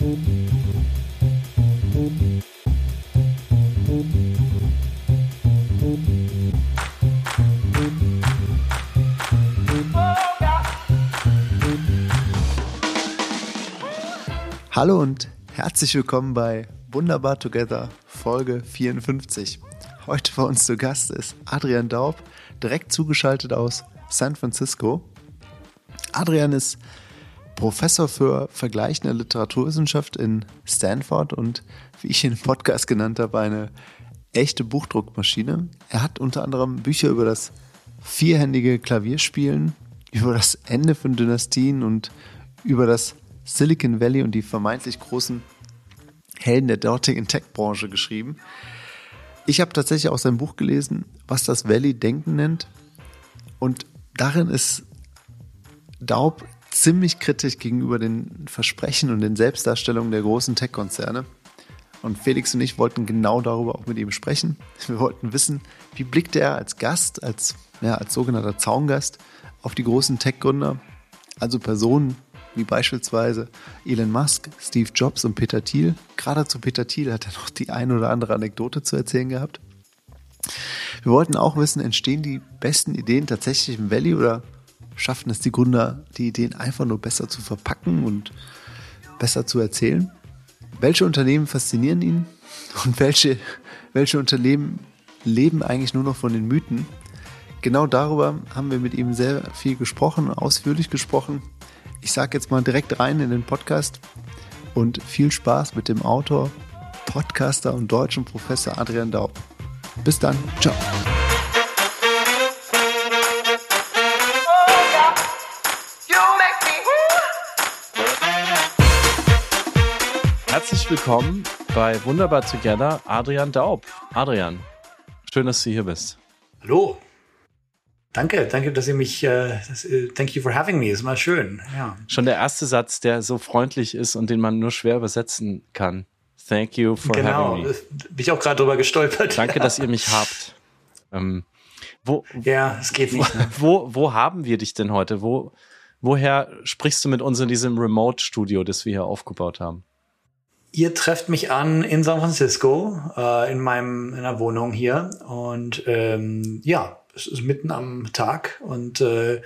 Hallo und herzlich willkommen bei Wunderbar Together Folge 54. Heute bei uns zu Gast ist Adrian Daub, direkt zugeschaltet aus San Francisco. Adrian ist Professor für vergleichende Literaturwissenschaft in Stanford und wie ich ihn im Podcast genannt habe, eine echte Buchdruckmaschine. Er hat unter anderem Bücher über das vierhändige Klavierspielen, über das Ende von Dynastien und über das Silicon Valley und die vermeintlich großen Helden der dortigen Tech-Branche geschrieben. Ich habe tatsächlich auch sein Buch gelesen, was das Valley-Denken nennt. Und darin ist Daub ziemlich kritisch gegenüber den Versprechen und den Selbstdarstellungen der großen Tech-Konzerne. Und Felix und ich wollten genau darüber auch mit ihm sprechen. Wir wollten wissen, wie blickt er als Gast, als, ja, als sogenannter Zaungast auf die großen Tech-Gründer, also Personen, wie beispielsweise Elon Musk, Steve Jobs und Peter Thiel. Gerade zu Peter Thiel hat er noch die ein oder andere Anekdote zu erzählen gehabt. Wir wollten auch wissen, entstehen die besten Ideen tatsächlich im Valley oder schaffen es die Gründer, die Ideen einfach nur besser zu verpacken und besser zu erzählen? Welche Unternehmen faszinieren ihn und welche, welche Unternehmen leben eigentlich nur noch von den Mythen? Genau darüber haben wir mit ihm sehr viel gesprochen, ausführlich gesprochen. Ich sage jetzt mal direkt rein in den Podcast und viel Spaß mit dem Autor, Podcaster und deutschen Professor Adrian Daub. Bis dann, ciao. Herzlich willkommen bei Wunderbar Together, Adrian Daub. Adrian, schön, dass du hier bist. Hallo. Danke, danke, dass ihr mich, äh, thank you for having me, ist mal schön, ja. Schon der erste Satz, der so freundlich ist und den man nur schwer übersetzen kann. Thank you for genau, having me. Genau, bin ich auch gerade drüber gestolpert. Danke, dass ihr mich habt. Ähm, wo, ja, es geht nicht. Ne? Wo, wo haben wir dich denn heute? Wo, woher sprichst du mit uns in diesem Remote-Studio, das wir hier aufgebaut haben? Ihr trefft mich an in San Francisco, äh, in meinem in einer Wohnung hier und ähm, ja, es ist mitten am Tag und äh,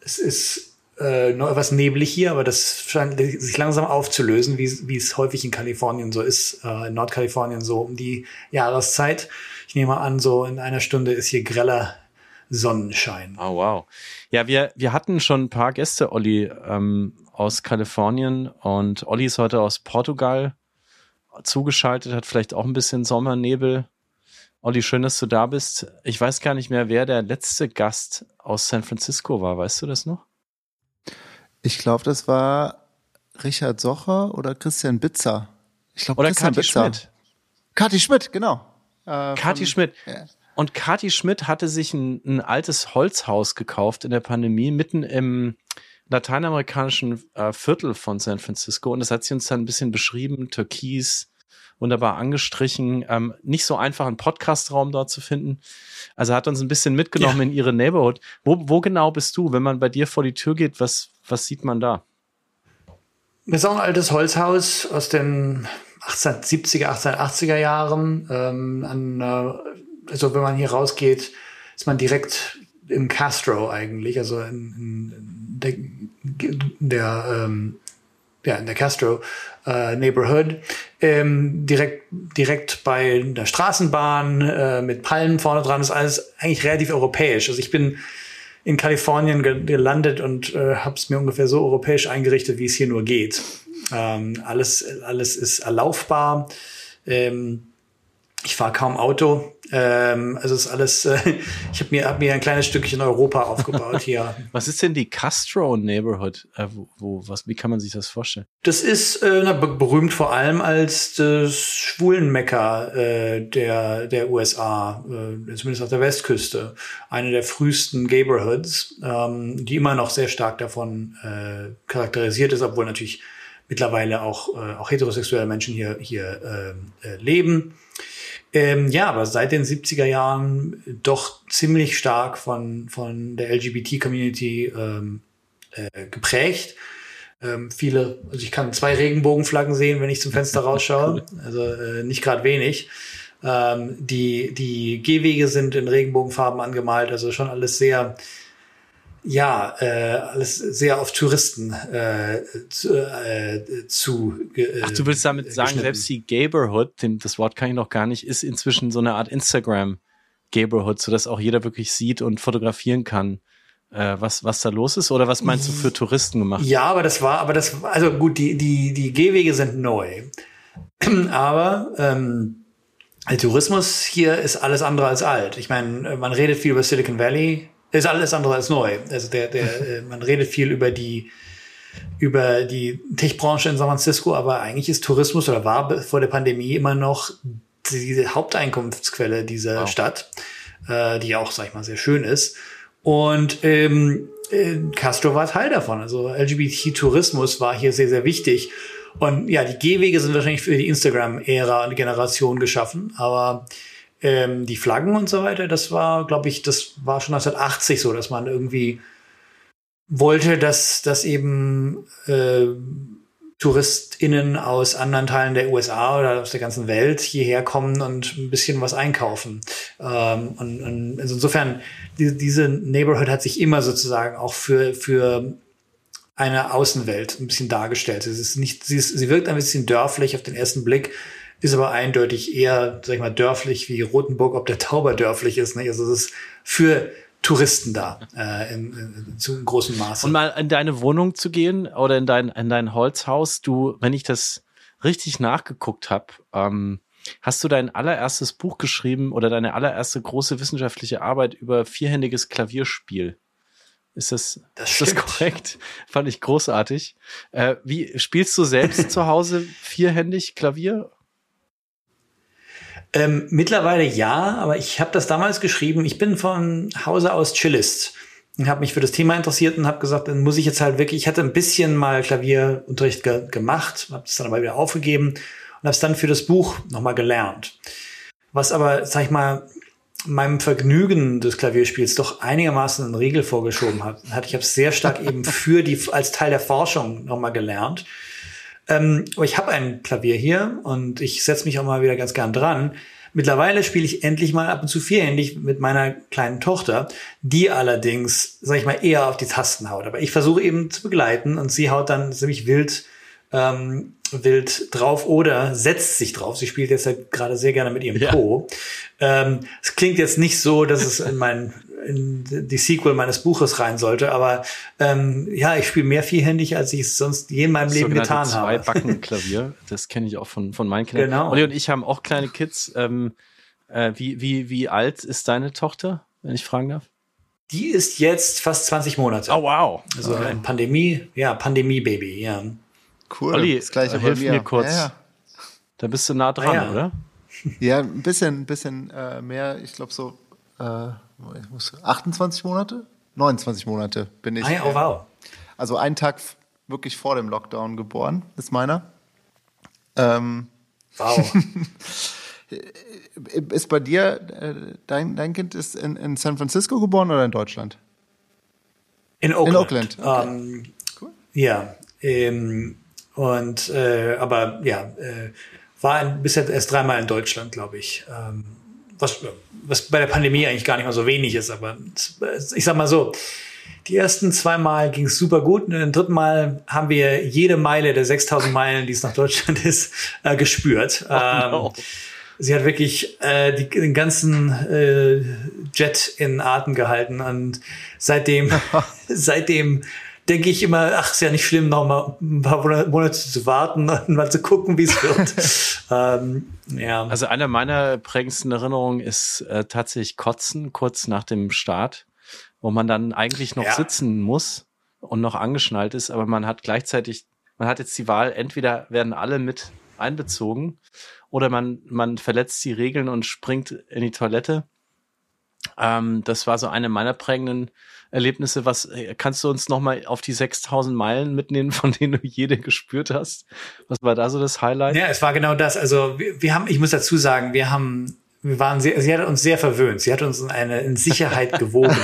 es ist äh, noch etwas neblig hier, aber das scheint sich langsam aufzulösen, wie, wie es häufig in Kalifornien so ist, äh, in Nordkalifornien so um die Jahreszeit. Ich nehme an, so in einer Stunde ist hier greller Sonnenschein. Oh, wow. Ja, wir, wir hatten schon ein paar Gäste, Olli, ähm, aus Kalifornien und Olli ist heute aus Portugal zugeschaltet, hat vielleicht auch ein bisschen Sommernebel Olli, schön, dass du da bist. Ich weiß gar nicht mehr, wer der letzte Gast aus San Francisco war. Weißt du das noch? Ich glaube, das war Richard Socher oder Christian Bitzer. Ich glaube, oder Christian Kathi Bitzer. Schmidt. Kathi Schmidt, genau. Äh, Kathi Schmidt. Ja. Und Kathi Schmidt hatte sich ein, ein, altes Holzhaus gekauft in der Pandemie mitten im lateinamerikanischen äh, Viertel von San Francisco. Und das hat sie uns dann ein bisschen beschrieben. Türkis, wunderbar angestrichen. Ähm, nicht so einfach einen Podcastraum dort zu finden. Also hat uns ein bisschen mitgenommen ja. in ihre Neighborhood. Wo, wo genau bist du? Wenn man bei dir vor die Tür geht, was, was sieht man da? Das ist auch ein altes Holzhaus aus den 1870er, 1880er Jahren. Ähm, an, äh, also wenn man hier rausgeht, ist man direkt im Castro eigentlich, also in, in der, der ähm, ja, in der Castro äh, Neighborhood, ähm, direkt, direkt bei der Straßenbahn äh, mit Palmen vorne dran, ist alles eigentlich relativ europäisch. Also ich bin in Kalifornien gelandet und äh, habe es mir ungefähr so europäisch eingerichtet, wie es hier nur geht. Ähm, alles, alles ist erlaufbar. Ähm, ich fahre kaum Auto. Ähm, also ist alles, äh, ich habe mir, hab mir ein kleines Stückchen Europa aufgebaut hier. was ist denn die Castro Neighborhood? Äh, wo, wo, was, wie kann man sich das vorstellen? Das ist äh, na, berühmt vor allem als das Schwulenmecker äh, der, der USA, äh, zumindest auf der Westküste. Eine der frühesten Neighborhoods, ähm, die immer noch sehr stark davon äh, charakterisiert ist, obwohl natürlich mittlerweile auch, äh, auch heterosexuelle Menschen hier, hier äh, äh, leben. Ähm, ja, aber seit den 70er Jahren doch ziemlich stark von, von der LGBT-Community ähm, äh, geprägt. ähm, viele, also ich kann zwei Regenbogenflaggen sehen, wenn ich zum Fenster rausschaue. Also äh, nicht gerade wenig. Ähm, die, die Gehwege sind in Regenbogenfarben angemalt, also schon alles sehr, ja, äh, alles sehr auf Touristen äh, zu. Äh, zu äh, Ach, du willst damit sagen, selbst die Gayborhood, das Wort kann ich noch gar nicht, ist inzwischen so eine Art Instagram Gayborhood, sodass auch jeder wirklich sieht und fotografieren kann, äh, was, was da los ist? Oder was meinst du für Touristen gemacht? Ja, aber das war, aber das, also gut, die, die, die Gehwege sind neu. aber ähm, der Tourismus hier ist alles andere als alt. Ich meine, man redet viel über Silicon Valley, ist alles andere als neu. Also der, der, äh, man redet viel über die über die Tech-Branche in San Francisco, aber eigentlich ist Tourismus oder war vor der Pandemie immer noch die Haupteinkunftsquelle dieser wow. Stadt, äh, die auch, sag ich mal, sehr schön ist. Und ähm, äh, Castro war Teil davon. Also LGBT-Tourismus war hier sehr, sehr wichtig. Und ja, die Gehwege sind wahrscheinlich für die Instagram-Ära und Generation geschaffen, aber ähm, die Flaggen und so weiter, das war, glaube ich, das war schon 1980 so, dass man irgendwie wollte, dass, dass eben äh, TouristInnen aus anderen Teilen der USA oder aus der ganzen Welt hierher kommen und ein bisschen was einkaufen. Ähm, und, und also insofern, die, diese Neighborhood hat sich immer sozusagen auch für, für eine Außenwelt ein bisschen dargestellt. Es ist nicht, sie, ist, sie wirkt ein bisschen dörflich auf den ersten Blick, ist aber eindeutig eher, sag ich mal, dörflich wie Rotenburg, ob der Tauber dörflich ist. Ne? Also es ist für Touristen da äh, im, im, zu großem Maße. Und mal in deine Wohnung zu gehen oder in dein, in dein Holzhaus, du, wenn ich das richtig nachgeguckt habe, ähm, hast du dein allererstes Buch geschrieben oder deine allererste große wissenschaftliche Arbeit über vierhändiges Klavierspiel. Ist das, das, ist das korrekt? Fand ich großartig. Äh, wie spielst du selbst zu Hause vierhändig Klavier? Ähm, mittlerweile ja, aber ich habe das damals geschrieben. Ich bin von Hause aus Chillist und habe mich für das Thema interessiert und habe gesagt, dann muss ich jetzt halt wirklich, ich hatte ein bisschen mal Klavierunterricht ge gemacht, habe es dann aber wieder aufgegeben und habe es dann für das Buch nochmal gelernt. Was aber, sag ich mal, meinem Vergnügen des Klavierspiels doch einigermaßen einen Riegel vorgeschoben hat. Ich habe es sehr stark eben für die als Teil der Forschung nochmal gelernt ähm, aber ich habe ein Klavier hier und ich setze mich auch mal wieder ganz gern dran. Mittlerweile spiele ich endlich mal ab und zu vierhändig mit meiner kleinen Tochter, die allerdings, sag ich mal, eher auf die Tasten haut. Aber ich versuche eben zu begleiten und sie haut dann ziemlich wild ähm, wild drauf oder setzt sich drauf. Sie spielt jetzt halt gerade sehr gerne mit ihrem ja. Po. Ähm, es klingt jetzt nicht so, dass es in mein in die Sequel meines Buches rein sollte. Aber ähm, ja, ich spiele mehr vierhändig, als ich es sonst je in meinem das Leben getan zwei habe. Zwei Backenklavier, das kenne ich auch von, von meinen Kindern. Genau. Olli und ich haben auch kleine Kids. Ähm, äh, wie, wie, wie alt ist deine Tochter, wenn ich fragen darf? Die ist jetzt fast 20 Monate. Oh, wow. Also okay. ein Pandemie, ja, Pandemie-Baby, ja. Cool. Olli, das gleiche äh, hilf mir. mir kurz. Ja, ja. Da bist du nah dran, ah, ja. oder? Ja, ein bisschen, bisschen äh, mehr. Ich glaube so äh, ich muss, 28 Monate? 29 Monate bin ich. Ah, oh, wow. Also einen Tag wirklich vor dem Lockdown geboren, ist meiner. Ähm, wow. ist bei dir, äh, dein, dein Kind ist in, in San Francisco geboren oder in Deutschland? In Oakland. In Oakland. Okay. Ähm, cool. Ja. Ähm, und äh, aber ja, äh, war bisher erst dreimal in Deutschland, glaube ich. Ähm, was, was bei der Pandemie eigentlich gar nicht mal so wenig ist, aber ich sag mal so, die ersten zwei Mal ging es super gut und im dritten Mal haben wir jede Meile der 6000 Meilen, die es nach Deutschland ist, äh, gespürt. Oh, no. ähm, sie hat wirklich äh, die, den ganzen äh, Jet in Atem gehalten und seitdem, seitdem denke ich immer, ach, ist ja nicht schlimm, noch mal ein paar Monate zu warten und mal zu gucken, wie es wird. ähm, ja. Also eine meiner prägendsten Erinnerungen ist äh, tatsächlich Kotzen kurz nach dem Start, wo man dann eigentlich noch ja. sitzen muss und noch angeschnallt ist, aber man hat gleichzeitig, man hat jetzt die Wahl, entweder werden alle mit einbezogen oder man, man verletzt die Regeln und springt in die Toilette. Ähm, das war so eine meiner prägenden Erlebnisse. Was äh, kannst du uns noch mal auf die 6000 Meilen mitnehmen, von denen du jede gespürt hast? Was war da so das Highlight? Ja, es war genau das. Also wir, wir haben, ich muss dazu sagen, wir haben wir waren sehr, sie hat uns sehr verwöhnt. Sie hat uns in eine in Sicherheit gewogen.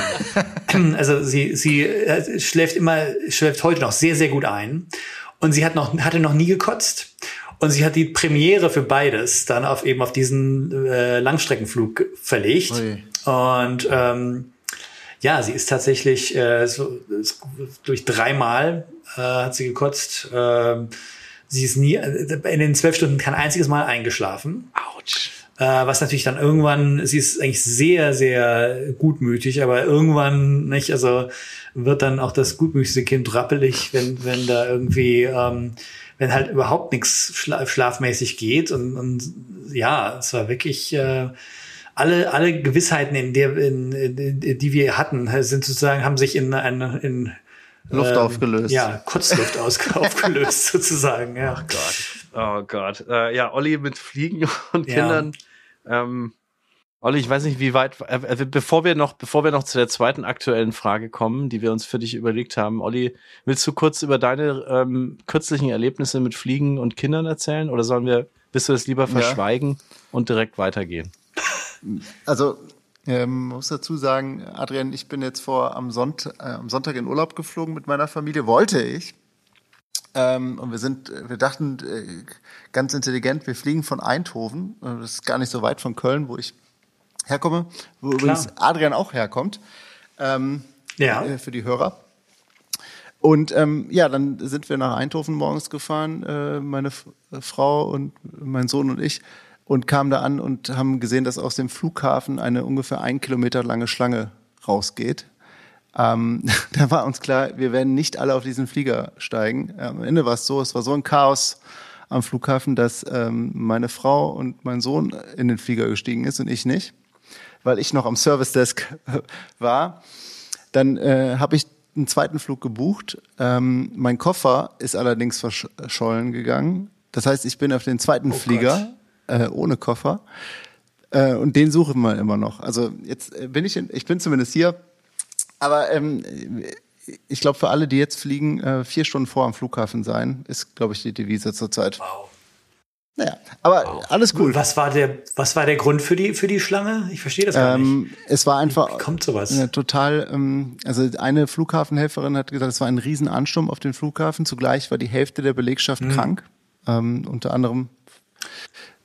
also sie, sie äh, schläft immer, schläft heute noch sehr, sehr gut ein. Und sie hat noch, hatte noch nie gekotzt. Und sie hat die Premiere für beides dann auf eben auf diesen äh, Langstreckenflug verlegt. Ui. Und ähm, ja, sie ist tatsächlich äh, so, durch dreimal äh, hat sie gekotzt. Äh, sie ist nie äh, in den zwölf Stunden kein einziges Mal eingeschlafen. Autsch. Äh, was natürlich dann irgendwann, sie ist eigentlich sehr, sehr gutmütig, aber irgendwann nicht, also wird dann auch das gutmütigste Kind rappelig, wenn, wenn da irgendwie, ähm, wenn halt überhaupt nichts schla schlafmäßig geht und, und ja, es war wirklich äh, alle alle Gewissheiten, in der in, in, die wir hatten, sind sozusagen haben sich in eine in Luft ähm, aufgelöst. Ja, Kurzluft aufgelöst sozusagen. Ja. Oh Gott. Oh Gott. Äh, ja, Olli mit Fliegen und Kindern. Ja. Ähm, Olli, ich weiß nicht, wie weit, äh, äh, bevor wir noch, bevor wir noch zu der zweiten aktuellen Frage kommen, die wir uns für dich überlegt haben, Olli, willst du kurz über deine ähm, kürzlichen Erlebnisse mit Fliegen und Kindern erzählen oder sollen wir, willst du das lieber verschweigen ja. und direkt weitergehen? Also, ähm, muss dazu sagen, Adrian, ich bin jetzt vor am, Sonnt äh, am Sonntag in Urlaub geflogen mit meiner Familie, wollte ich. Ähm, und wir sind, wir dachten äh, ganz intelligent, wir fliegen von Eindhoven, äh, das ist gar nicht so weit von Köln, wo ich herkomme, wo Klar. übrigens Adrian auch herkommt. Ähm, ja. Äh, für die Hörer. Und ähm, ja, dann sind wir nach Eindhoven morgens gefahren, äh, meine F Frau und mein Sohn und ich, und kamen da an und haben gesehen, dass aus dem Flughafen eine ungefähr ein Kilometer lange Schlange rausgeht. Ähm, da war uns klar, wir werden nicht alle auf diesen Flieger steigen. Am Ende war es so, es war so ein Chaos am Flughafen, dass ähm, meine Frau und mein Sohn in den Flieger gestiegen ist und ich nicht, weil ich noch am Service Desk war. Dann äh, habe ich einen zweiten Flug gebucht. Ähm, mein Koffer ist allerdings verschollen gegangen. Das heißt, ich bin auf den zweiten oh Flieger äh, ohne Koffer. Äh, und den suchen wir immer noch. Also jetzt äh, bin ich, in, ich bin zumindest hier. Aber ähm, ich glaube, für alle, die jetzt fliegen, äh, vier Stunden vor am Flughafen sein, ist, glaube ich, die Devise zurzeit. Wow. Naja, aber wow. alles cool. Was war der, was war der Grund für die, für die Schlange? Ich verstehe das gar ähm, nicht. Es war einfach. Wie kommt sowas? Ja, total, ähm, also eine Flughafenhelferin hat gesagt, es war ein Riesenansturm auf den Flughafen. Zugleich war die Hälfte der Belegschaft mhm. krank. Ähm, unter anderem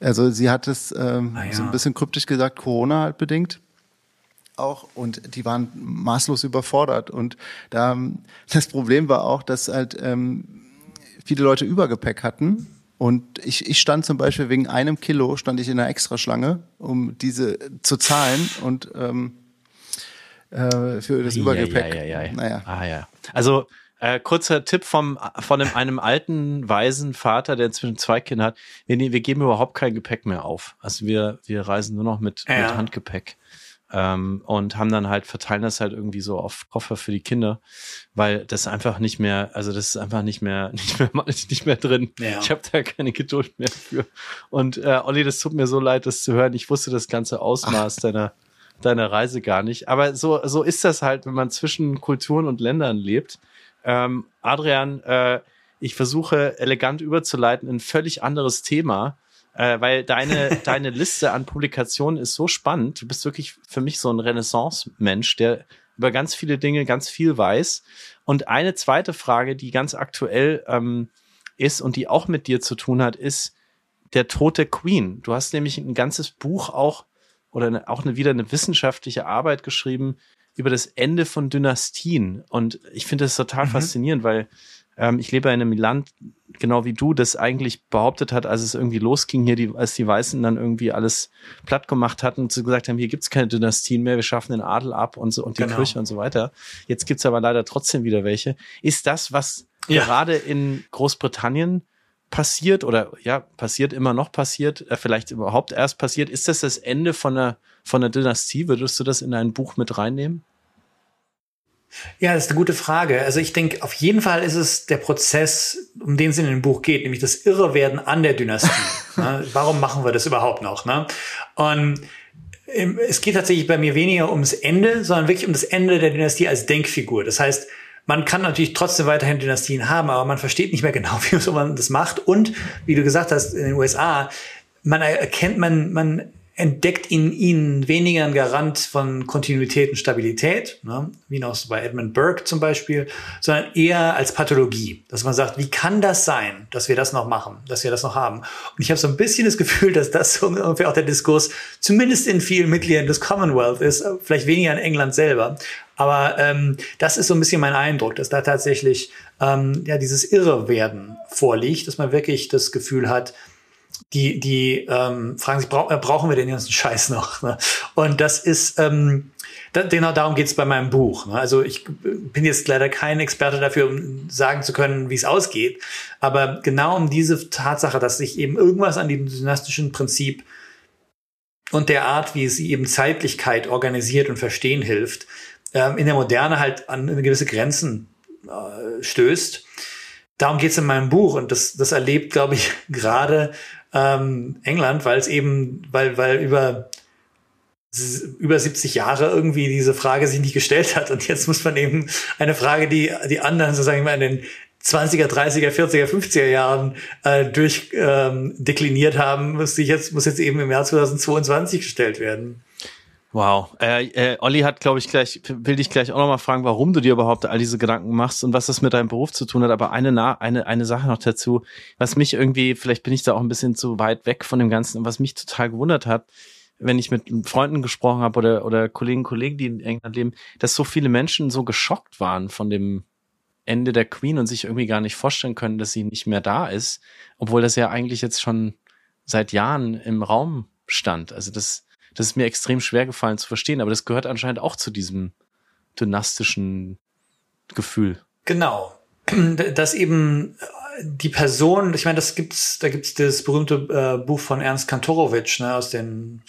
also sie hat es ähm, ah, ja. so ein bisschen kryptisch gesagt, Corona halt bedingt auch und die waren maßlos überfordert und da das Problem war auch, dass halt ähm, viele Leute Übergepäck hatten und ich, ich stand zum Beispiel wegen einem Kilo stand ich in einer Extraschlange, um diese zu zahlen und ähm, äh, für das Übergepäck. Ja, ja, ja, naja. Ah ja. Also äh, kurzer Tipp vom, von einem, einem alten, weisen Vater, der inzwischen zwei Kinder hat. Wir, wir geben überhaupt kein Gepäck mehr auf. Also wir, wir reisen nur noch mit, ja. mit Handgepäck. Ähm, und haben dann halt, verteilen das halt irgendwie so auf Koffer für die Kinder, weil das einfach nicht mehr, also das ist einfach nicht mehr, nicht mehr, nicht mehr drin. Ja. Ich habe da keine Geduld mehr für. Und äh, Olli, das tut mir so leid, das zu hören. Ich wusste das ganze Ausmaß Ach. deiner, deiner Reise gar nicht. Aber so, so ist das halt, wenn man zwischen Kulturen und Ländern lebt. Ähm, Adrian, äh, ich versuche elegant überzuleiten in ein völlig anderes Thema, äh, weil deine, deine Liste an Publikationen ist so spannend. Du bist wirklich für mich so ein Renaissance-Mensch, der über ganz viele Dinge ganz viel weiß. Und eine zweite Frage, die ganz aktuell ähm, ist und die auch mit dir zu tun hat, ist der Tod der Queen. Du hast nämlich ein ganzes Buch auch oder eine, auch eine, wieder eine wissenschaftliche Arbeit geschrieben über das Ende von Dynastien. Und ich finde das total mhm. faszinierend, weil ähm, ich lebe in einem Land, genau wie du, das eigentlich behauptet hat, als es irgendwie losging, hier, die, als die Weißen dann irgendwie alles platt gemacht hatten und so gesagt haben, hier gibt's keine Dynastien mehr, wir schaffen den Adel ab und so und die genau. Kirche und so weiter. Jetzt gibt's aber leider trotzdem wieder welche. Ist das, was ja. gerade in Großbritannien passiert oder ja, passiert immer noch passiert, äh, vielleicht überhaupt erst passiert, ist das das Ende von einer von der Dynastie? Würdest du das in dein Buch mit reinnehmen? Ja, das ist eine gute Frage. Also ich denke, auf jeden Fall ist es der Prozess, um den es in dem Buch geht, nämlich das Irrewerden an der Dynastie. ne? Warum machen wir das überhaupt noch? Ne? Und es geht tatsächlich bei mir weniger ums Ende, sondern wirklich um das Ende der Dynastie als Denkfigur. Das heißt, man kann natürlich trotzdem weiterhin Dynastien haben, aber man versteht nicht mehr genau, wie man das macht. Und wie du gesagt hast, in den USA, man erkennt, man, man entdeckt in ihnen weniger ein Garant von Kontinuität und Stabilität, ne, wie noch so bei Edmund Burke zum Beispiel, sondern eher als Pathologie, dass man sagt, wie kann das sein, dass wir das noch machen, dass wir das noch haben? Und ich habe so ein bisschen das Gefühl, dass das so ungefähr auch der Diskurs zumindest in vielen Mitgliedern des Commonwealth ist, vielleicht weniger in England selber, aber ähm, das ist so ein bisschen mein Eindruck, dass da tatsächlich ähm, ja dieses Irrewerden vorliegt, dass man wirklich das Gefühl hat, die, die ähm, fragen sich, bra äh, brauchen wir den ganzen Scheiß noch? Ne? Und das ist, ähm, da, genau darum geht's bei meinem Buch. Ne? Also ich bin jetzt leider kein Experte dafür, um sagen zu können, wie es ausgeht. Aber genau um diese Tatsache, dass sich eben irgendwas an dem dynastischen Prinzip und der Art, wie es eben Zeitlichkeit organisiert und verstehen hilft, ähm, in der Moderne halt an gewisse Grenzen äh, stößt. Darum geht's in meinem Buch und das, das erlebt, glaube ich, gerade ähm, England, weil es eben, weil, weil über über 70 Jahre irgendwie diese Frage sich nicht gestellt hat. Und jetzt muss man eben eine Frage, die die anderen sozusagen in den 20er, 30er, 40er, 50er Jahren äh, durch ähm, dekliniert haben, muss sich jetzt muss jetzt eben im Jahr 2022 gestellt werden. Wow. Äh, äh, Olli hat, glaube ich, gleich, will dich gleich auch nochmal fragen, warum du dir überhaupt all diese Gedanken machst und was das mit deinem Beruf zu tun hat. Aber eine, eine, eine Sache noch dazu, was mich irgendwie, vielleicht bin ich da auch ein bisschen zu weit weg von dem Ganzen, und was mich total gewundert hat, wenn ich mit Freunden gesprochen habe oder, oder Kollegen, Kollegen, die in England leben, dass so viele Menschen so geschockt waren von dem Ende der Queen und sich irgendwie gar nicht vorstellen können, dass sie nicht mehr da ist, obwohl das ja eigentlich jetzt schon seit Jahren im Raum stand. Also das, das ist mir extrem schwer gefallen zu verstehen, aber das gehört anscheinend auch zu diesem dynastischen Gefühl. Genau. Dass eben äh, die Person, ich meine, das gibt's, da gibt's das berühmte äh, Buch von Ernst Kantorowitsch, ne, aus den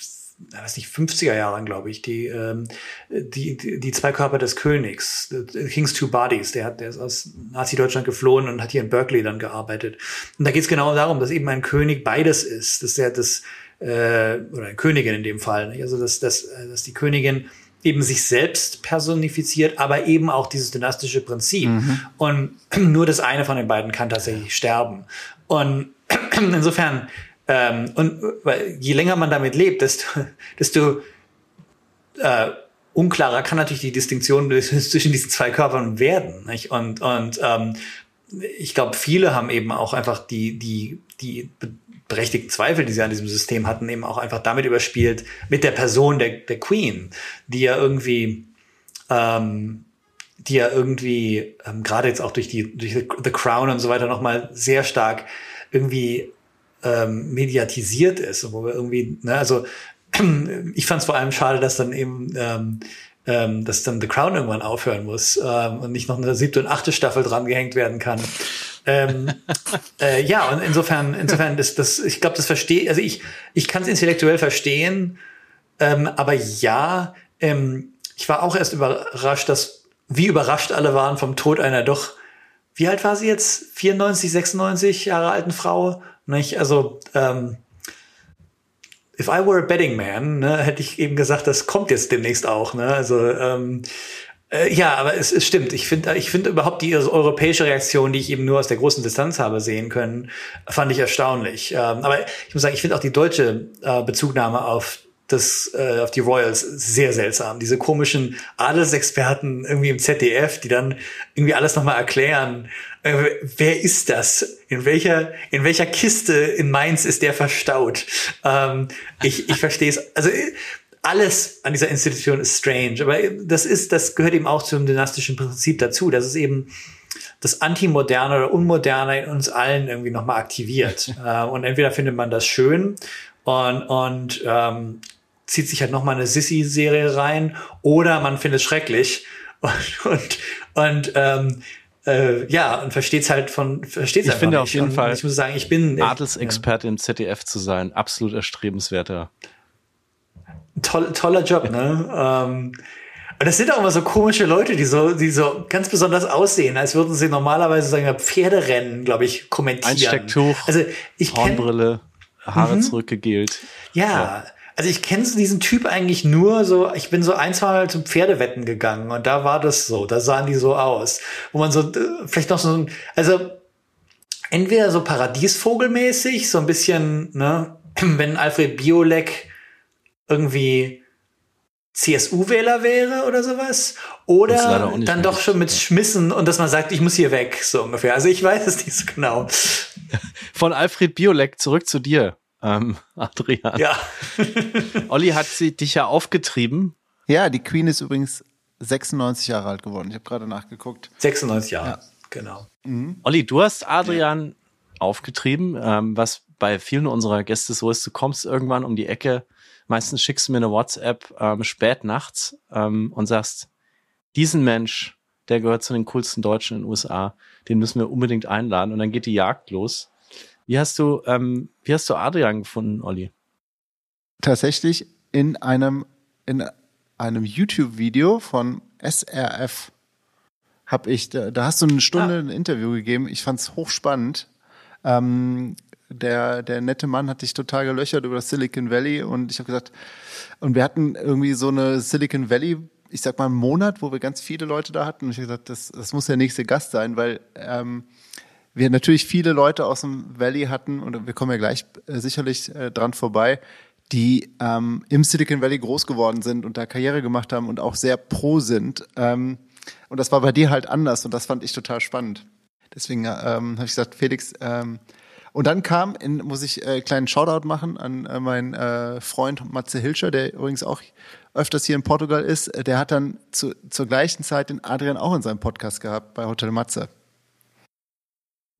weiß nicht, 50er Jahren, glaube ich, die, ähm, die, die, die zwei Körper des Königs, King's Two Bodies, der hat, der ist aus Nazi-Deutschland geflohen und hat hier in Berkeley dann gearbeitet. Und da geht es genau darum, dass eben ein König beides ist, dass er das, äh, oder eine Königin in dem Fall. Nicht? Also dass, dass, äh, dass die Königin eben sich selbst personifiziert, aber eben auch dieses dynastische Prinzip. Mhm. Und nur das eine von den beiden kann tatsächlich sterben. Und insofern, ähm, und weil je länger man damit lebt, desto, desto äh, unklarer kann natürlich die Distinktion zwischen diesen zwei Körpern werden. Nicht? Und, und ähm, ich glaube, viele haben eben auch einfach die, die, die berechtigten Zweifel, die sie an diesem System hatten, eben auch einfach damit überspielt, mit der Person der, der Queen, die ja irgendwie, ähm, die ja irgendwie, ähm, gerade jetzt auch durch die, durch The Crown und so weiter nochmal sehr stark irgendwie ähm, mediatisiert ist, wo wir irgendwie, ne, also ich fand es vor allem schade, dass dann eben ähm, ähm, dass dann The Crown irgendwann aufhören muss ähm, und nicht noch eine siebte und achte Staffel dran gehängt werden kann. ähm, äh, ja, und insofern, insofern, das, das, ich glaube, das verstehe, also ich, ich kann es intellektuell verstehen, ähm, aber ja, ähm, ich war auch erst überrascht, dass, wie überrascht alle waren vom Tod einer doch, wie alt war sie jetzt? 94, 96 Jahre alten Frau? Nicht? Also, ähm, if I were a betting man, ne, hätte ich eben gesagt, das kommt jetzt demnächst auch. Ne? Also ähm, äh, ja, aber es, es stimmt. Ich finde, ich finde überhaupt die europäische Reaktion, die ich eben nur aus der großen Distanz habe sehen können, fand ich erstaunlich. Ähm, aber ich muss sagen, ich finde auch die deutsche äh, Bezugnahme auf das äh, auf die Royals sehr seltsam. Diese komischen Adelsexperten irgendwie im ZDF, die dann irgendwie alles nochmal erklären. Äh, wer ist das? In welcher in welcher Kiste in Mainz ist der verstaut? Ähm, ich ich verstehe es. Also alles an dieser Institution ist strange, aber das ist das gehört eben auch zum dynastischen Prinzip dazu, dass es eben das Antimoderne oder Unmoderne in uns allen irgendwie nochmal aktiviert. äh, und entweder findet man das schön und, und ähm, zieht sich halt noch mal eine Sissy-Serie rein oder man findet es schrecklich und, und, und ähm, äh, ja, und versteht's halt von, versteht's Ich finde nicht. auf jeden und Fall, ich muss sagen, ich bin Adelsexperte ja. im ZDF zu sein, absolut erstrebenswerter. Toll, toller Job, ne? ähm, und das sind auch immer so komische Leute, die so, die so ganz besonders aussehen, als würden sie normalerweise sagen, Pferderennen, glaube ich, kommentieren. Einstecktuch, also ich Hornbrille, Haare mhm. zurückgegelt. Ja, ja, also ich kenne diesen Typ eigentlich nur so, ich bin so ein, zwei Mal zum Pferdewetten gegangen und da war das so, da sahen die so aus. Wo man so, äh, vielleicht noch so, also entweder so Paradiesvogelmäßig, so ein bisschen, ne, wenn Alfred Biolek irgendwie CSU-Wähler wäre oder sowas. Oder dann doch schon mit Schmissen und dass man sagt, ich muss hier weg, so ungefähr. Also ich weiß es nicht so genau. Von Alfred Biolek zurück zu dir, ähm, Adrian. Ja. Olli hat sie dich ja aufgetrieben. Ja, die Queen ist übrigens 96 Jahre alt geworden. Ich habe gerade nachgeguckt. 96 Jahre, ja. genau. Mhm. Olli, du hast Adrian ja. aufgetrieben, ähm, was bei vielen unserer Gäste so ist. Du kommst irgendwann um die Ecke Meistens schickst du mir eine WhatsApp ähm, spät nachts ähm, und sagst, diesen Mensch, der gehört zu den coolsten Deutschen in den USA, den müssen wir unbedingt einladen und dann geht die Jagd los. Wie hast du, ähm, wie hast du Adrian gefunden, Olli? Tatsächlich in einem, in einem YouTube-Video von SRF habe ich, da, da, hast du eine Stunde ah. ein Interview gegeben. Ich fand es hochspannend. Ähm, der, der nette Mann hat dich total gelöchert über das Silicon Valley und ich habe gesagt, und wir hatten irgendwie so eine Silicon Valley, ich sag mal, einen Monat, wo wir ganz viele Leute da hatten und ich habe gesagt, das, das muss der nächste Gast sein, weil ähm, wir natürlich viele Leute aus dem Valley hatten und wir kommen ja gleich äh, sicherlich äh, dran vorbei, die ähm, im Silicon Valley groß geworden sind und da Karriere gemacht haben und auch sehr pro sind. Ähm, und das war bei dir halt anders und das fand ich total spannend. Deswegen ähm, habe ich gesagt, Felix, ähm, und dann kam, in, muss ich äh, kleinen Shoutout machen an äh, meinen äh, Freund Matze Hilscher, der übrigens auch öfters hier in Portugal ist. Der hat dann zu, zur gleichen Zeit den Adrian auch in seinem Podcast gehabt bei Hotel Matze.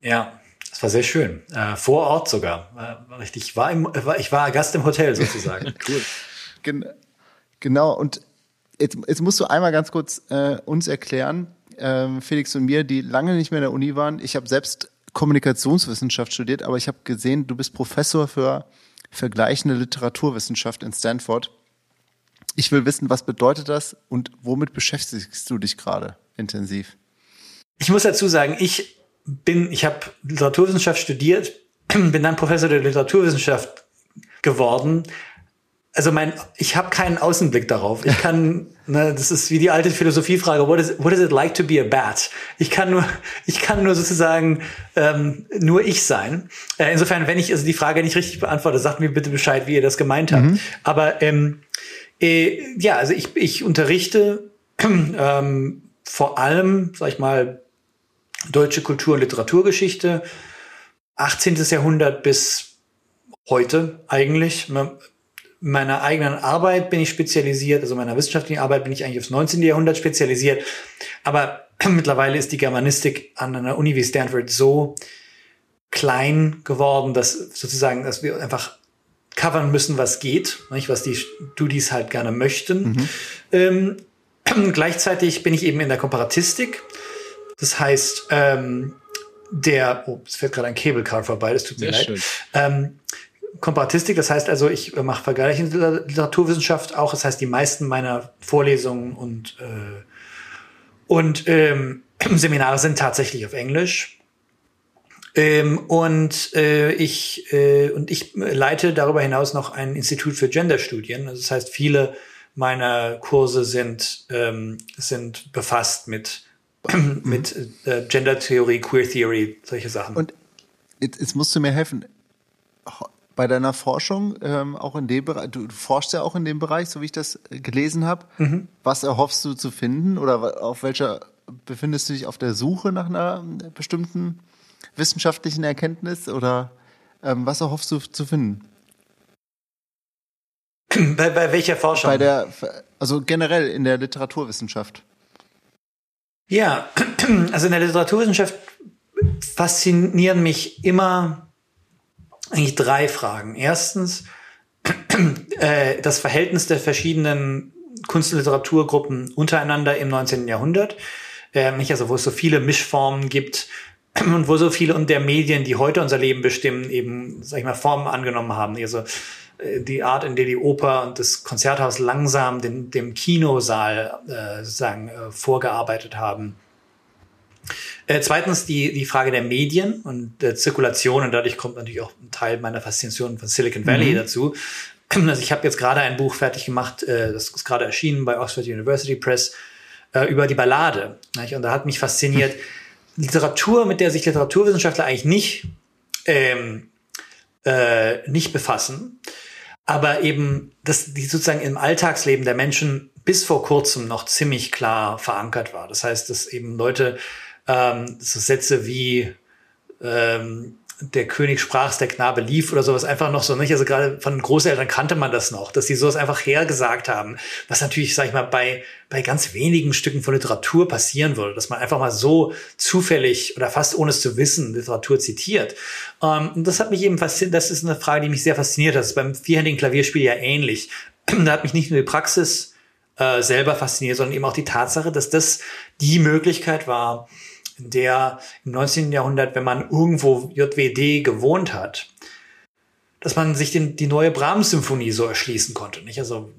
Ja, das war sehr schön. Äh, vor Ort sogar. War richtig, ich war, im, ich war Gast im Hotel sozusagen. cool. Gen genau, und jetzt, jetzt musst du einmal ganz kurz äh, uns erklären, äh, Felix und mir, die lange nicht mehr in der Uni waren. Ich habe selbst Kommunikationswissenschaft studiert, aber ich habe gesehen, du bist Professor für vergleichende Literaturwissenschaft in Stanford. Ich will wissen, was bedeutet das und womit beschäftigst du dich gerade intensiv? Ich muss dazu sagen, ich bin, ich habe Literaturwissenschaft studiert, bin dann Professor der Literaturwissenschaft geworden, also mein, ich habe keinen Außenblick darauf. Ich kann, ne, das ist wie die alte Philosophiefrage, what is, what is it like to be a bat? Ich kann nur, ich kann nur sozusagen ähm, nur ich sein. Äh, insofern, wenn ich also die Frage nicht richtig beantworte, sagt mir bitte Bescheid, wie ihr das gemeint habt. Mhm. Aber ähm, äh, ja, also ich, ich unterrichte ähm, vor allem, sag ich mal, deutsche Kultur- und Literaturgeschichte, 18. Jahrhundert bis heute eigentlich meiner eigenen Arbeit bin ich spezialisiert, also meiner wissenschaftlichen Arbeit bin ich eigentlich aufs 19. Jahrhundert spezialisiert. Aber mittlerweile ist die Germanistik an einer Uni wie Stanford so klein geworden, dass sozusagen, dass wir einfach covern müssen, was geht, nicht, was die Studis halt gerne möchten. Mhm. Ähm, gleichzeitig bin ich eben in der Komparatistik. Das heißt, ähm, der, oh, es fährt gerade ein Cable Car vorbei, das tut mir Sehr leid. Ähm, Komparatistik, das heißt also, ich mache vergleichende Literaturwissenschaft auch. Das heißt, die meisten meiner Vorlesungen und, äh, und ähm, Seminare sind tatsächlich auf Englisch. Ähm, und äh, ich äh, und ich leite darüber hinaus noch ein Institut für Genderstudien. Also das heißt, viele meiner Kurse sind ähm, sind befasst mit mit äh, Gendertheorie, Queer Theory, solche Sachen. Und jetzt, jetzt musst du mir helfen bei deiner Forschung, ähm, auch in dem Bereich, du, du forschst ja auch in dem Bereich, so wie ich das gelesen habe. Mhm. Was erhoffst du zu finden oder auf welcher befindest du dich auf der Suche nach einer äh, bestimmten wissenschaftlichen Erkenntnis oder ähm, was erhoffst du zu finden? Bei, bei welcher Forschung? Bei der, also generell in der Literaturwissenschaft. Ja, also in der Literaturwissenschaft faszinieren mich immer eigentlich drei Fragen. Erstens, äh, das Verhältnis der verschiedenen Kunst- und Literaturgruppen untereinander im 19. Jahrhundert. Äh, nicht also, wo es so viele Mischformen gibt und wo so viele und der Medien, die heute unser Leben bestimmen, eben, sag ich mal, Formen angenommen haben. Also die Art, in der die Oper und das Konzerthaus langsam den, dem Kinosaal äh, sozusagen äh, vorgearbeitet haben. Äh, zweitens die, die Frage der Medien und der Zirkulation und dadurch kommt natürlich auch ein Teil meiner Faszination von Silicon Valley mhm. dazu. Also ich habe jetzt gerade ein Buch fertig gemacht, äh, das ist gerade erschienen bei Oxford University Press, äh, über die Ballade. Nicht? Und da hat mich fasziniert, Literatur, mit der sich Literaturwissenschaftler eigentlich nicht, ähm, äh, nicht befassen, aber eben, dass die sozusagen im Alltagsleben der Menschen bis vor kurzem noch ziemlich klar verankert war. Das heißt, dass eben Leute ähm, so Sätze wie ähm, der König sprach, der Knabe lief oder sowas einfach noch so nicht. Also gerade von Großeltern kannte man das noch, dass die sowas einfach hergesagt haben, was natürlich, sag ich mal, bei, bei ganz wenigen Stücken von Literatur passieren würde, dass man einfach mal so zufällig oder fast ohne es zu wissen Literatur zitiert. Ähm, und das hat mich eben fasziniert, das ist eine Frage, die mich sehr fasziniert hat. Das ist beim vierhändigen Klavierspiel ja ähnlich. da hat mich nicht nur die Praxis äh, selber fasziniert, sondern eben auch die Tatsache, dass das die Möglichkeit war, der im 19. Jahrhundert, wenn man irgendwo JWD gewohnt hat, dass man sich den, die neue Brahms-Symphonie so erschließen konnte. Nicht? Also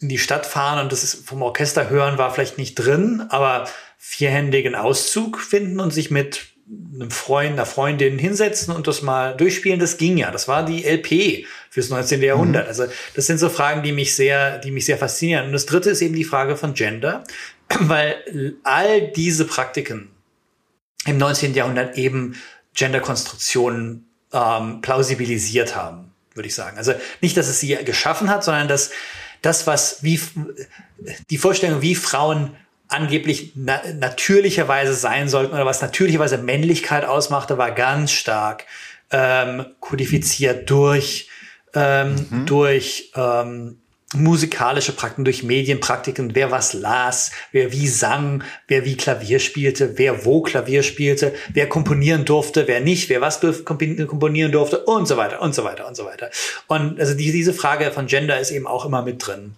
in die Stadt fahren und das vom Orchester hören war vielleicht nicht drin, aber vierhändigen Auszug finden und sich mit einem Freund, einer Freundin hinsetzen und das mal durchspielen, das ging ja. Das war die LP fürs 19. Jahrhundert. Mhm. Also das sind so Fragen, die mich sehr, die mich sehr faszinieren. Und das dritte ist eben die Frage von Gender, weil all diese Praktiken im 19. Jahrhundert eben Genderkonstruktionen ähm, plausibilisiert haben, würde ich sagen. Also nicht, dass es sie geschaffen hat, sondern dass das, was wie die Vorstellung, wie Frauen angeblich na natürlicherweise sein sollten oder was natürlicherweise Männlichkeit ausmachte, war ganz stark ähm, kodifiziert durch ähm, mhm. durch ähm, musikalische Praktiken, durch Medienpraktiken, wer was las, wer wie sang, wer wie Klavier spielte, wer wo Klavier spielte, wer komponieren durfte, wer nicht, wer was komponieren durfte und so weiter und so weiter und so weiter. Und also die, diese Frage von Gender ist eben auch immer mit drin.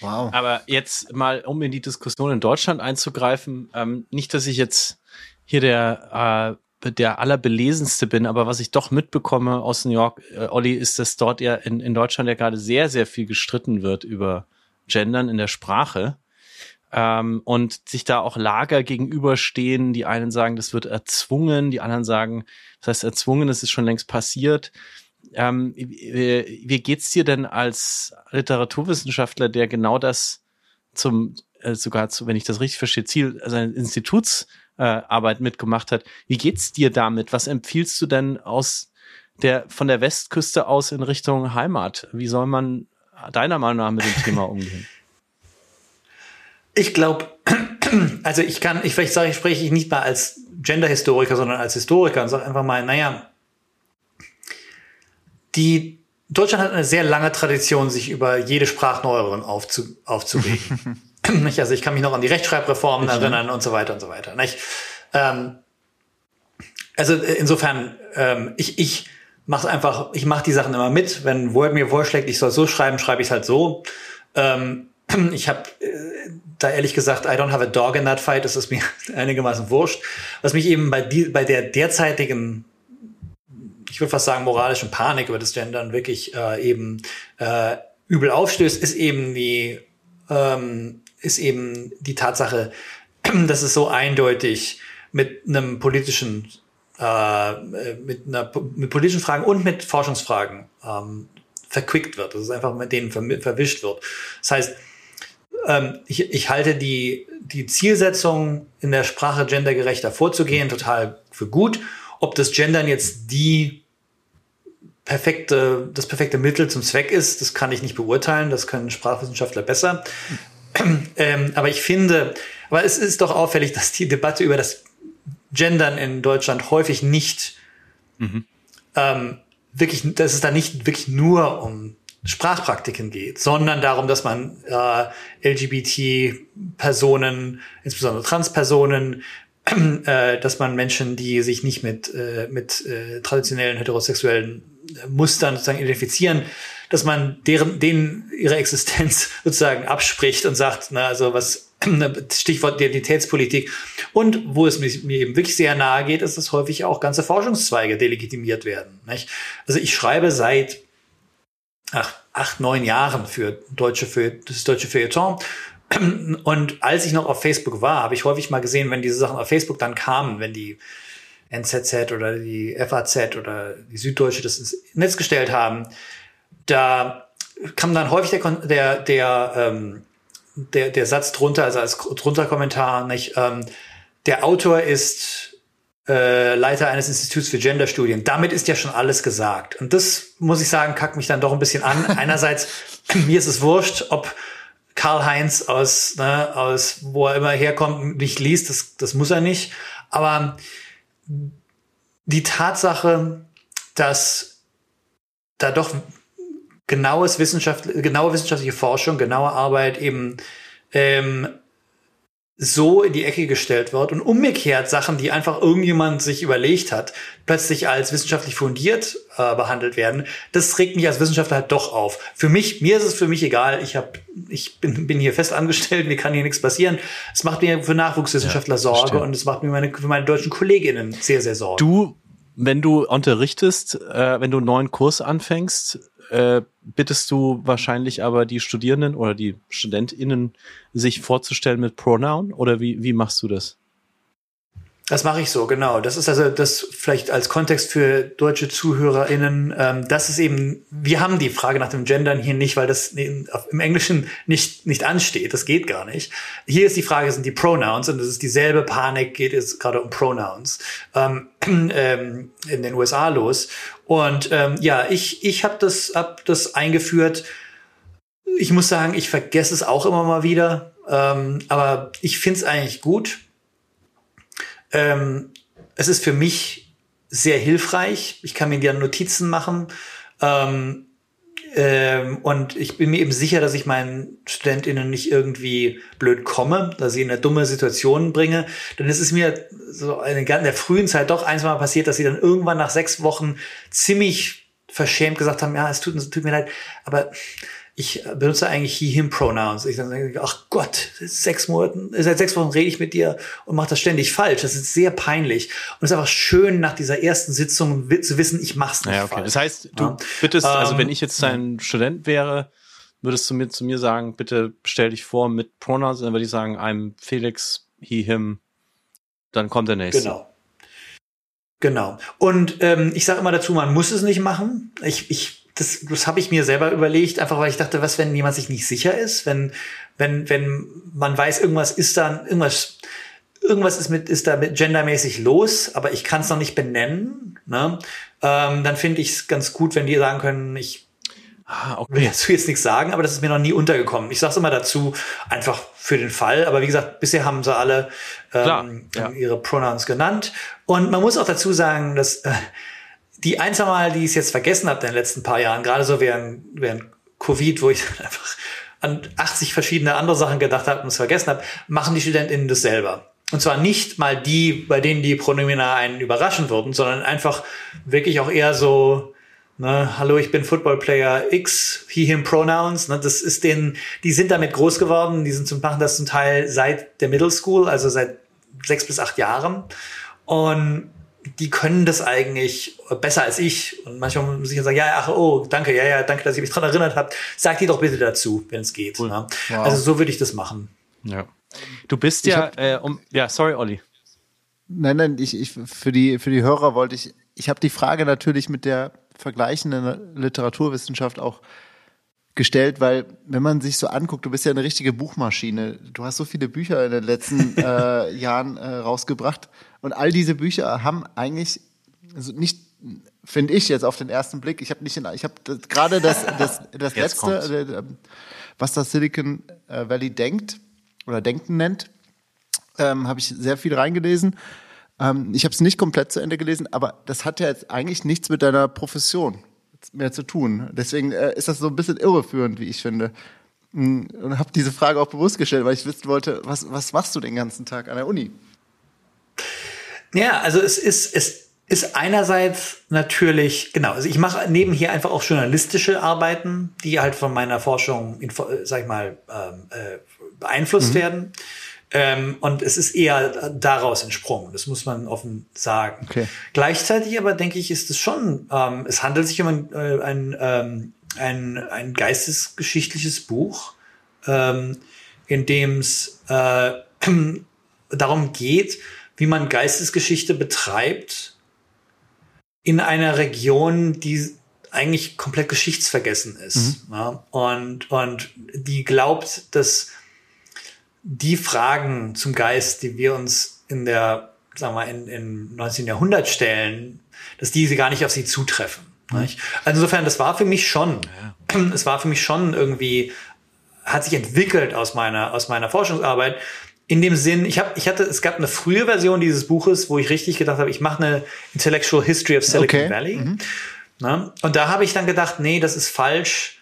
Wow. Aber jetzt mal, um in die Diskussion in Deutschland einzugreifen, ähm, nicht, dass ich jetzt hier der äh, der allerbelesenste bin, aber was ich doch mitbekomme aus New York, äh, Olli, ist, dass dort ja in, in Deutschland ja gerade sehr, sehr viel gestritten wird über Gendern in der Sprache. Ähm, und sich da auch Lager gegenüberstehen. Die einen sagen, das wird erzwungen, die anderen sagen, das heißt erzwungen, es ist schon längst passiert. Ähm, wie, wie geht's dir denn als Literaturwissenschaftler, der genau das zum, äh, sogar zu, wenn ich das richtig verstehe, Ziel seines Instituts äh, mitgemacht hat. Wie geht's dir damit? Was empfiehlst du denn aus der, von der Westküste aus in Richtung Heimat? Wie soll man deiner Meinung nach mit dem Thema umgehen? Ich glaube, also ich kann, ich vielleicht sage ich, spreche ich nicht mal als Genderhistoriker, sondern als Historiker und sage einfach mal, naja, die Deutschland hat eine sehr lange Tradition, sich über jede Sprachneuerung aufzu, aufzuregen. Also ich kann mich noch an die Rechtschreibreformen ich erinnern ne? und so weiter und so weiter. Nicht? Ähm, also äh, insofern, ähm, ich, ich mache einfach, ich mache die Sachen immer mit. Wenn Word mir vorschlägt, ich soll so schreiben, schreibe ich es halt so. Ähm, ich habe äh, da ehrlich gesagt, I don't have a dog in that fight, das ist mir einigermaßen wurscht. Was mich eben bei, die, bei der derzeitigen, ich würde fast sagen, moralischen Panik über das Gendern wirklich äh, eben äh, übel aufstößt, ist eben die ähm, ist eben die Tatsache, dass es so eindeutig mit einem politischen, äh, mit, einer, mit politischen Fragen und mit Forschungsfragen ähm, verquickt wird, dass es einfach mit denen verwischt wird. Das heißt, ähm, ich, ich halte die, die Zielsetzung in der Sprache gendergerechter vorzugehen total für gut. Ob das Gendern jetzt die perfekte, das perfekte Mittel zum Zweck ist, das kann ich nicht beurteilen. Das können Sprachwissenschaftler besser. Ähm, aber ich finde, aber es ist doch auffällig, dass die Debatte über das Gendern in Deutschland häufig nicht mhm. ähm, wirklich, dass es da nicht wirklich nur um Sprachpraktiken geht, sondern darum, dass man äh, LGBT-Personen, insbesondere Transpersonen, äh, dass man Menschen, die sich nicht mit, äh, mit äh, traditionellen heterosexuellen Mustern sozusagen identifizieren, dass man deren, denen ihre Existenz sozusagen abspricht und sagt, na, also was, Stichwort Identitätspolitik. Und wo es mir, eben wirklich sehr nahe geht, ist, dass häufig auch ganze Forschungszweige delegitimiert werden. Nicht? Also ich schreibe seit ach, acht, neun Jahren für deutsche, für das deutsche Feuilleton. Und als ich noch auf Facebook war, habe ich häufig mal gesehen, wenn diese Sachen auf Facebook dann kamen, wenn die NZZ oder die FAZ oder die Süddeutsche das ins Netz gestellt haben, da kam dann häufig der, der, der, ähm, der, der Satz drunter, also als drunter Kommentar, nicht, ähm, der Autor ist äh, Leiter eines Instituts für Genderstudien. Damit ist ja schon alles gesagt. Und das, muss ich sagen, kackt mich dann doch ein bisschen an. Einerseits, mir ist es wurscht, ob Karl-Heinz aus, ne, aus wo er immer herkommt, nicht liest, das, das muss er nicht. Aber die Tatsache, dass da doch genaues Wissenschaft, genaue wissenschaftliche Forschung, genaue Arbeit eben ähm, so in die Ecke gestellt wird und umgekehrt Sachen, die einfach irgendjemand sich überlegt hat, plötzlich als wissenschaftlich fundiert äh, behandelt werden, das regt mich als Wissenschaftler halt doch auf. Für mich, mir ist es für mich egal, ich hab, ich bin, bin hier fest angestellt, mir kann hier nichts passieren. Es macht mir für Nachwuchswissenschaftler ja, Sorge stimmt. und es macht mir meine, für meine deutschen Kolleginnen sehr, sehr Sorge. Du, wenn du unterrichtest, äh, wenn du einen neuen Kurs anfängst, äh, bittest du wahrscheinlich aber die Studierenden oder die StudentInnen, sich vorzustellen mit Pronoun oder wie, wie machst du das? Das mache ich so, genau. Das ist also das vielleicht als Kontext für deutsche ZuhörerInnen. Ähm, das ist eben, wir haben die Frage nach dem Gendern hier nicht, weil das im Englischen nicht, nicht ansteht. Das geht gar nicht. Hier ist die Frage, sind die Pronouns und es ist dieselbe Panik, geht es gerade um Pronouns ähm, ähm, in den USA los. Und ähm, ja, ich, ich habe das, hab das eingeführt. Ich muss sagen, ich vergesse es auch immer mal wieder. Ähm, aber ich finde es eigentlich gut ähm, es ist für mich sehr hilfreich. Ich kann mir gerne Notizen machen. Ähm, ähm, und ich bin mir eben sicher, dass ich meinen StudentInnen nicht irgendwie blöd komme, dass ich in eine dumme Situation bringe. Ist es mir so in der frühen Zeit doch eins mal passiert, dass sie dann irgendwann nach sechs Wochen ziemlich verschämt gesagt haben, ja, es tut, es tut mir leid, aber ich benutze eigentlich he, him Pronouns. Ich denke, ach Gott, seit sechs Monaten, seit sechs Wochen rede ich mit dir und mache das ständig falsch. Das ist sehr peinlich. Und es ist einfach schön, nach dieser ersten Sitzung zu wissen, ich mach's nicht ja, okay. falsch. Das heißt, du ja. bittest, also wenn ähm, ich jetzt dein ja. Student wäre, würdest du mir zu mir sagen, bitte stell dich vor mit Pronouns, dann würde ich sagen, I'm Felix, he, him, dann kommt der nächste. Genau. Genau. Und ähm, ich sage immer dazu, man muss es nicht machen. Ich, ich das, das habe ich mir selber überlegt, einfach weil ich dachte, was, wenn jemand sich nicht sicher ist, wenn, wenn, wenn man weiß, irgendwas ist da, irgendwas, irgendwas ist mit, ist da mit gendermäßig los, aber ich kann es noch nicht benennen, ne? ähm, dann finde ich es ganz gut, wenn die sagen können, ich Ah, okay. will dazu jetzt nichts sagen, aber das ist mir noch nie untergekommen. Ich sage es immer dazu, einfach für den Fall. Aber wie gesagt, bisher haben sie alle ähm, ja. ihre Pronouns genannt. Und man muss auch dazu sagen, dass äh, die ein, zwei Mal, die ich jetzt vergessen habe in den letzten paar Jahren, gerade so während, während Covid, wo ich einfach an 80 verschiedene andere Sachen gedacht habe und es vergessen habe, machen die StudentInnen das selber. Und zwar nicht mal die, bei denen die Pronomina einen überraschen würden, sondern einfach wirklich auch eher so, ne, hallo, ich bin Football Player X, he, him Pronouns, ne, das ist denen, die sind damit groß geworden, die sind zum, machen das zum Teil seit der Middle School, also seit sechs bis acht Jahren. Und die können das eigentlich besser als ich. Und manchmal muss ich dann sagen, ja, ach, oh, danke, ja, ja, danke, dass ihr mich dran erinnert habt. Sag die doch bitte dazu, wenn es geht. Cool. Ne? Wow. Also so würde ich das machen. Ja. Du bist ich ja, hab, äh, um, ja, sorry, Olli. Nein, nein, ich, ich, für die, für die Hörer wollte ich, ich habe die Frage natürlich mit der vergleichenden Literaturwissenschaft auch gestellt, weil wenn man sich so anguckt, du bist ja eine richtige Buchmaschine. Du hast so viele Bücher in den letzten äh, Jahren äh, rausgebracht und all diese Bücher haben eigentlich also nicht finde ich jetzt auf den ersten Blick. Ich habe nicht, in, ich habe gerade das das das letzte, äh, ähm, was das Silicon äh, Valley denkt oder denken nennt, ähm, habe ich sehr viel reingelesen. Ähm, ich habe es nicht komplett zu Ende gelesen, aber das hat ja jetzt eigentlich nichts mit deiner Profession mehr zu tun. Deswegen äh, ist das so ein bisschen irreführend, wie ich finde. Hm, und habe diese Frage auch bewusst gestellt, weil ich wissen wollte, was, was machst du den ganzen Tag an der Uni? Ja, also es ist, es ist einerseits natürlich, genau, also ich mache nebenher einfach auch journalistische Arbeiten, die halt von meiner Forschung, sag ich mal, ähm, äh, beeinflusst mhm. werden. Ähm, und es ist eher daraus entsprungen, das muss man offen sagen. Okay. Gleichzeitig aber denke ich, ist es schon, ähm, es handelt sich um ein, äh, ein, ähm, ein, ein geistesgeschichtliches Buch, ähm, in dem es äh, darum geht, wie man Geistesgeschichte betreibt in einer Region, die eigentlich komplett geschichtsvergessen ist. Mhm. Ja? Und, und die glaubt, dass die Fragen zum Geist, die wir uns in der sagen wir mal, in, in 19. Jahrhundert stellen, dass diese gar nicht auf sie zutreffen. Nicht? Also insofern, das war für mich schon, ja. es war für mich schon irgendwie, hat sich entwickelt aus meiner, aus meiner Forschungsarbeit. In dem Sinn, ich habe, ich hatte, es gab eine frühe Version dieses Buches, wo ich richtig gedacht habe, ich mache eine Intellectual History of Silicon okay. Valley. Mhm. Na? Und da habe ich dann gedacht, nee, das ist falsch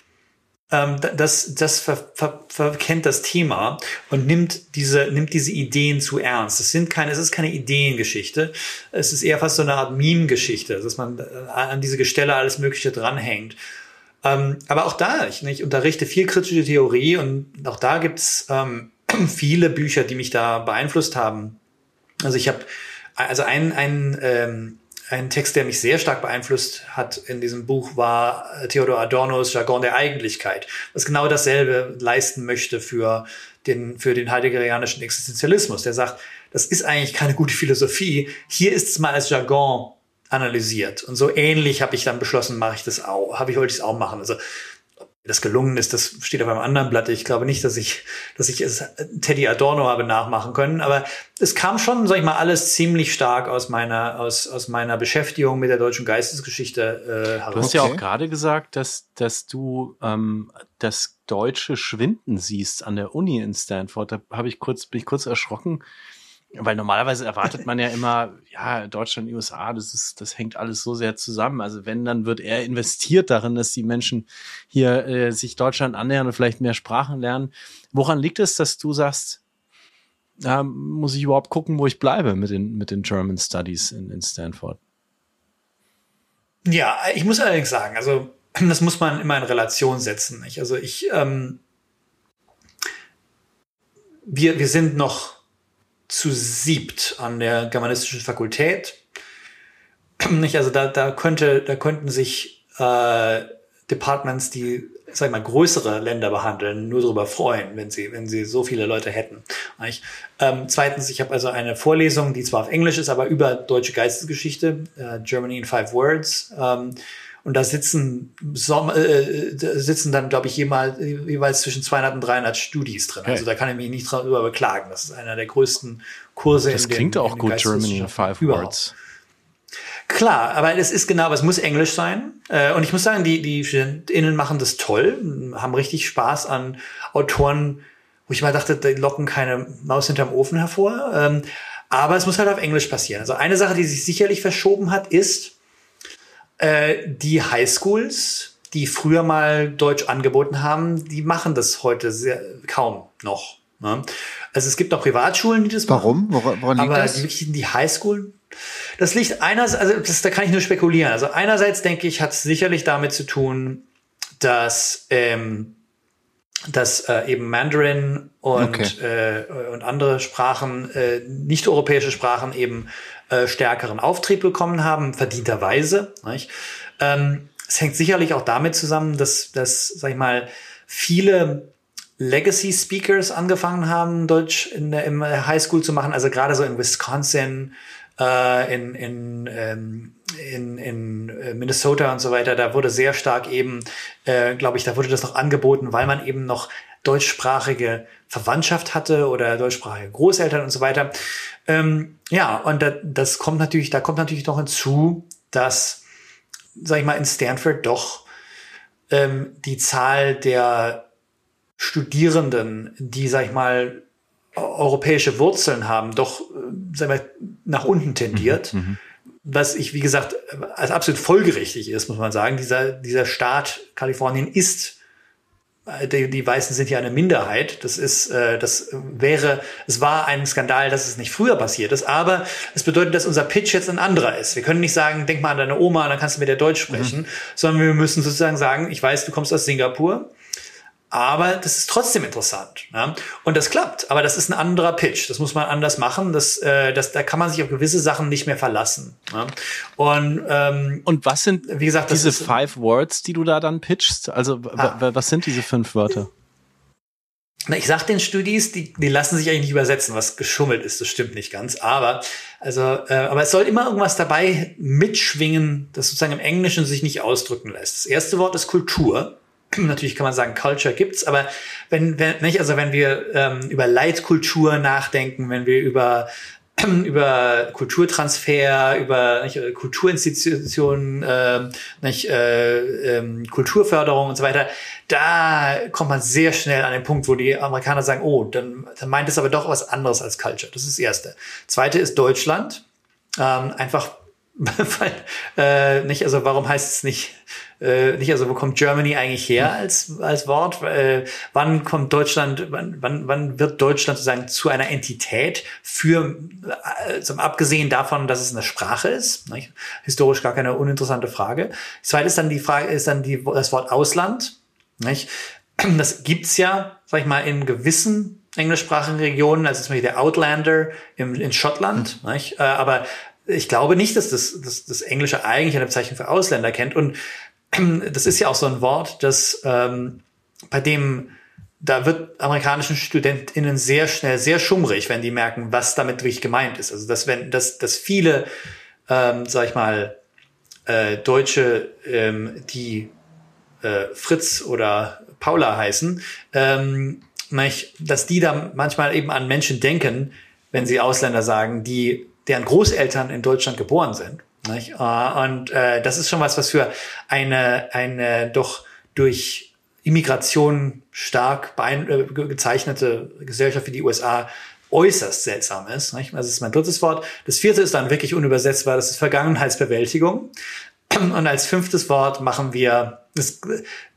ähm, das, das ver, ver, verkennt das Thema und nimmt diese, nimmt diese Ideen zu ernst. Es sind keine, es ist keine Ideengeschichte. Es ist eher fast so eine Art Meme-Geschichte, dass man äh, an diese Gestelle alles Mögliche dranhängt. Ähm, aber auch da, ich, ich unterrichte viel kritische Theorie und auch da gibt's ähm, viele Bücher, die mich da beeinflusst haben. Also ich habe, also ein, ein ähm, ein Text, der mich sehr stark beeinflusst hat in diesem Buch, war äh, Theodor Adornos Jargon der Eigentlichkeit, was genau dasselbe leisten möchte für den, für den heideggerianischen Existenzialismus. Der sagt, das ist eigentlich keine gute Philosophie. Hier ist es mal als Jargon analysiert. Und so ähnlich habe ich dann beschlossen, mache ich das auch, habe ich wollte ich es auch machen. Also das gelungen ist, das steht auf einem anderen Blatt. Ich glaube nicht, dass ich, dass ich es Teddy Adorno habe nachmachen können, aber es kam schon, sag ich mal, alles ziemlich stark aus meiner, aus, aus meiner Beschäftigung mit der deutschen Geistesgeschichte äh, heraus. Du hast ja auch gerade gesagt, dass, dass du ähm, das deutsche Schwinden siehst an der Uni in Stanford. Da habe ich kurz, bin ich kurz erschrocken weil normalerweise erwartet man ja immer, ja, Deutschland, USA, das ist, das hängt alles so sehr zusammen. Also wenn, dann wird er investiert darin, dass die Menschen hier äh, sich Deutschland annähern und vielleicht mehr Sprachen lernen. Woran liegt es, dass du sagst, da muss ich überhaupt gucken, wo ich bleibe mit den, mit den German Studies in, in Stanford? Ja, ich muss allerdings sagen, also das muss man immer in Relation setzen. Nicht? Also ich, ähm, wir, wir sind noch zu siebt an der germanistischen Fakultät. Nicht, also da, da könnte, da könnten sich äh, Departments, die, sag ich mal, größere Länder behandeln, nur darüber freuen, wenn sie, wenn sie so viele Leute hätten. Ähm, zweitens, ich habe also eine Vorlesung, die zwar auf Englisch ist, aber über deutsche Geistesgeschichte, äh, Germany in Five Words. Ähm, und da sitzen, Sommer, äh, sitzen dann, glaube ich, jeweils, jeweils zwischen 200 und 300 Studis drin. Also da kann ich mich nicht drüber beklagen. Das ist einer der größten Kurse. Das in klingt den, auch in gut, Germany in Five überhaupt. Words. Klar, aber es ist genau, aber es muss Englisch sein. Äh, und ich muss sagen, die, die StudentInnen machen das toll, haben richtig Spaß an Autoren, wo ich mal dachte, die locken keine Maus hinterm Ofen hervor. Ähm, aber es muss halt auf Englisch passieren. Also eine Sache, die sich sicherlich verschoben hat, ist, äh, die Highschools, die früher mal Deutsch angeboten haben, die machen das heute sehr, kaum noch. Ne? Also es gibt noch Privatschulen, die das Warum? machen. Warum? Woran liegt aber das? Die, die Highschool, das liegt einerseits, also das, da kann ich nur spekulieren. Also einerseits denke ich, hat es sicherlich damit zu tun, dass ähm, dass äh, eben Mandarin und, okay. äh, und andere Sprachen, äh, nicht-europäische Sprachen eben äh, stärkeren Auftrieb bekommen haben, verdienterweise. Nicht? Ähm, es hängt sicherlich auch damit zusammen, dass, dass sag ich mal, viele Legacy Speakers angefangen haben, Deutsch in der, im Highschool zu machen, also gerade so in Wisconsin, äh, in, in, ähm, in, in äh, Minnesota und so weiter, da wurde sehr stark eben, äh, glaube ich, da wurde das noch angeboten, weil man eben noch deutschsprachige Verwandtschaft hatte oder deutschsprachige Großeltern und so weiter. Ähm, ja, und da, das kommt natürlich, da kommt natürlich noch hinzu, dass, sag ich mal, in Stanford doch ähm, die Zahl der Studierenden, die, sag ich mal, europäische Wurzeln haben, doch, äh, sag ich mal, nach unten tendiert. Mhm, mhm, was ich, wie gesagt, als absolut folgerichtig ist, muss man sagen. Dieser, dieser Staat Kalifornien ist die, die Weißen sind ja eine Minderheit. Das ist, äh, das wäre, es war ein Skandal, dass es nicht früher passiert ist, aber es bedeutet, dass unser Pitch jetzt ein anderer ist. Wir können nicht sagen, denk mal an deine Oma, dann kannst du mit der Deutsch sprechen, mhm. sondern wir müssen sozusagen sagen, ich weiß, du kommst aus Singapur, aber das ist trotzdem interessant. Ja? Und das klappt. Aber das ist ein anderer Pitch. Das muss man anders machen. Das, äh, das, da kann man sich auf gewisse Sachen nicht mehr verlassen. Ja? Und, ähm, Und was sind wie gesagt, diese ist, Five Words, die du da dann pitchst? Also ah. was sind diese fünf Wörter? Na, ich sag den Studis, die, die lassen sich eigentlich nicht übersetzen, was geschummelt ist. Das stimmt nicht ganz. Aber also, äh, aber es soll immer irgendwas dabei mitschwingen, das sozusagen im Englischen sich nicht ausdrücken lässt. Das erste Wort ist Kultur. Natürlich kann man sagen, Culture gibt's, aber wenn, wenn nicht, also wenn wir ähm, über Leitkultur nachdenken, wenn wir über über Kulturtransfer, über nicht, Kulturinstitutionen, äh, nicht, äh, äh, Kulturförderung und so weiter, da kommt man sehr schnell an den Punkt, wo die Amerikaner sagen, oh, dann, dann meint es aber doch was anderes als Culture. Das ist das Erste. Zweite ist Deutschland. Ähm, einfach weil, äh, nicht, also warum heißt es nicht, äh, nicht, also wo kommt Germany eigentlich her als, als Wort? Äh, wann kommt Deutschland, wann, wann, wann wird Deutschland sozusagen zu einer Entität für, äh, zum abgesehen davon, dass es eine Sprache ist? Nicht? Historisch gar keine uninteressante Frage. Das zweite ist dann die Frage, ist dann die, das Wort Ausland. Nicht? Das gibt's ja, sag ich mal, in gewissen englischsprachigen Regionen, also zum Beispiel der Outlander im, in Schottland, mhm. nicht? Äh, aber ich glaube nicht, dass das, dass das Englische eigentlich eine Bezeichnung für Ausländer kennt. Und das ist ja auch so ein Wort, das ähm, bei dem da wird amerikanischen StudentInnen sehr schnell sehr schummrig, wenn die merken, was damit wirklich gemeint ist. Also dass wenn dass, dass viele, ähm, sag ich mal, äh, Deutsche, ähm, die äh, Fritz oder Paula heißen, ähm, dass die da manchmal eben an Menschen denken, wenn sie Ausländer sagen, die deren Großeltern in Deutschland geboren sind. Nicht? Äh, und äh, das ist schon was, was für eine, eine doch durch Immigration stark äh, gezeichnete Gesellschaft wie die USA äußerst seltsam ist. Nicht? Also das ist mein drittes Wort. Das vierte ist dann wirklich unübersetzbar, das ist Vergangenheitsbewältigung. Und als fünftes Wort machen wir, es,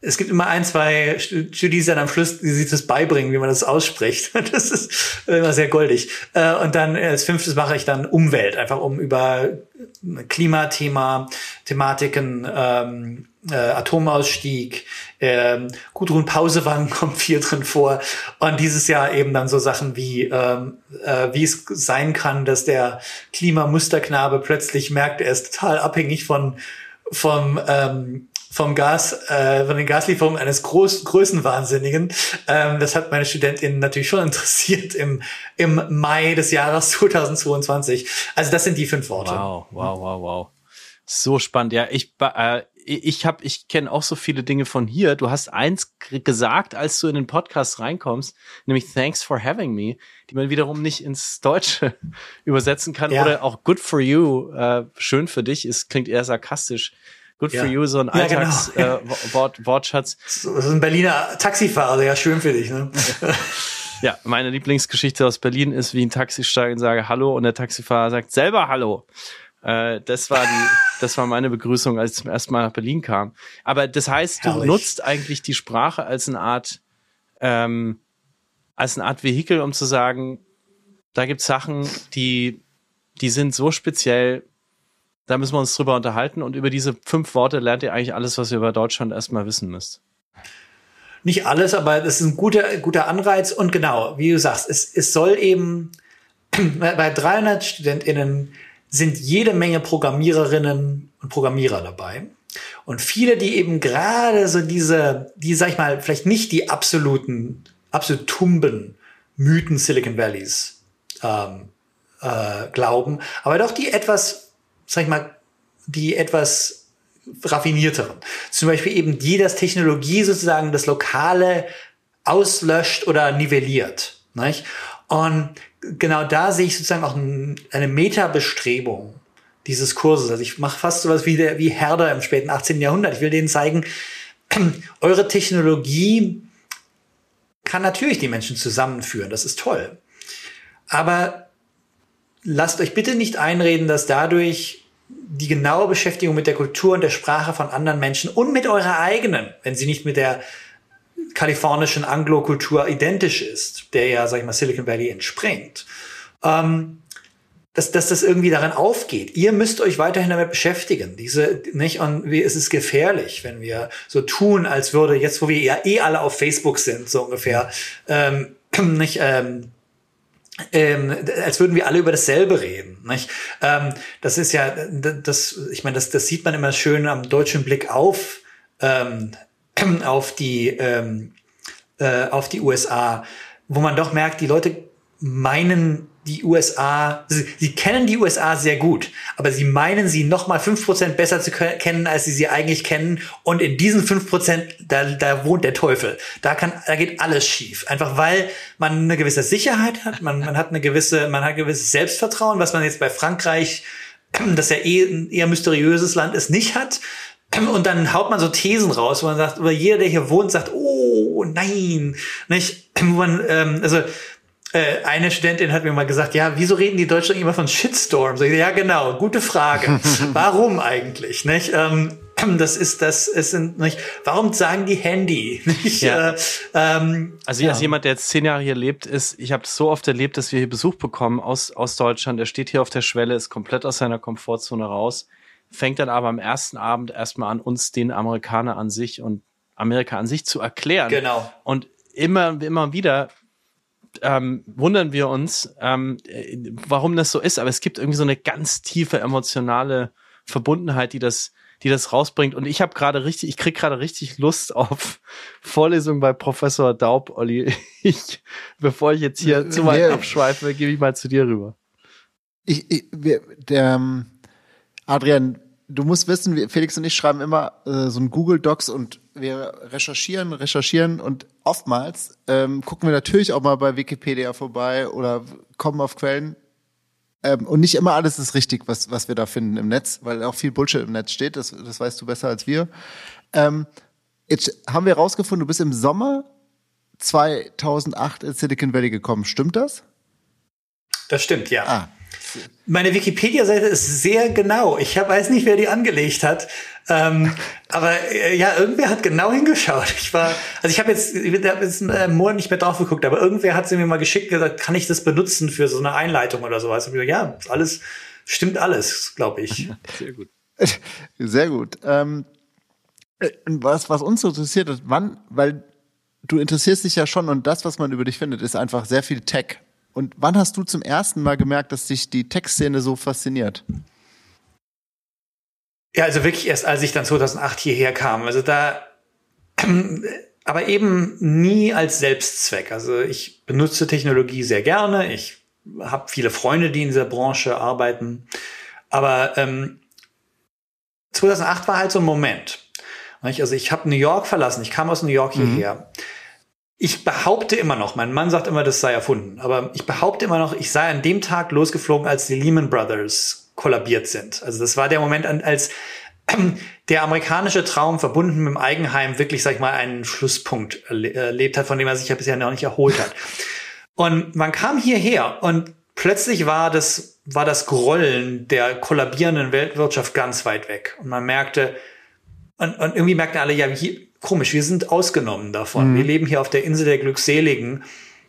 es gibt immer ein, zwei Studis dann am Schluss, die sich das beibringen, wie man das ausspricht. Das ist immer sehr goldig. Äh, und dann als fünftes mache ich dann Umwelt, einfach um über Klimathema, Thematiken, ähm, äh, Atomausstieg, ähm, Gudrun Pausewang kommt viel drin vor und dieses Jahr eben dann so Sachen wie ähm, äh, wie es sein kann, dass der Klimamusterknabe plötzlich merkt, er ist total abhängig von vom ähm, vom Gas, äh, von den Gaslieferungen eines Groß Größenwahnsinnigen. Ähm, das hat meine Studentin natürlich schon interessiert im, im Mai des Jahres 2022. Also das sind die fünf Worte. Wow, wow, wow, wow. So spannend. Ja, ich, äh, ich habe, ich kenne auch so viele Dinge von hier. Du hast eins gesagt, als du in den Podcast reinkommst, nämlich Thanks for having me, die man wiederum nicht ins Deutsche übersetzen kann ja. oder auch Good for you, äh, schön für dich, ist klingt eher sarkastisch. Good ja. for you, so ein ja, Alltags genau. äh, Wort, Wortschatz. So, so ein Berliner Taxifahrer, ja schön für dich. Ne? ja, meine Lieblingsgeschichte aus Berlin ist, wie ein Taxi steigt und sage Hallo und der Taxifahrer sagt selber Hallo. Äh, das war die, das war meine Begrüßung, als ich zum ersten Mal nach Berlin kam. Aber das heißt, Herrlich. du nutzt eigentlich die Sprache als eine Art, ähm, als eine Art Vehikel, um zu sagen, da gibt's Sachen, die, die sind so speziell, da müssen wir uns drüber unterhalten und über diese fünf Worte lernt ihr eigentlich alles, was ihr über Deutschland erstmal wissen müsst. Nicht alles, aber das ist ein guter, guter Anreiz und genau, wie du sagst, es, es soll eben bei 300 StudentInnen sind jede Menge Programmiererinnen und Programmierer dabei. Und viele, die eben gerade so diese, die, sag ich mal, vielleicht nicht die absoluten, absolut tumben Mythen Silicon Valleys ähm, äh, glauben, aber doch die etwas, sag ich mal, die etwas raffinierteren. Zum Beispiel eben die, dass Technologie sozusagen das Lokale auslöscht oder nivelliert. Nicht? Und genau da sehe ich sozusagen auch eine Metabestrebung dieses Kurses. Also ich mache fast sowas wie, der, wie Herder im späten 18. Jahrhundert. Ich will denen zeigen, eure Technologie kann natürlich die Menschen zusammenführen. Das ist toll. Aber lasst euch bitte nicht einreden, dass dadurch die genaue Beschäftigung mit der Kultur und der Sprache von anderen Menschen und mit eurer eigenen, wenn sie nicht mit der kalifornischen Anglo-Kultur identisch ist, der ja, sag ich mal, Silicon Valley entspringt, ähm, dass, dass das irgendwie daran aufgeht. Ihr müsst euch weiterhin damit beschäftigen. Diese, nicht, und wie, es ist gefährlich, wenn wir so tun, als würde jetzt, wo wir ja eh alle auf Facebook sind, so ungefähr, ähm, nicht, ähm, ähm, als würden wir alle über dasselbe reden. Nicht? Ähm, das ist ja, das, ich meine, das, das sieht man immer schön am deutschen Blick auf ähm, auf die, ähm, äh, auf die USA, wo man doch merkt, die Leute meinen die USA, sie, sie, kennen die USA sehr gut, aber sie meinen sie noch mal fünf Prozent besser zu kennen, als sie sie eigentlich kennen. Und in diesen fünf Prozent, da, da wohnt der Teufel. Da kann, da geht alles schief. Einfach weil man eine gewisse Sicherheit hat, man, man hat eine gewisse, man hat ein gewisses Selbstvertrauen, was man jetzt bei Frankreich, das ja eh ein eher mysteriöses Land ist, nicht hat. Und dann haut man so Thesen raus, wo man sagt, oder jeder, der hier wohnt, sagt, oh nein, nicht? Wo man, ähm, also äh, eine Studentin hat mir mal gesagt, ja, wieso reden die Deutschen immer von Shitstorm? So, ja, genau, gute Frage. Warum eigentlich? Nicht? Ähm, das ist das ist nicht. Warum sagen die Handy? Nicht, ja. äh, ähm, also ja. als jemand, der jetzt zehn Jahre hier lebt, ist, ich habe so oft erlebt, dass wir hier Besuch bekommen aus aus Deutschland. Er steht hier auf der Schwelle, ist komplett aus seiner Komfortzone raus, fängt dann aber am ersten Abend erstmal an, uns den Amerikaner an sich und Amerika an sich zu erklären. Genau. Und immer immer wieder ähm, wundern wir uns, ähm, warum das so ist. Aber es gibt irgendwie so eine ganz tiefe emotionale Verbundenheit, die das, die das rausbringt. Und ich habe gerade richtig, ich krieg gerade richtig Lust auf Vorlesungen bei Professor Daub, Olli. Ich, bevor ich jetzt hier zu weit abschweife, gebe ich mal zu dir rüber. Ich, ich wir, der ähm, Adrian, du musst wissen, Felix und ich schreiben immer äh, so ein Google Docs und wir recherchieren, recherchieren und oftmals ähm, gucken wir natürlich auch mal bei Wikipedia vorbei oder kommen auf Quellen. Ähm, und nicht immer alles ist richtig, was, was wir da finden im Netz, weil auch viel Bullshit im Netz steht, das, das weißt du besser als wir. Ähm, jetzt haben wir herausgefunden, du bist im Sommer 2008 in Silicon Valley gekommen. Stimmt das? Das stimmt, ja. Ah, meine Wikipedia-Seite ist sehr genau. Ich hab, weiß nicht, wer die angelegt hat. Ähm, aber äh, ja, irgendwer hat genau hingeschaut. Ich war, also ich habe jetzt, ich hab jetzt einen Monat nicht mehr drauf geguckt, aber irgendwer hat sie mir mal geschickt gesagt, kann ich das benutzen für so eine Einleitung oder sowas? Und ich gesagt, ja, alles stimmt alles, glaube ich. Sehr gut. Sehr gut. Ähm, äh, was, was uns interessiert ist, wann, weil du interessierst dich ja schon und das, was man über dich findet, ist einfach sehr viel Tech. Und wann hast du zum ersten Mal gemerkt, dass dich die Tech-Szene so fasziniert? Ja, also wirklich erst, als ich dann 2008 hierher kam. Also da, aber eben nie als Selbstzweck. Also ich benutze Technologie sehr gerne. Ich habe viele Freunde, die in dieser Branche arbeiten. Aber ähm, 2008 war halt so ein Moment. Also ich habe New York verlassen. Ich kam aus New York mhm. hierher. Mhm ich behaupte immer noch, mein Mann sagt immer, das sei erfunden, aber ich behaupte immer noch, ich sei an dem Tag losgeflogen, als die Lehman Brothers kollabiert sind. Also das war der Moment, als der amerikanische Traum verbunden mit dem Eigenheim wirklich, sag ich mal, einen Schlusspunkt erlebt hat, von dem er sich ja bisher noch nicht erholt hat. Und man kam hierher und plötzlich war das, war das Grollen der kollabierenden Weltwirtschaft ganz weit weg. Und man merkte, und, und irgendwie merkten alle, ja, hier, komisch, wir sind ausgenommen davon. Mhm. Wir leben hier auf der Insel der Glückseligen,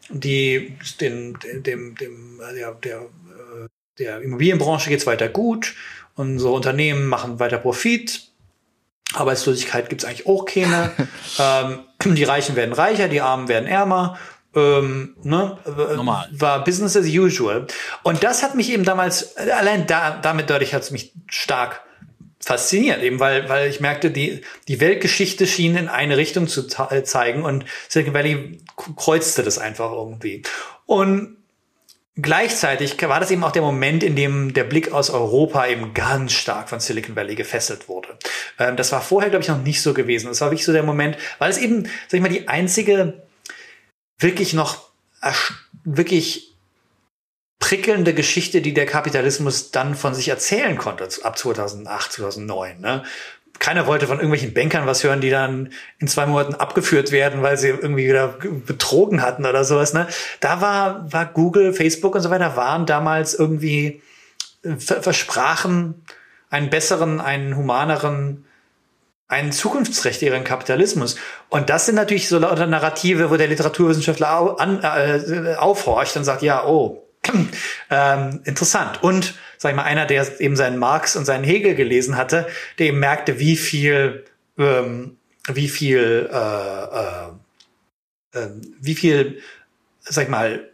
die den, dem, dem, der, der, äh, der Immobilienbranche geht's weiter gut. Unsere Unternehmen machen weiter Profit. Arbeitslosigkeit gibt's eigentlich auch keine. ähm, die Reichen werden reicher, die Armen werden ärmer. Ähm, ne, Normal. war Business as usual. Und das hat mich eben damals, allein da, damit dadurch hat es mich stark fasziniert, eben weil, weil ich merkte, die, die Weltgeschichte schien in eine Richtung zu äh, zeigen und Silicon Valley kreuzte das einfach irgendwie. Und gleichzeitig war das eben auch der Moment, in dem der Blick aus Europa eben ganz stark von Silicon Valley gefesselt wurde. Ähm, das war vorher, glaube ich, noch nicht so gewesen. Das war wirklich so der Moment, weil es eben, sag ich mal, die einzige wirklich noch wirklich prickelnde Geschichte, die der Kapitalismus dann von sich erzählen konnte, ab 2008, 2009. Ne? Keiner wollte von irgendwelchen Bankern was hören, die dann in zwei Monaten abgeführt werden, weil sie irgendwie wieder betrogen hatten oder sowas. Ne? Da war, war Google, Facebook und so weiter waren damals irgendwie äh, versprachen einen besseren, einen humaneren, einen zukunftsträchtigeren Kapitalismus. Und das sind natürlich so lauter Narrative, wo der Literaturwissenschaftler au, an, äh, aufhorcht und sagt, ja, oh, ähm, interessant. Und, sag ich mal, einer, der eben seinen Marx und seinen Hegel gelesen hatte, der eben merkte, wie viel, ähm, wie viel, äh, äh, äh, wie viel, sag ich mal,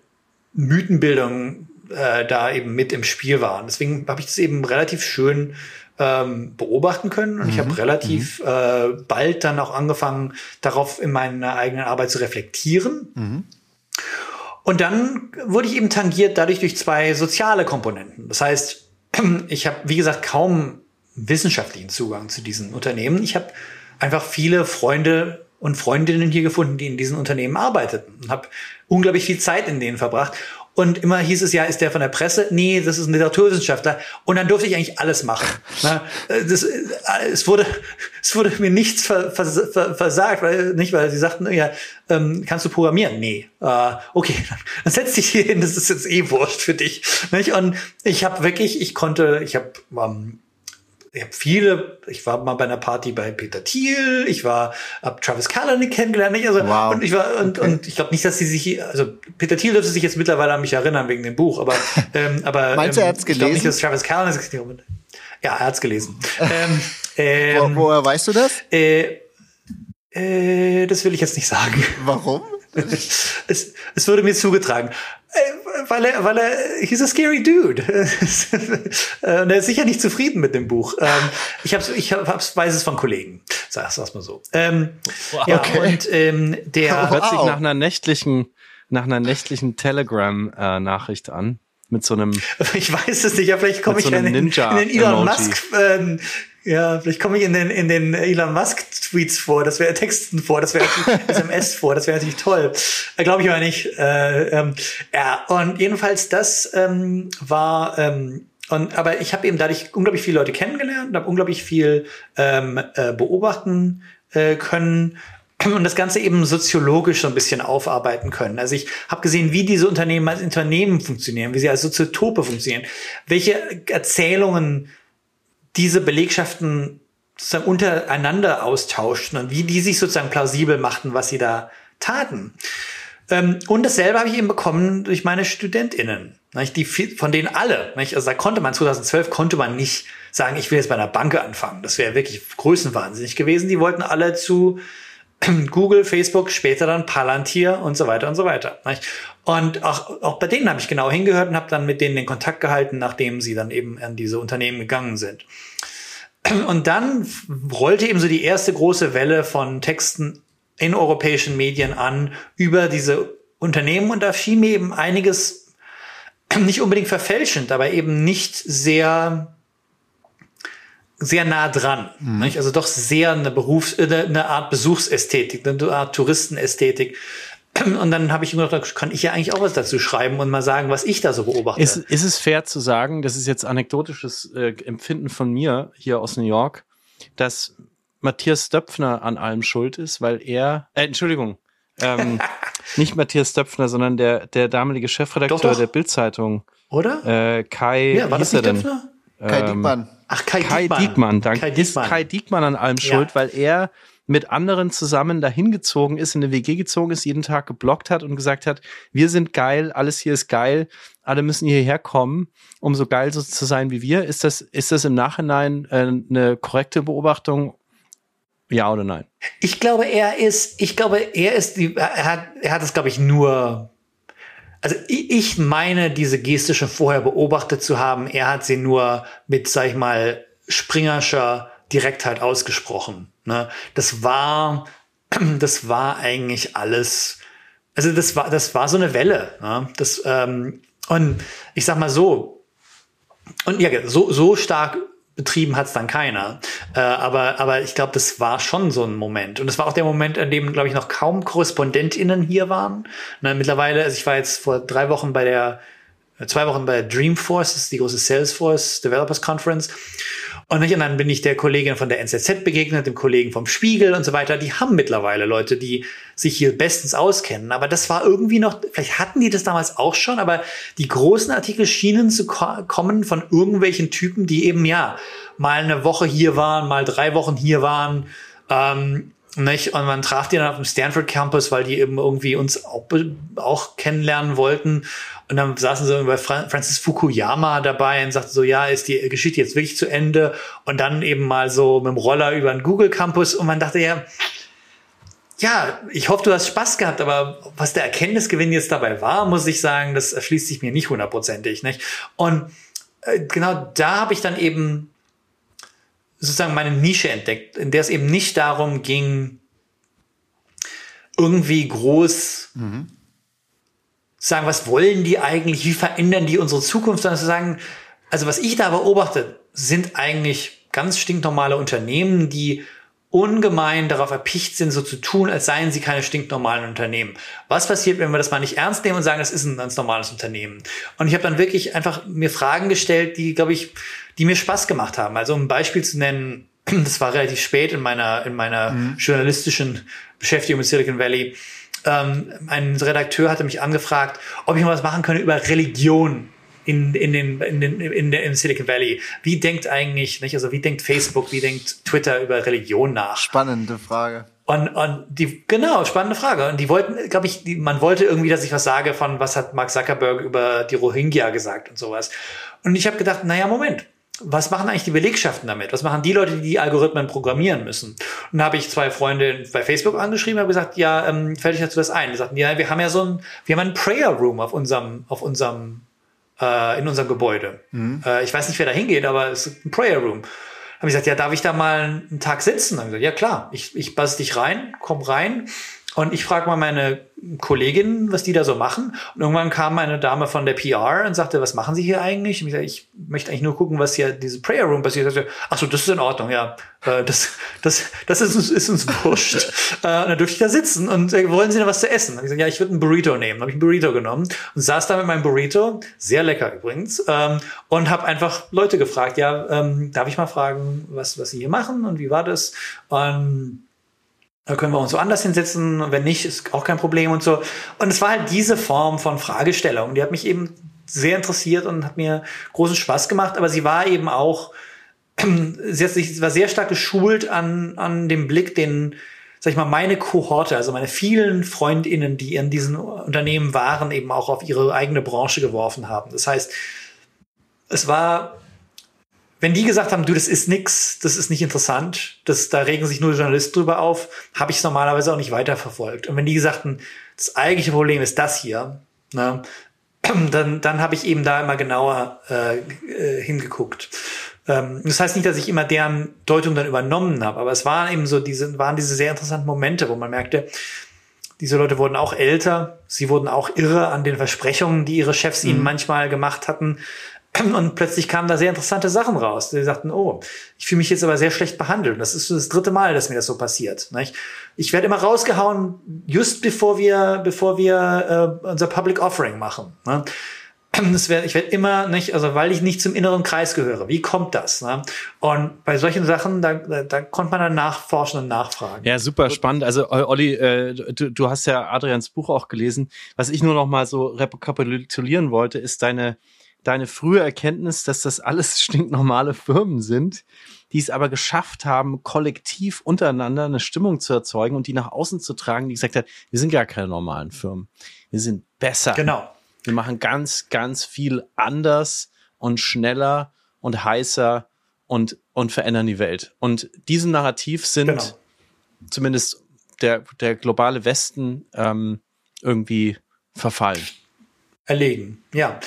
Mythenbildung äh, da eben mit im Spiel waren. Deswegen habe ich das eben relativ schön ähm, beobachten können und mhm. ich habe relativ mhm. äh, bald dann auch angefangen, darauf in meiner eigenen Arbeit zu reflektieren. Mhm. Und dann wurde ich eben tangiert dadurch durch zwei soziale Komponenten. Das heißt, ich habe, wie gesagt, kaum wissenschaftlichen Zugang zu diesen Unternehmen. Ich habe einfach viele Freunde und Freundinnen hier gefunden, die in diesen Unternehmen arbeiteten und habe unglaublich viel Zeit in denen verbracht. Und immer hieß es ja, ist der von der Presse? Nee, das ist ein Literaturwissenschaftler. Und dann durfte ich eigentlich alles machen. Na, das, es, wurde, es wurde mir nichts ver, ver, versagt, weil, nicht, weil sie sagten, ja, ähm, kannst du programmieren? Nee. Äh, okay, dann setz dich hier hin, das ist jetzt eh wurscht für dich. Nicht? Und ich habe wirklich, ich konnte, ich habe ähm, ich habe viele, ich war mal bei einer Party bei Peter Thiel, ich war, hab Travis Kalanick kennengelernt, nicht? Also, wow. und ich war, und, okay. und ich glaube nicht, dass sie sich, also Peter Thiel dürfte sich jetzt mittlerweile an mich erinnern wegen dem Buch, aber, ähm, aber, Meinst du, er hat's gelesen? Ich glaube nicht, dass Travis Kalanick, ja, er hat's gelesen. ähm, ähm, Wo, woher weißt du das? Äh, äh, das will ich jetzt nicht sagen. Warum? es, es wurde mir zugetragen. Äh, weil er, weil er, he's a scary dude. Äh, und er ist sicher nicht zufrieden mit dem Buch. Ähm, ich hab's, ich hab's, weiß es von Kollegen. Sag's, sag's mal so. Ähm, wow. Ja, okay. und ähm, der hört sich nach einer nächtlichen, nach einer nächtlichen Telegram-Nachricht an mit so einem. Ich weiß es nicht, ja, vielleicht komme ich so in, in, den Elon Musk ähm, ja, vielleicht komme ich in den, in den Elon Musk Tweets vor, das wäre Texten vor, das wäre SMS vor, das wäre natürlich toll. Äh, Glaube ich aber nicht. Äh, ähm, ja, und jedenfalls das ähm, war, ähm, und, aber ich habe eben dadurch unglaublich viele Leute kennengelernt und habe unglaublich viel ähm, äh, beobachten äh, können und das Ganze eben soziologisch so ein bisschen aufarbeiten können. Also ich habe gesehen, wie diese Unternehmen als Unternehmen funktionieren, wie sie als Soziotope funktionieren, welche Erzählungen diese Belegschaften sozusagen untereinander austauschten und wie die sich sozusagen plausibel machten, was sie da taten. Ähm, und dasselbe habe ich eben bekommen durch meine StudentInnen. Die, von denen alle, also da konnte man 2012 konnte man nicht sagen, ich will jetzt bei einer Bank anfangen. Das wäre wirklich größenwahnsinnig gewesen. Die wollten alle zu Google, Facebook, später dann Palantir und so weiter und so weiter. Und auch, auch bei denen habe ich genau hingehört und habe dann mit denen den Kontakt gehalten, nachdem sie dann eben an diese Unternehmen gegangen sind. Und dann rollte eben so die erste große Welle von Texten in europäischen Medien an über diese Unternehmen und da schien mir eben einiges nicht unbedingt verfälschend, aber eben nicht sehr sehr nah dran. Mhm. Also doch sehr eine Berufs-, äh, eine Art Besuchsästhetik, eine Art Touristenästhetik. Und dann habe ich immer gedacht, kann ich ja eigentlich auch was dazu schreiben und mal sagen, was ich da so beobachte. Ist, ist es fair zu sagen, das ist jetzt anekdotisches äh, Empfinden von mir hier aus New York, dass Matthias Stöpfner an allem schuld ist, weil er, äh, Entschuldigung, ähm, nicht Matthias Stöpfner, sondern der, der damalige Chefredakteur doch, doch. der Bildzeitung. Oder? Äh, Kai, ja, war das nicht Stöpfner? Kai ähm, Diekmann. Ach, Kai, Kai Diekmann. Diekmann. Danke. Kai Diekmann. Ist Kai Diekmann an allem schuld, ja. weil er mit anderen zusammen dahin gezogen ist, in eine WG gezogen ist, jeden Tag geblockt hat und gesagt hat, wir sind geil, alles hier ist geil, alle müssen hierher kommen, um so geil so zu sein wie wir. Ist das, ist das im Nachhinein äh, eine korrekte Beobachtung? Ja oder nein? Ich glaube, er ist, ich glaube, er ist die, er hat, er hat es, glaube ich, nur also ich meine, diese Geste schon vorher beobachtet zu haben. Er hat sie nur mit, sag ich mal, springerscher Direktheit ausgesprochen. Ne? Das war, das war eigentlich alles. Also das war, das war so eine Welle. Ne? Das ähm, und ich sag mal so. Und ja, so so stark betrieben hat es dann keiner. Äh, aber, aber ich glaube, das war schon so ein Moment. Und es war auch der Moment, an dem, glaube ich, noch kaum KorrespondentInnen hier waren. Na, mittlerweile, also ich war jetzt vor drei Wochen bei der, zwei Wochen bei der Dreamforce, das ist die große Salesforce Developers Conference. Und dann bin ich der Kollegin von der NZZ begegnet, dem Kollegen vom Spiegel und so weiter. Die haben mittlerweile Leute, die sich hier bestens auskennen. Aber das war irgendwie noch, vielleicht hatten die das damals auch schon, aber die großen Artikel schienen zu ko kommen von irgendwelchen Typen, die eben, ja, mal eine Woche hier waren, mal drei Wochen hier waren. Ähm, nicht? Und man traf die dann auf dem Stanford Campus, weil die eben irgendwie uns auch, auch kennenlernen wollten. Und dann saßen sie bei Francis Fukuyama dabei und sagten so, ja, ist die Geschichte jetzt wirklich zu Ende? Und dann eben mal so mit dem Roller über den Google Campus. Und man dachte ja, ja, ich hoffe, du hast Spaß gehabt, aber was der Erkenntnisgewinn jetzt dabei war, muss ich sagen, das erschließt sich mir nicht hundertprozentig. Nicht? Und äh, genau da habe ich dann eben sozusagen meine Nische entdeckt, in der es eben nicht darum ging, irgendwie groß mhm. Sagen, was wollen die eigentlich, wie verändern die unsere Zukunft, sondern zu sagen, also was ich da beobachte, sind eigentlich ganz stinknormale Unternehmen, die ungemein darauf erpicht sind, so zu tun, als seien sie keine stinknormalen Unternehmen. Was passiert, wenn wir das mal nicht ernst nehmen und sagen, das ist ein ganz normales Unternehmen? Und ich habe dann wirklich einfach mir Fragen gestellt, die, glaube ich, die mir Spaß gemacht haben. Also um ein Beispiel zu nennen, das war relativ spät in meiner, in meiner mhm. journalistischen Beschäftigung mit Silicon Valley. Ähm, ein Redakteur hatte mich angefragt, ob ich mal was machen könnte über Religion in, in den, in den, in der, im Silicon Valley. Wie denkt eigentlich, nicht? Also wie denkt Facebook, wie denkt Twitter über Religion nach? Spannende Frage. Und, und die, genau, spannende Frage. Und die wollten, glaube ich, die, man wollte irgendwie, dass ich was sage von, was hat Mark Zuckerberg über die Rohingya gesagt und sowas. Und ich habe gedacht, naja, Moment, was machen eigentlich die Belegschaften damit? Was machen die Leute, die die Algorithmen programmieren müssen? Und da habe ich zwei Freunde bei Facebook angeschrieben, habe gesagt, ja, ähm, fällt euch dazu das ein? Die sagten, ja, wir haben ja so ein, wir haben einen Prayer Room auf unserem, auf unserem äh, in unserem Gebäude. Mhm. Äh, ich weiß nicht, wer da hingeht, aber es ist ein Prayer Room. Habe ich gesagt, ja, darf ich da mal einen Tag sitzen? Dann gesagt, ja klar, ich, ich buzz dich rein, komm rein und ich frage mal meine Kolleginnen, was die da so machen. Und irgendwann kam eine Dame von der PR und sagte, was machen Sie hier eigentlich? Und ich sagte, ich möchte eigentlich nur gucken, was hier diese Prayer Room passiert. Ich ach so, das ist in Ordnung, ja. Äh, das, das, das ist uns, ist uns wurscht. Äh, und dann dürfte ich da sitzen und äh, wollen Sie noch was zu essen? Und ich sagte, ja, ich würde einen Burrito nehmen. Dann habe ich einen Burrito genommen und saß da mit meinem Burrito, sehr lecker übrigens, ähm, und habe einfach Leute gefragt, ja, ähm, darf ich mal fragen, was, was Sie hier machen und wie war das? Und da können wir uns woanders hinsetzen. Wenn nicht, ist auch kein Problem und so. Und es war halt diese Form von Fragestellung. Die hat mich eben sehr interessiert und hat mir großen Spaß gemacht. Aber sie war eben auch, sie hat sich, war sehr stark geschult an, an dem Blick, den, sag ich mal, meine Kohorte, also meine vielen FreundInnen, die in diesen Unternehmen waren, eben auch auf ihre eigene Branche geworfen haben. Das heißt, es war wenn die gesagt haben, du, das ist nix, das ist nicht interessant, das, da regen sich nur Journalisten drüber auf, habe ich es normalerweise auch nicht weiterverfolgt. Und wenn die gesagt das eigentliche Problem ist das hier, ne, dann, dann habe ich eben da immer genauer äh, äh, hingeguckt. Ähm, das heißt nicht, dass ich immer deren Deutung dann übernommen habe, aber es waren eben so diese, waren diese sehr interessanten Momente, wo man merkte, diese Leute wurden auch älter, sie wurden auch irre an den Versprechungen, die ihre Chefs ihnen mhm. manchmal gemacht hatten. Und plötzlich kamen da sehr interessante Sachen raus. Die sagten, oh, ich fühle mich jetzt aber sehr schlecht behandelt. Das ist das dritte Mal, dass mir das so passiert. Ich werde immer rausgehauen, just bevor wir, bevor wir äh, unser Public Offering machen. Ne? Wär, ich werde immer nicht, also weil ich nicht zum inneren Kreis gehöre. Wie kommt das? Ne? Und bei solchen Sachen, da, da, da konnte man dann nachforschen und nachfragen. Ja, super spannend. Also Olli, äh, du, du hast ja Adrians Buch auch gelesen. Was ich nur noch mal so rekapitulieren wollte, ist deine deine frühe Erkenntnis, dass das alles stinknormale Firmen sind, die es aber geschafft haben, kollektiv untereinander eine Stimmung zu erzeugen und die nach außen zu tragen, die gesagt hat, wir sind gar keine normalen Firmen. Wir sind besser. Genau. Wir machen ganz, ganz viel anders und schneller und heißer und, und verändern die Welt. Und diesem Narrativ sind genau. zumindest der, der globale Westen ähm, irgendwie verfallen erlegen. Ja,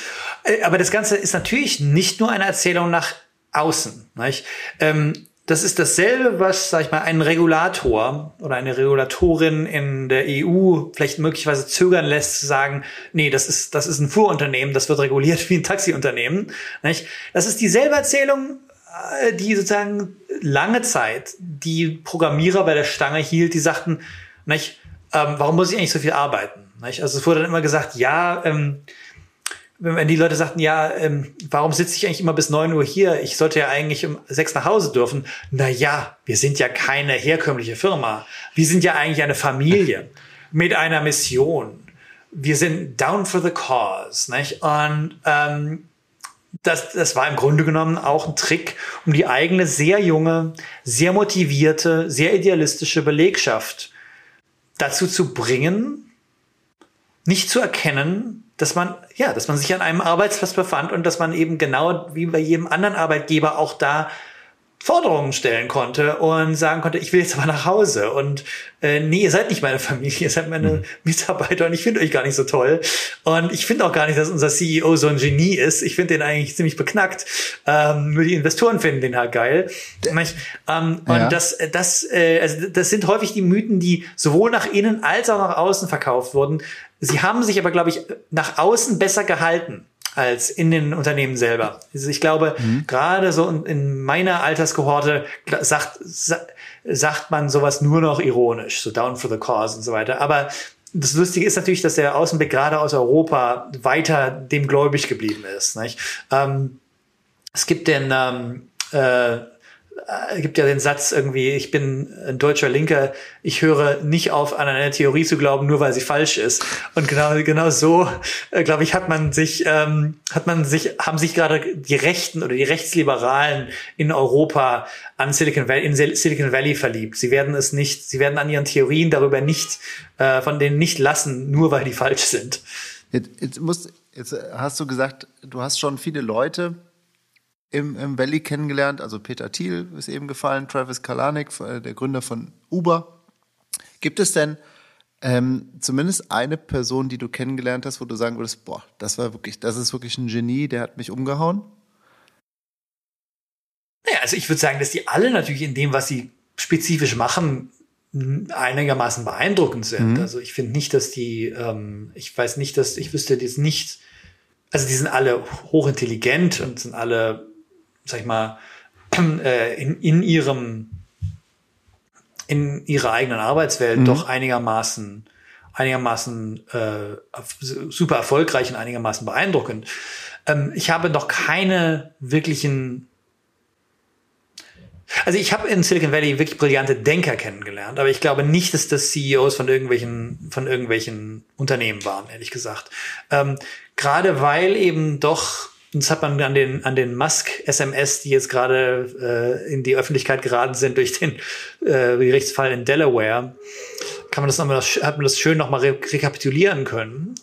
aber das Ganze ist natürlich nicht nur eine Erzählung nach außen. Nicht? Ähm, das ist dasselbe, was, sag ich mal, ein Regulator oder eine Regulatorin in der EU vielleicht möglicherweise zögern lässt, zu sagen, nee, das ist, das ist ein Fuhrunternehmen, das wird reguliert wie ein Taxiunternehmen. Nicht? Das ist dieselbe Erzählung, äh, die sozusagen lange Zeit die Programmierer bei der Stange hielt, die sagten, nicht, ähm, warum muss ich eigentlich so viel arbeiten? Nicht? Also es wurde dann immer gesagt, ja, ähm, wenn die Leute sagten, ja, ähm, warum sitze ich eigentlich immer bis neun Uhr hier? Ich sollte ja eigentlich um sechs nach Hause dürfen. Na ja, wir sind ja keine herkömmliche Firma. Wir sind ja eigentlich eine Familie mit einer Mission. Wir sind down for the cause, nicht? Und ähm, das, das war im Grunde genommen auch ein Trick, um die eigene sehr junge, sehr motivierte, sehr idealistische Belegschaft dazu zu bringen, nicht zu erkennen, dass man, ja, dass man sich an einem Arbeitsplatz befand und dass man eben genau wie bei jedem anderen Arbeitgeber auch da Forderungen stellen konnte und sagen konnte, ich will jetzt aber nach Hause und äh, nee, ihr seid nicht meine Familie, ihr seid meine mhm. Mitarbeiter und ich finde euch gar nicht so toll und ich finde auch gar nicht, dass unser CEO so ein Genie ist. Ich finde den eigentlich ziemlich beknackt. Ähm, nur die Investoren finden den halt geil. Ähm, ja. Und das, das, äh, also das sind häufig die Mythen, die sowohl nach innen als auch nach außen verkauft wurden, Sie haben sich aber, glaube ich, nach außen besser gehalten als in den Unternehmen selber. Also ich glaube, mhm. gerade so in meiner Alterskohorte sagt, sagt man sowas nur noch ironisch, so down for the cause und so weiter. Aber das Lustige ist natürlich, dass der Außenblick gerade aus Europa weiter dem gläubig geblieben ist. Nicht? Ähm, es gibt den ähm, äh, äh, gibt ja den Satz irgendwie, ich bin ein deutscher Linker, ich höre nicht auf, an eine Theorie zu glauben, nur weil sie falsch ist. Und genau, genau so, äh, glaube ich, hat man sich, ähm, hat man sich, haben sich gerade die Rechten oder die Rechtsliberalen in Europa an Silicon Valley, in Silicon Valley verliebt. Sie werden es nicht, sie werden an ihren Theorien darüber nicht, äh, von denen nicht lassen, nur weil die falsch sind. Jetzt, jetzt, musst, jetzt hast du gesagt, du hast schon viele Leute im, im Valley kennengelernt. Also Peter Thiel ist eben gefallen, Travis Kalanick, äh, der Gründer von Uber. Gibt es denn ähm, zumindest eine Person, die du kennengelernt hast, wo du sagen würdest, boah, das war wirklich, das ist wirklich ein Genie, der hat mich umgehauen? Naja, also ich würde sagen, dass die alle natürlich in dem, was sie spezifisch machen, einigermaßen beeindruckend sind. Mhm. Also ich finde nicht, dass die, ähm, ich weiß nicht, dass, ich wüsste jetzt nicht, also die sind alle hochintelligent und sind alle sag ich mal, äh, in, in ihrem, in ihrer eigenen Arbeitswelt mhm. doch einigermaßen, einigermaßen äh, super erfolgreich und einigermaßen beeindruckend. Ähm, ich habe noch keine wirklichen also ich habe in Silicon Valley wirklich brillante Denker kennengelernt, aber ich glaube nicht, dass das CEOs von irgendwelchen von irgendwelchen Unternehmen waren, ehrlich gesagt. Ähm, Gerade weil eben doch und das hat man an den, an den Musk-SMS, die jetzt gerade äh, in die Öffentlichkeit geraten sind durch den äh, Gerichtsfall in Delaware, kann man das nochmal, hat man das schön nochmal re rekapitulieren können.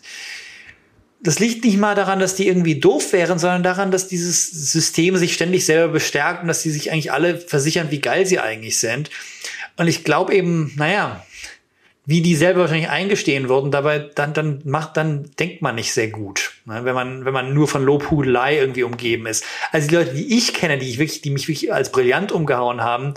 Das liegt nicht mal daran, dass die irgendwie doof wären, sondern daran, dass dieses System sich ständig selber bestärkt und dass die sich eigentlich alle versichern, wie geil sie eigentlich sind. Und ich glaube eben, naja, wie die selber wahrscheinlich eingestehen würden, dabei dann dann macht dann denkt man nicht sehr gut, ne? wenn man wenn man nur von Lobhudelei irgendwie umgeben ist. Also die Leute, die ich kenne, die ich wirklich, die mich wirklich als brillant umgehauen haben,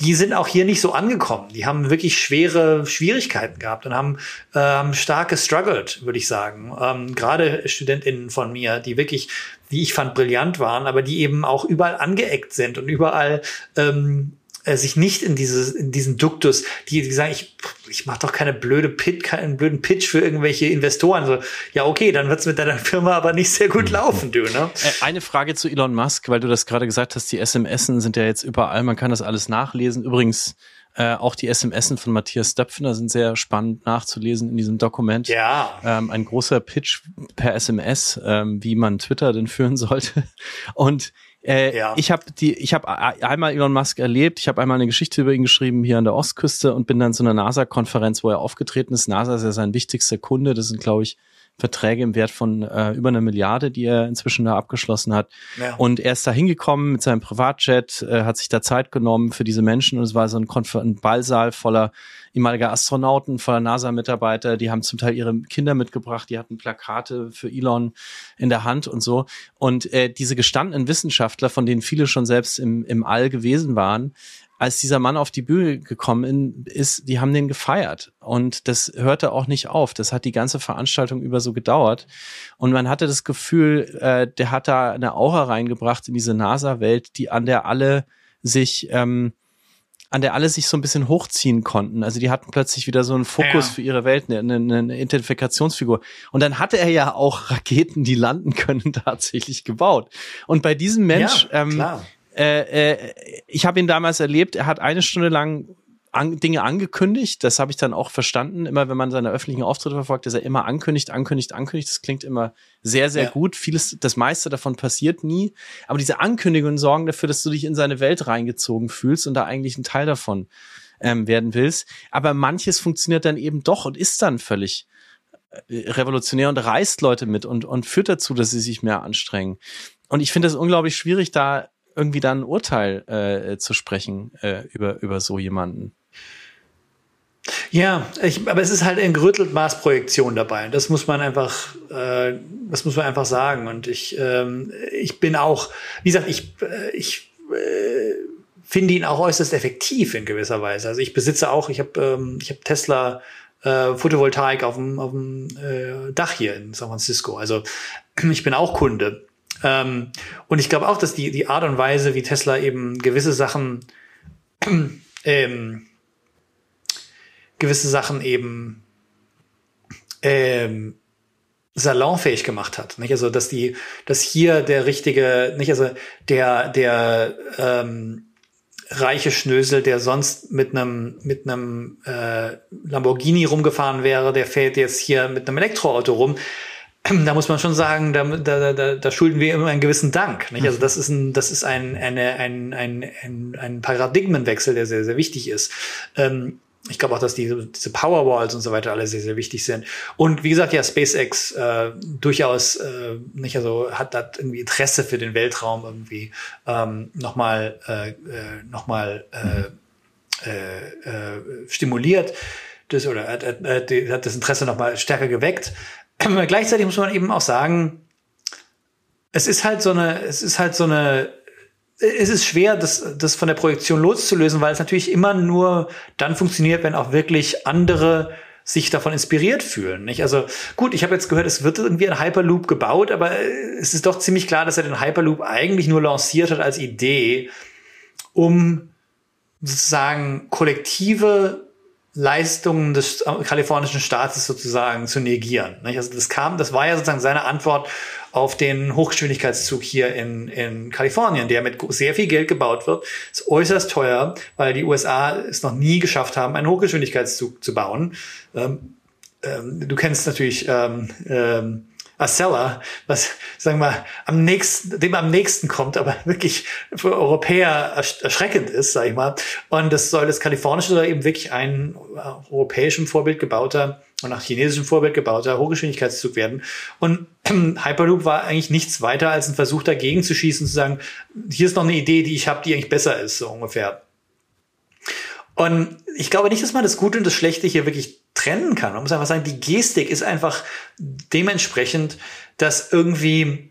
die sind auch hier nicht so angekommen. Die haben wirklich schwere Schwierigkeiten gehabt und haben ähm, stark gestruggelt, würde ich sagen. Ähm, Gerade StudentInnen von mir, die wirklich wie ich fand, brillant waren, aber die eben auch überall angeeckt sind und überall ähm, äh, sich nicht in dieses in diesen Duktus, die, die sagen, ich ich mache doch keine blöde Pit, keinen blöden Pitch für irgendwelche Investoren. So, ja okay, dann wird's mit deiner Firma aber nicht sehr gut laufen, du. Ne? Äh, eine Frage zu Elon Musk, weil du das gerade gesagt hast, die SMS sind ja jetzt überall, man kann das alles nachlesen. Übrigens äh, auch die SMS von Matthias Döpfner sind sehr spannend nachzulesen in diesem Dokument. Ja. Ähm, ein großer Pitch per SMS, ähm, wie man Twitter denn führen sollte. Und äh, ja. Ich habe die, ich habe einmal Elon Musk erlebt. Ich habe einmal eine Geschichte über ihn geschrieben hier an der Ostküste und bin dann zu einer NASA-Konferenz, wo er aufgetreten ist. NASA ist ja sein wichtigster Kunde. Das sind, glaube ich, Verträge im Wert von äh, über einer Milliarde, die er inzwischen da abgeschlossen hat. Ja. Und er ist da hingekommen mit seinem Privatjet, äh, hat sich da Zeit genommen für diese Menschen und es war so ein, Konfer ein Ballsaal voller ehemaliger Astronauten, voller NASA-Mitarbeiter, die haben zum Teil ihre Kinder mitgebracht, die hatten Plakate für Elon in der Hand und so. Und äh, diese gestandenen Wissenschaftler, von denen viele schon selbst im, im All gewesen waren, als dieser Mann auf die Bühne gekommen ist, die haben den gefeiert. Und das hörte auch nicht auf. Das hat die ganze Veranstaltung über so gedauert. Und man hatte das Gefühl, äh, der hat da eine Aura reingebracht in diese NASA-Welt, die an der alle sich ähm, an der alle sich so ein bisschen hochziehen konnten. Also die hatten plötzlich wieder so einen Fokus ja. für ihre Welt, eine, eine, eine Identifikationsfigur. Und dann hatte er ja auch Raketen, die landen können, tatsächlich gebaut. Und bei diesem Mensch, ja, ähm, äh, äh, ich habe ihn damals erlebt, er hat eine Stunde lang an, Dinge angekündigt. Das habe ich dann auch verstanden. Immer wenn man seine öffentlichen Auftritte verfolgt, dass er immer ankündigt, ankündigt, ankündigt. Das klingt immer sehr, sehr ja. gut. Vieles, das meiste davon passiert nie. Aber diese Ankündigungen sorgen dafür, dass du dich in seine Welt reingezogen fühlst und da eigentlich ein Teil davon ähm, werden willst. Aber manches funktioniert dann eben doch und ist dann völlig äh, revolutionär und reißt Leute mit und, und führt dazu, dass sie sich mehr anstrengen. Und ich finde es unglaublich schwierig, da irgendwie dann ein Urteil äh, zu sprechen äh, über, über so jemanden. Ja, ich, aber es ist halt ein gerüttelt Maßprojektion dabei. Das muss man einfach, äh, das muss man einfach sagen. Und ich, ähm, ich bin auch, wie gesagt, ich, äh, ich äh, finde ihn auch äußerst effektiv in gewisser Weise. Also ich besitze auch, ich habe, ähm, ich habe Tesla äh, Photovoltaik auf dem, auf dem äh, Dach hier in San Francisco. Also ich bin auch Kunde. Ähm, und ich glaube auch, dass die, die Art und Weise, wie Tesla eben gewisse Sachen, ähm, gewisse Sachen eben ähm, salonfähig gemacht hat. Nicht? Also, dass die, dass hier der richtige, nicht, also der, der ähm, reiche Schnösel, der sonst mit einem mit einem äh, Lamborghini rumgefahren wäre, der fährt jetzt hier mit einem Elektroauto rum. Da muss man schon sagen, da, da, da, da schulden wir immer einen gewissen Dank. Nicht? Also das ist ein, das ist ein, eine, ein, ein, ein, ein Paradigmenwechsel, der sehr, sehr wichtig ist. Ähm, ich glaube auch, dass die, diese Powerwalls und so weiter alle sehr, sehr wichtig sind. Und wie gesagt, ja, SpaceX äh, durchaus äh, nicht, also hat hat irgendwie Interesse für den Weltraum irgendwie ähm, nochmal äh, äh, noch mal, äh, äh, äh, stimuliert das oder hat, hat, hat das Interesse nochmal stärker geweckt. Aber gleichzeitig muss man eben auch sagen, es ist halt so eine, es ist halt so eine es ist schwer, das, das von der Projektion loszulösen, weil es natürlich immer nur dann funktioniert, wenn auch wirklich andere sich davon inspiriert fühlen. Nicht? Also gut, ich habe jetzt gehört, es wird irgendwie ein Hyperloop gebaut, aber es ist doch ziemlich klar, dass er den Hyperloop eigentlich nur lanciert hat als Idee, um sozusagen kollektive Leistungen des kalifornischen Staates sozusagen zu negieren. Also das kam, das war ja sozusagen seine Antwort auf den Hochgeschwindigkeitszug hier in, in Kalifornien, der mit sehr viel Geld gebaut wird. Ist äußerst teuer, weil die USA es noch nie geschafft haben, einen Hochgeschwindigkeitszug zu bauen. Ähm, ähm, du kennst natürlich ähm, Acela, was, sagen wir, am nächsten, dem am nächsten kommt, aber wirklich für Europäer erschreckend ist, sag ich mal. Und das soll das kalifornische oder eben wirklich ein äh, europäischem Vorbild gebauter und nach chinesischem Vorbild gebauter Hochgeschwindigkeitszug werden. Und Hyperloop war eigentlich nichts weiter als ein Versuch dagegen zu schießen, zu sagen, hier ist noch eine Idee, die ich habe, die eigentlich besser ist, so ungefähr. Und ich glaube nicht, dass man das Gute und das Schlechte hier wirklich trennen kann. Man muss einfach sagen, die Gestik ist einfach dementsprechend, dass irgendwie,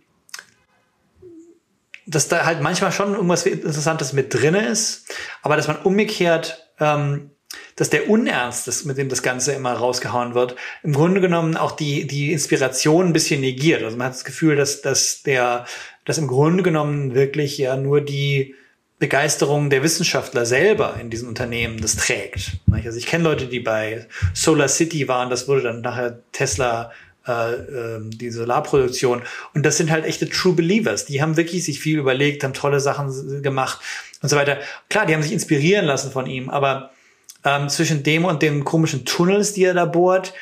dass da halt manchmal schon irgendwas Interessantes mit drinne ist, aber dass man umgekehrt, ähm, dass der Unernst, mit dem das Ganze immer rausgehauen wird, im Grunde genommen auch die, die Inspiration ein bisschen negiert. Also man hat das Gefühl, dass, dass der, dass im Grunde genommen wirklich ja nur die, Begeisterung der Wissenschaftler selber in diesen Unternehmen das trägt. Also ich kenne Leute, die bei Solar City waren, das wurde dann nachher Tesla äh, äh, die Solarproduktion. Und das sind halt echte True Believers. Die haben wirklich sich viel überlegt, haben tolle Sachen gemacht und so weiter. Klar, die haben sich inspirieren lassen von ihm, aber ähm, zwischen dem und den komischen Tunnels, die er da bohrt,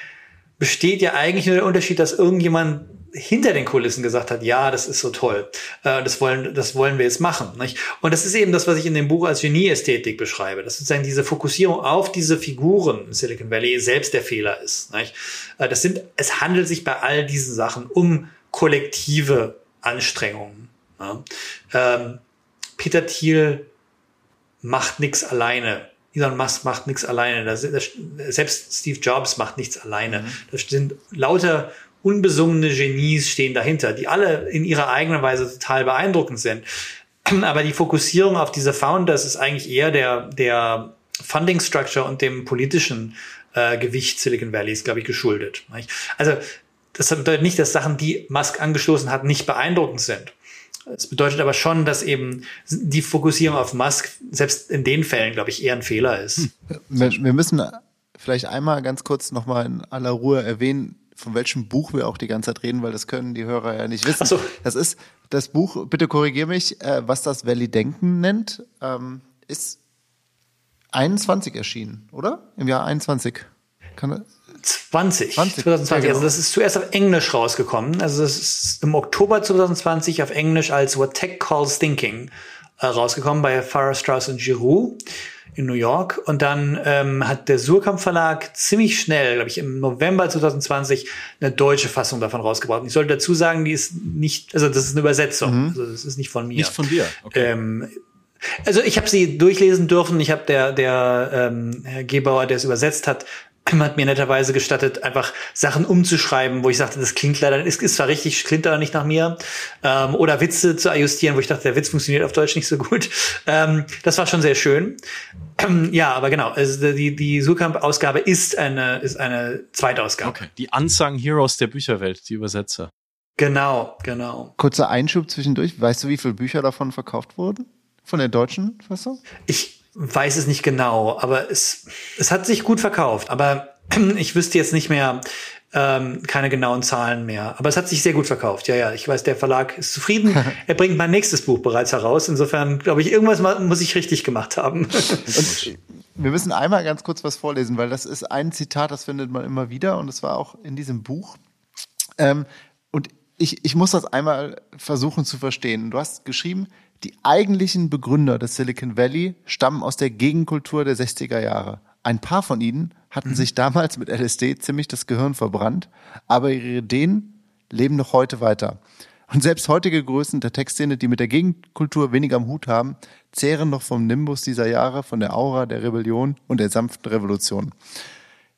besteht ja eigentlich nur der Unterschied, dass irgendjemand hinter den Kulissen gesagt hat, ja, das ist so toll, äh, das wollen, das wollen wir jetzt machen. Nicht? Und das ist eben das, was ich in dem Buch als Genieästhetik beschreibe, dass sozusagen diese Fokussierung auf diese Figuren in Silicon Valley selbst der Fehler ist. Nicht? Äh, das sind, es handelt sich bei all diesen Sachen um kollektive Anstrengungen. Ja? Ähm, Peter Thiel macht nichts alleine. Elon Musk macht nichts alleine. Das, das, selbst Steve Jobs macht nichts alleine. Mhm. Das sind lauter unbesungene Genies stehen dahinter, die alle in ihrer eigenen Weise total beeindruckend sind. Aber die Fokussierung auf diese Founders ist eigentlich eher der, der Funding Structure und dem politischen äh, Gewicht Silicon Valleys, glaube ich, geschuldet. Also das bedeutet nicht, dass Sachen, die Musk angestoßen hat, nicht beeindruckend sind. Es bedeutet aber schon, dass eben die Fokussierung auf Musk selbst in den Fällen, glaube ich, eher ein Fehler ist. Wir, wir müssen vielleicht einmal ganz kurz nochmal in aller Ruhe erwähnen, von welchem Buch wir auch die ganze Zeit reden, weil das können die Hörer ja nicht wissen. Ach so. Das ist das Buch, bitte korrigiere mich, äh, was das Valley Denken nennt, ähm, ist 21 erschienen, oder? Im Jahr 21. Kann 20, 20, 2020. Also das ist zuerst auf Englisch rausgekommen. Also das ist im Oktober 2020 auf Englisch als What Tech Calls Thinking äh, rausgekommen bei Farrar Strauss und Giroux in New York. Und dann ähm, hat der Surkamp Verlag ziemlich schnell, glaube ich, im November 2020 eine deutsche Fassung davon rausgebracht. Und ich sollte dazu sagen, die ist nicht, also das ist eine Übersetzung. Mhm. Also das ist nicht von mir. Nicht von dir. Okay. Ähm, Also ich habe sie durchlesen dürfen. Ich habe der der ähm, Herr Gebauer, der es übersetzt hat, hat mir netterweise gestattet, einfach Sachen umzuschreiben, wo ich sagte, das klingt leider, ist, ist zwar richtig, klingt aber nicht nach mir. Ähm, oder Witze zu adjustieren, wo ich dachte, der Witz funktioniert auf Deutsch nicht so gut. Ähm, das war schon sehr schön. Ähm, ja, aber genau, also die, die Surkamp-Ausgabe ist eine, ist eine Zweitausgabe. Okay, die Unsung Heroes der Bücherwelt, die Übersetzer. Genau, genau. Kurzer Einschub zwischendurch. Weißt du, wie viele Bücher davon verkauft wurden? Von der deutschen Fassung? Ich weiß es nicht genau, aber es, es hat sich gut verkauft. Aber ich wüsste jetzt nicht mehr, ähm, keine genauen Zahlen mehr. Aber es hat sich sehr gut verkauft. Ja, ja, ich weiß, der Verlag ist zufrieden. er bringt mein nächstes Buch bereits heraus. Insofern glaube ich, irgendwas muss ich richtig gemacht haben. und wir müssen einmal ganz kurz was vorlesen, weil das ist ein Zitat, das findet man immer wieder und es war auch in diesem Buch. Ähm, und ich, ich muss das einmal versuchen zu verstehen. Du hast geschrieben, die eigentlichen Begründer des Silicon Valley stammen aus der Gegenkultur der 60er Jahre. Ein paar von ihnen hatten mhm. sich damals mit LSD ziemlich das Gehirn verbrannt, aber ihre Ideen leben noch heute weiter. Und selbst heutige Größen der Textszene, die mit der Gegenkultur weniger am Hut haben, zehren noch vom Nimbus dieser Jahre, von der Aura der Rebellion und der sanften Revolution.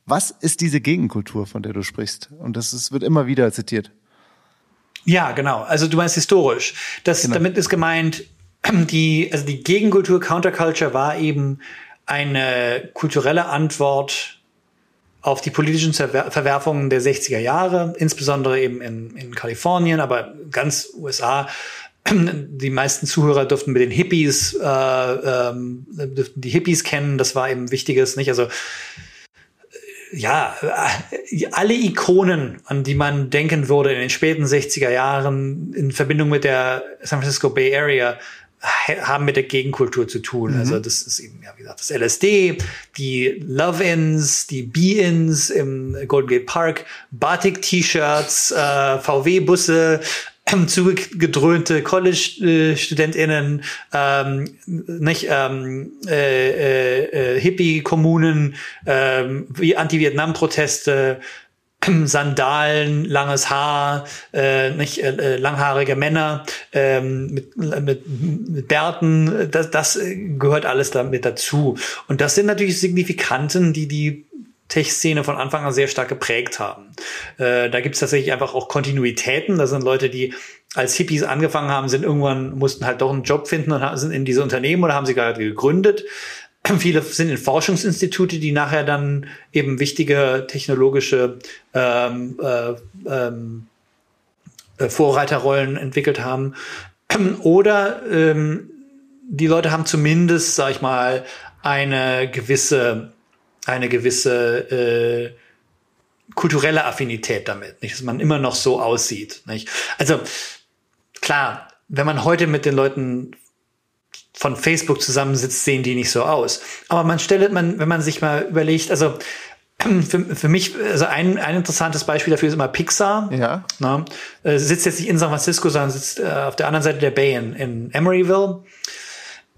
Was ist diese Gegenkultur, von der du sprichst? Und das ist, wird immer wieder zitiert. Ja, genau. Also du meinst historisch. Das, genau. Damit ist gemeint, die, also die Gegenkultur, Counterculture war eben eine kulturelle Antwort auf die politischen Verwerfungen der 60er Jahre, insbesondere eben in, in Kalifornien, aber ganz USA. Die meisten Zuhörer dürften mit den Hippies, äh, ähm, dürften die Hippies kennen. Das war eben wichtiges, nicht? Also ja, äh, alle Ikonen, an die man denken würde in den späten 60er Jahren in Verbindung mit der San Francisco Bay Area, haben mit der Gegenkultur zu tun. Mhm. Also das ist eben, ja, wie gesagt, das LSD, die Love-Ins, die Be-Ins im Golden Gate Park, Batik-T-Shirts, äh, VW-Busse, zugedröhnte College-StudentInnen, ähm, nicht, ähm, äh, äh, äh, Hippie-Kommunen, wie Anti-Vietnam-Proteste, Sandalen, langes Haar, äh, nicht äh, langhaarige Männer ähm, mit, mit, mit Bärten, das, das gehört alles damit dazu. Und das sind natürlich Signifikanten, die die Tech-Szene von Anfang an sehr stark geprägt haben. Äh, da gibt es tatsächlich einfach auch Kontinuitäten. Da sind Leute, die als Hippies angefangen haben, sind irgendwann, mussten halt doch einen Job finden und sind in diese Unternehmen oder haben sie gerade gegründet. Viele sind in Forschungsinstitute, die nachher dann eben wichtige technologische ähm, äh, ähm, äh, Vorreiterrollen entwickelt haben. Oder ähm, die Leute haben zumindest, sag ich mal, eine gewisse eine gewisse äh, kulturelle Affinität damit, nicht, dass man immer noch so aussieht. Nicht? Also klar, wenn man heute mit den Leuten von Facebook zusammensitzt, sehen die nicht so aus. Aber man stellt man, wenn man sich mal überlegt, also für, für mich, also ein, ein interessantes Beispiel dafür ist immer Pixar. Ja. Na, äh, sitzt jetzt nicht in San Francisco, sondern sitzt äh, auf der anderen Seite der Bay in, in Emeryville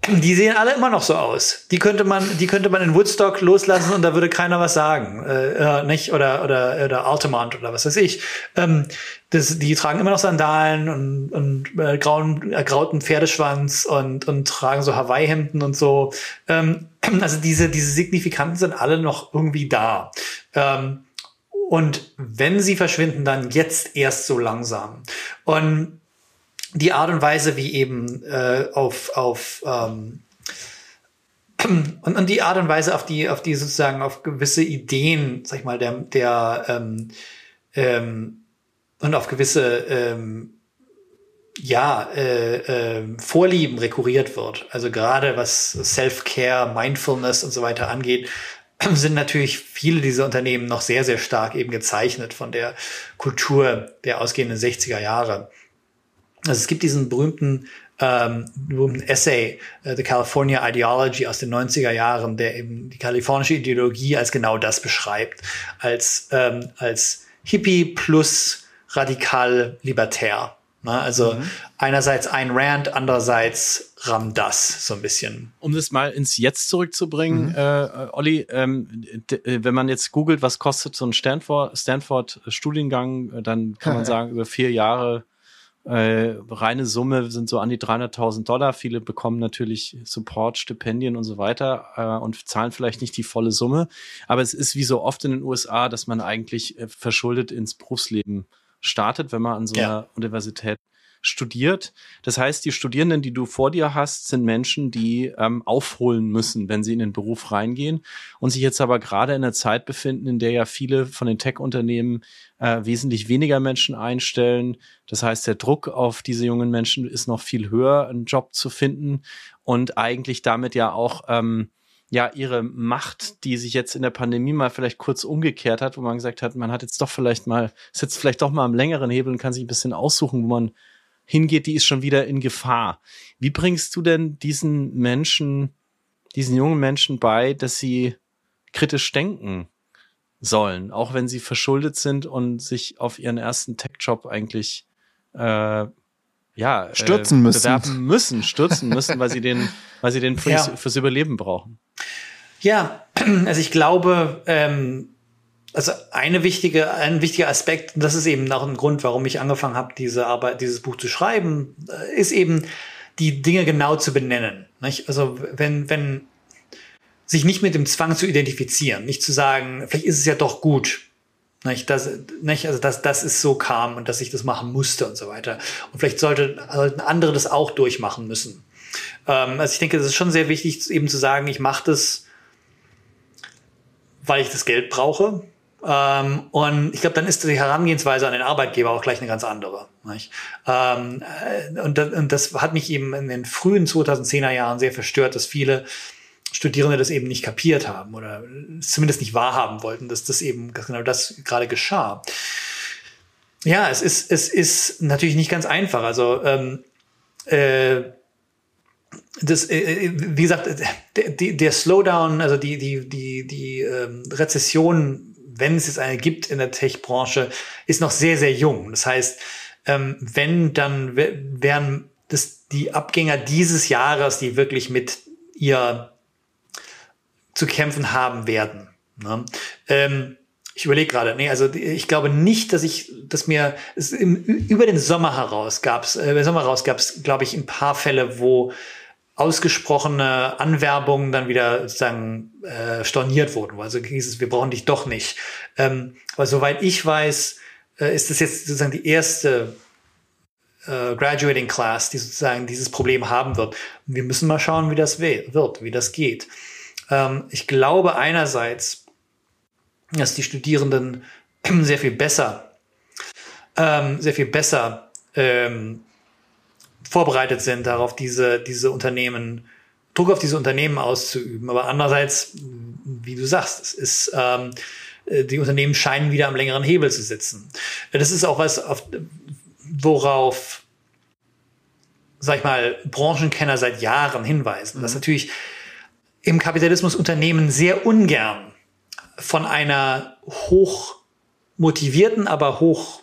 die sehen alle immer noch so aus. Die könnte man, die könnte man in Woodstock loslassen und da würde keiner was sagen, äh, äh, nicht oder oder oder Altamont oder was weiß ich. Ähm, das, die tragen immer noch Sandalen und, und äh, grauen, ergrauten Pferdeschwanz und und tragen so Hawaii-Hemden und so. Ähm, also diese diese Signifikanten sind alle noch irgendwie da. Ähm, und wenn sie verschwinden, dann jetzt erst so langsam. Und die Art und Weise, wie eben äh, auf, auf ähm, und, und die Art und Weise, auf die, auf die sozusagen auf gewisse Ideen, sag ich mal, der, der ähm, ähm, und auf gewisse ähm, ja, äh, äh, Vorlieben rekurriert wird. Also gerade was Self-Care, Mindfulness und so weiter angeht, sind natürlich viele dieser Unternehmen noch sehr, sehr stark eben gezeichnet von der Kultur der ausgehenden 60er Jahre. Also es gibt diesen berühmten, ähm, berühmten Essay, uh, The California Ideology aus den 90er Jahren, der eben die kalifornische Ideologie als genau das beschreibt, als, ähm, als Hippie plus radikal libertär. Ne? Also mhm. einerseits ein Rand, andererseits Ram das so ein bisschen. Um das mal ins Jetzt zurückzubringen, mhm. äh, Olli, ähm, wenn man jetzt googelt, was kostet so ein Stanford, Stanford Studiengang, dann kann man sagen, über vier Jahre äh, reine Summe sind so an die 300.000 Dollar. Viele bekommen natürlich Support, Stipendien und so weiter äh, und zahlen vielleicht nicht die volle Summe. Aber es ist wie so oft in den USA, dass man eigentlich äh, verschuldet ins Berufsleben startet, wenn man an so einer Universität studiert. Das heißt, die Studierenden, die du vor dir hast, sind Menschen, die ähm, aufholen müssen, wenn sie in den Beruf reingehen und sich jetzt aber gerade in einer Zeit befinden, in der ja viele von den Tech-Unternehmen äh, wesentlich weniger Menschen einstellen. Das heißt, der Druck auf diese jungen Menschen ist noch viel höher, einen Job zu finden und eigentlich damit ja auch ähm, ja ihre Macht, die sich jetzt in der Pandemie mal vielleicht kurz umgekehrt hat, wo man gesagt hat, man hat jetzt doch vielleicht mal, sitzt vielleicht doch mal am längeren Hebel und kann sich ein bisschen aussuchen, wo man hingeht, die ist schon wieder in Gefahr. Wie bringst du denn diesen Menschen, diesen jungen Menschen bei, dass sie kritisch denken sollen, auch wenn sie verschuldet sind und sich auf ihren ersten Tech-Job eigentlich äh, ja äh, stürzen müssen. bewerben müssen, stürzen müssen, weil sie den, weil sie den fürs, ja. fürs Überleben brauchen. Ja, also ich glaube, ähm, also eine wichtige, ein wichtiger Aspekt, und das ist eben auch ein Grund, warum ich angefangen habe, diese Arbeit, dieses Buch zu schreiben, äh, ist eben die Dinge genau zu benennen. Nicht? Also wenn, wenn sich nicht mit dem Zwang zu identifizieren, nicht zu sagen, vielleicht ist es ja doch gut, nicht, dass, nicht, also dass, dass es so kam und dass ich das machen musste und so weiter. Und vielleicht sollte, sollten andere das auch durchmachen müssen. Ähm, also ich denke, es ist schon sehr wichtig, eben zu sagen, ich mache das, weil ich das Geld brauche ähm, und ich glaube, dann ist die Herangehensweise an den Arbeitgeber auch gleich eine ganz andere. Ähm, äh, und, das, und das hat mich eben in den frühen 2010er Jahren sehr verstört, dass viele Studierende das eben nicht kapiert haben oder zumindest nicht wahrhaben wollten, dass das eben genau das gerade geschah. Ja, es ist, es ist natürlich nicht ganz einfach. Also ähm, äh, das, äh, äh wie gesagt, der, der Slowdown, also die, die, die, die ähm, Rezession wenn es jetzt eine gibt in der Tech-Branche, ist noch sehr, sehr jung. Das heißt, ähm, wenn, dann wären das die Abgänger dieses Jahres, die wirklich mit ihr zu kämpfen haben werden. Ne? Ähm, ich überlege gerade, nee, also ich glaube nicht, dass ich, dass mir im, über den Sommer heraus gab es, äh, Sommer heraus gab es, glaube ich, ein paar Fälle, wo ausgesprochene Anwerbungen dann wieder sozusagen äh, storniert wurden. Also hieß es, wir brauchen dich doch nicht. Ähm, aber soweit ich weiß, äh, ist das jetzt sozusagen die erste äh, Graduating Class, die sozusagen dieses Problem haben wird. Und wir müssen mal schauen, wie das wird, wie das geht. Ähm, ich glaube einerseits, dass die Studierenden sehr viel besser, ähm, sehr viel besser ähm, vorbereitet sind, darauf diese, diese Unternehmen, Druck auf diese Unternehmen auszuüben. Aber andererseits, wie du sagst, es ist, ähm, äh, die Unternehmen scheinen wieder am längeren Hebel zu sitzen. Das ist auch was, auf, worauf, sag ich mal, Branchenkenner seit Jahren hinweisen, mhm. dass natürlich im Kapitalismus Unternehmen sehr ungern von einer hoch motivierten, aber hoch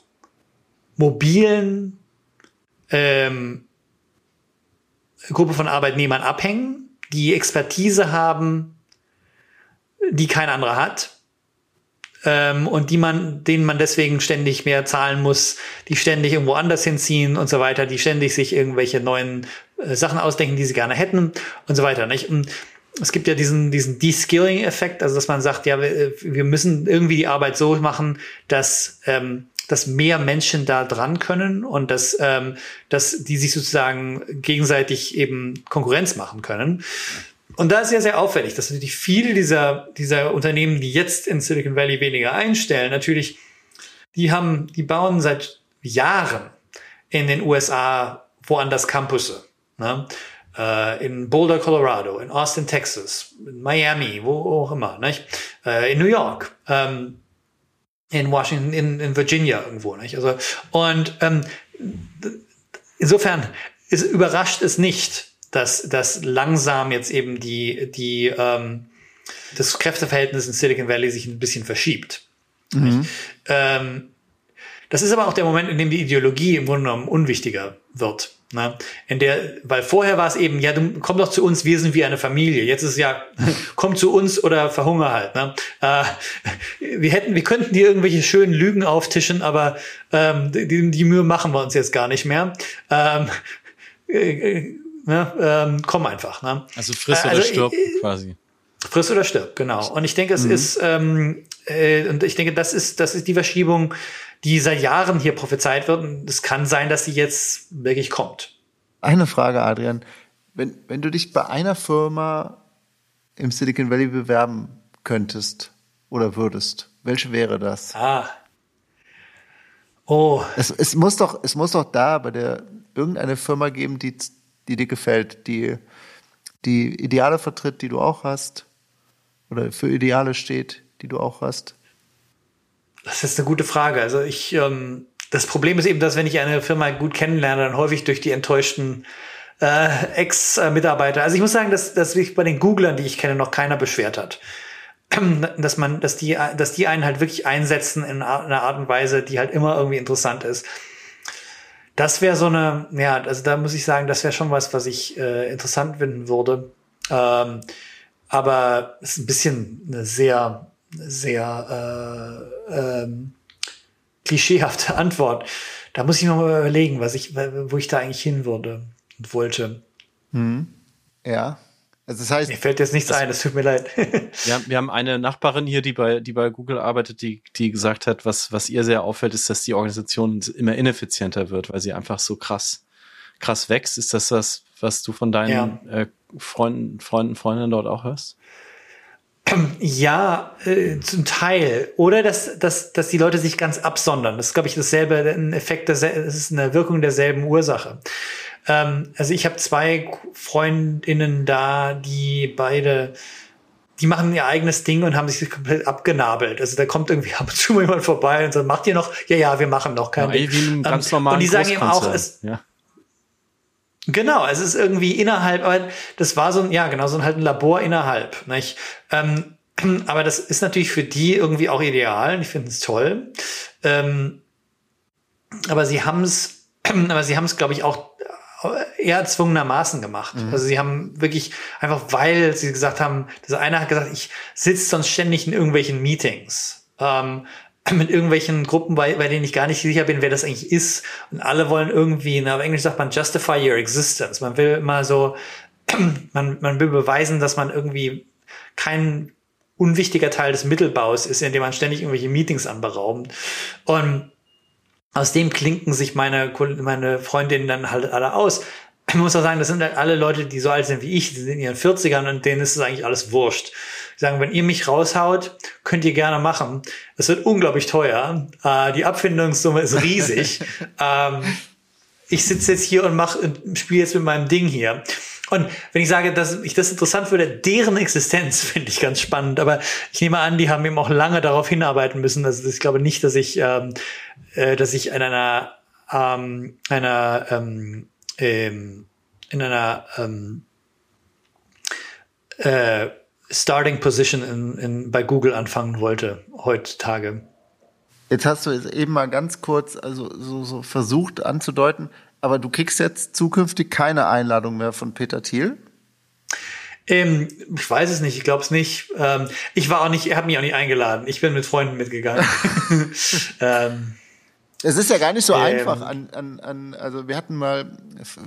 mobilen ähm, Gruppe von Arbeitnehmern abhängen, die Expertise haben, die kein anderer hat ähm, und die man, denen man deswegen ständig mehr zahlen muss, die ständig irgendwo anders hinziehen und so weiter, die ständig sich irgendwelche neuen äh, Sachen ausdenken, die sie gerne hätten und so weiter. Nicht? Und es gibt ja diesen, diesen De-Skilling-Effekt, also dass man sagt, ja, wir, wir müssen irgendwie die Arbeit so machen, dass ähm, dass mehr Menschen da dran können und dass, ähm, dass die sich sozusagen gegenseitig eben Konkurrenz machen können. Und da ist ja sehr auffällig, dass natürlich viele dieser, dieser Unternehmen, die jetzt in Silicon Valley weniger einstellen, natürlich, die haben, die bauen seit Jahren in den USA woanders Campusse. Ne? Äh, in Boulder, Colorado, in Austin, Texas, in Miami, wo auch immer, nicht? Äh, in New York. Ähm, in Washington, in, in Virginia irgendwo, nicht? Also, und ähm, insofern ist, überrascht es nicht, dass, dass langsam jetzt eben die, die ähm, das Kräfteverhältnis in Silicon Valley sich ein bisschen verschiebt. Mhm. Ähm, das ist aber auch der Moment, in dem die Ideologie im Grunde genommen unwichtiger wird. Ne? In der, weil vorher war es eben, ja, du komm doch zu uns, wir sind wie eine Familie. Jetzt ist es ja, komm zu uns oder verhunger halt. Ne? Äh, wir hätten, wir könnten dir irgendwelche schönen Lügen auftischen, aber ähm, die, die Mühe machen wir uns jetzt gar nicht mehr. Ähm, äh, ne, ähm, komm einfach. Ne? Also friss oder also, stirb äh, quasi. Friss oder stirb, genau. Und ich denke, es mhm. ist, ähm, äh, und ich denke, das ist, das ist die Verschiebung, die seit Jahren hier prophezeit wird. Und es kann sein, dass sie jetzt wirklich kommt. Eine Frage, Adrian. Wenn, wenn du dich bei einer Firma im Silicon Valley bewerben könntest oder würdest, welche wäre das? Ah. Oh. Es, es muss doch, es muss doch da bei der irgendeine Firma geben, die, die dir gefällt, die die Ideale vertritt, die du auch hast oder für Ideale steht, die du auch hast? Das ist eine gute Frage. Also ich, ähm, das Problem ist eben, dass wenn ich eine Firma gut kennenlerne, dann häufig durch die enttäuschten äh, Ex-Mitarbeiter. Also ich muss sagen, dass, dass sich bei den Googlern, die ich kenne, noch keiner beschwert hat. Dass man, dass die, dass die einen halt wirklich einsetzen in einer Art und Weise, die halt immer irgendwie interessant ist. Das wäre so eine, ja, also da muss ich sagen, das wäre schon was, was ich äh, interessant finden würde. Ähm, aber es ist ein bisschen eine sehr, sehr äh, ähm, klischeehafte Antwort. Da muss ich noch mal überlegen, was ich, wo ich da eigentlich hin würde und wollte. Hm. Ja. Also das heißt, mir fällt jetzt nichts ein, es tut mir leid. wir, haben, wir haben eine Nachbarin hier, die bei, die bei Google arbeitet, die, die gesagt hat, was, was ihr sehr auffällt, ist, dass die Organisation immer ineffizienter wird, weil sie einfach so krass, krass wächst. Ist das das, was du von deinen ja. äh, Freunden, Freunden, Freundinnen dort auch hörst? Ja, äh, zum Teil. Oder dass, dass, dass die Leute sich ganz absondern. Das ist, glaube ich, dasselbe, ein Effekt, das ist eine Wirkung derselben Ursache. Ähm, also ich habe zwei Freundinnen da, die beide die machen ihr eigenes Ding und haben sich komplett abgenabelt. Also da kommt irgendwie ab und zu mal jemand vorbei und sagt, macht ihr noch? Ja, ja, wir machen noch kein ja, Wie einem ganz normalen Und die sagen eben auch, es, ja. Genau, es ist irgendwie innerhalb, aber das war so ein, ja, genau, so ein halt ein Labor innerhalb, nicht? Ähm, aber das ist natürlich für die irgendwie auch ideal und ich finde es toll. Ähm, aber sie haben es, aber sie haben es, glaube ich, auch eher erzwungenermaßen gemacht. Mhm. Also sie haben wirklich einfach, weil sie gesagt haben, das eine hat gesagt, ich sitze sonst ständig in irgendwelchen Meetings. Ähm, mit irgendwelchen Gruppen, bei, bei denen ich gar nicht sicher bin, wer das eigentlich ist. Und alle wollen irgendwie, na, auf Englisch sagt man justify your existence. Man will immer so, man, man will beweisen, dass man irgendwie kein unwichtiger Teil des Mittelbaus ist, indem man ständig irgendwelche Meetings anberaubt. Und aus dem klinken sich meine, meine Freundinnen dann halt alle aus. Ich muss auch sagen, das sind halt alle Leute, die so alt sind wie ich, die sind in ihren 40ern und denen ist es eigentlich alles wurscht. Die sagen, wenn ihr mich raushaut, könnt ihr gerne machen. Es wird unglaublich teuer. Äh, die Abfindungssumme ist riesig. ähm, ich sitze jetzt hier und mach, spiele jetzt mit meinem Ding hier. Und wenn ich sage, dass ich das interessant würde, deren Existenz finde ich ganz spannend. Aber ich nehme an, die haben eben auch lange darauf hinarbeiten müssen. Also ich glaube nicht, dass ich, ähm, äh, dass ich in einer, ähm, einer, ähm, ähm, in einer ähm, äh, Starting Position in, in, bei Google anfangen wollte heutzutage. Jetzt hast du es eben mal ganz kurz also so, so versucht anzudeuten, aber du kriegst jetzt zukünftig keine Einladung mehr von Peter Thiel? Ähm, ich weiß es nicht, ich glaube es nicht. Ähm, ich war auch nicht, er hat mich auch nicht eingeladen. Ich bin mit Freunden mitgegangen. ähm, es ist ja gar nicht so ähm, einfach. An, an, an, also wir hatten mal,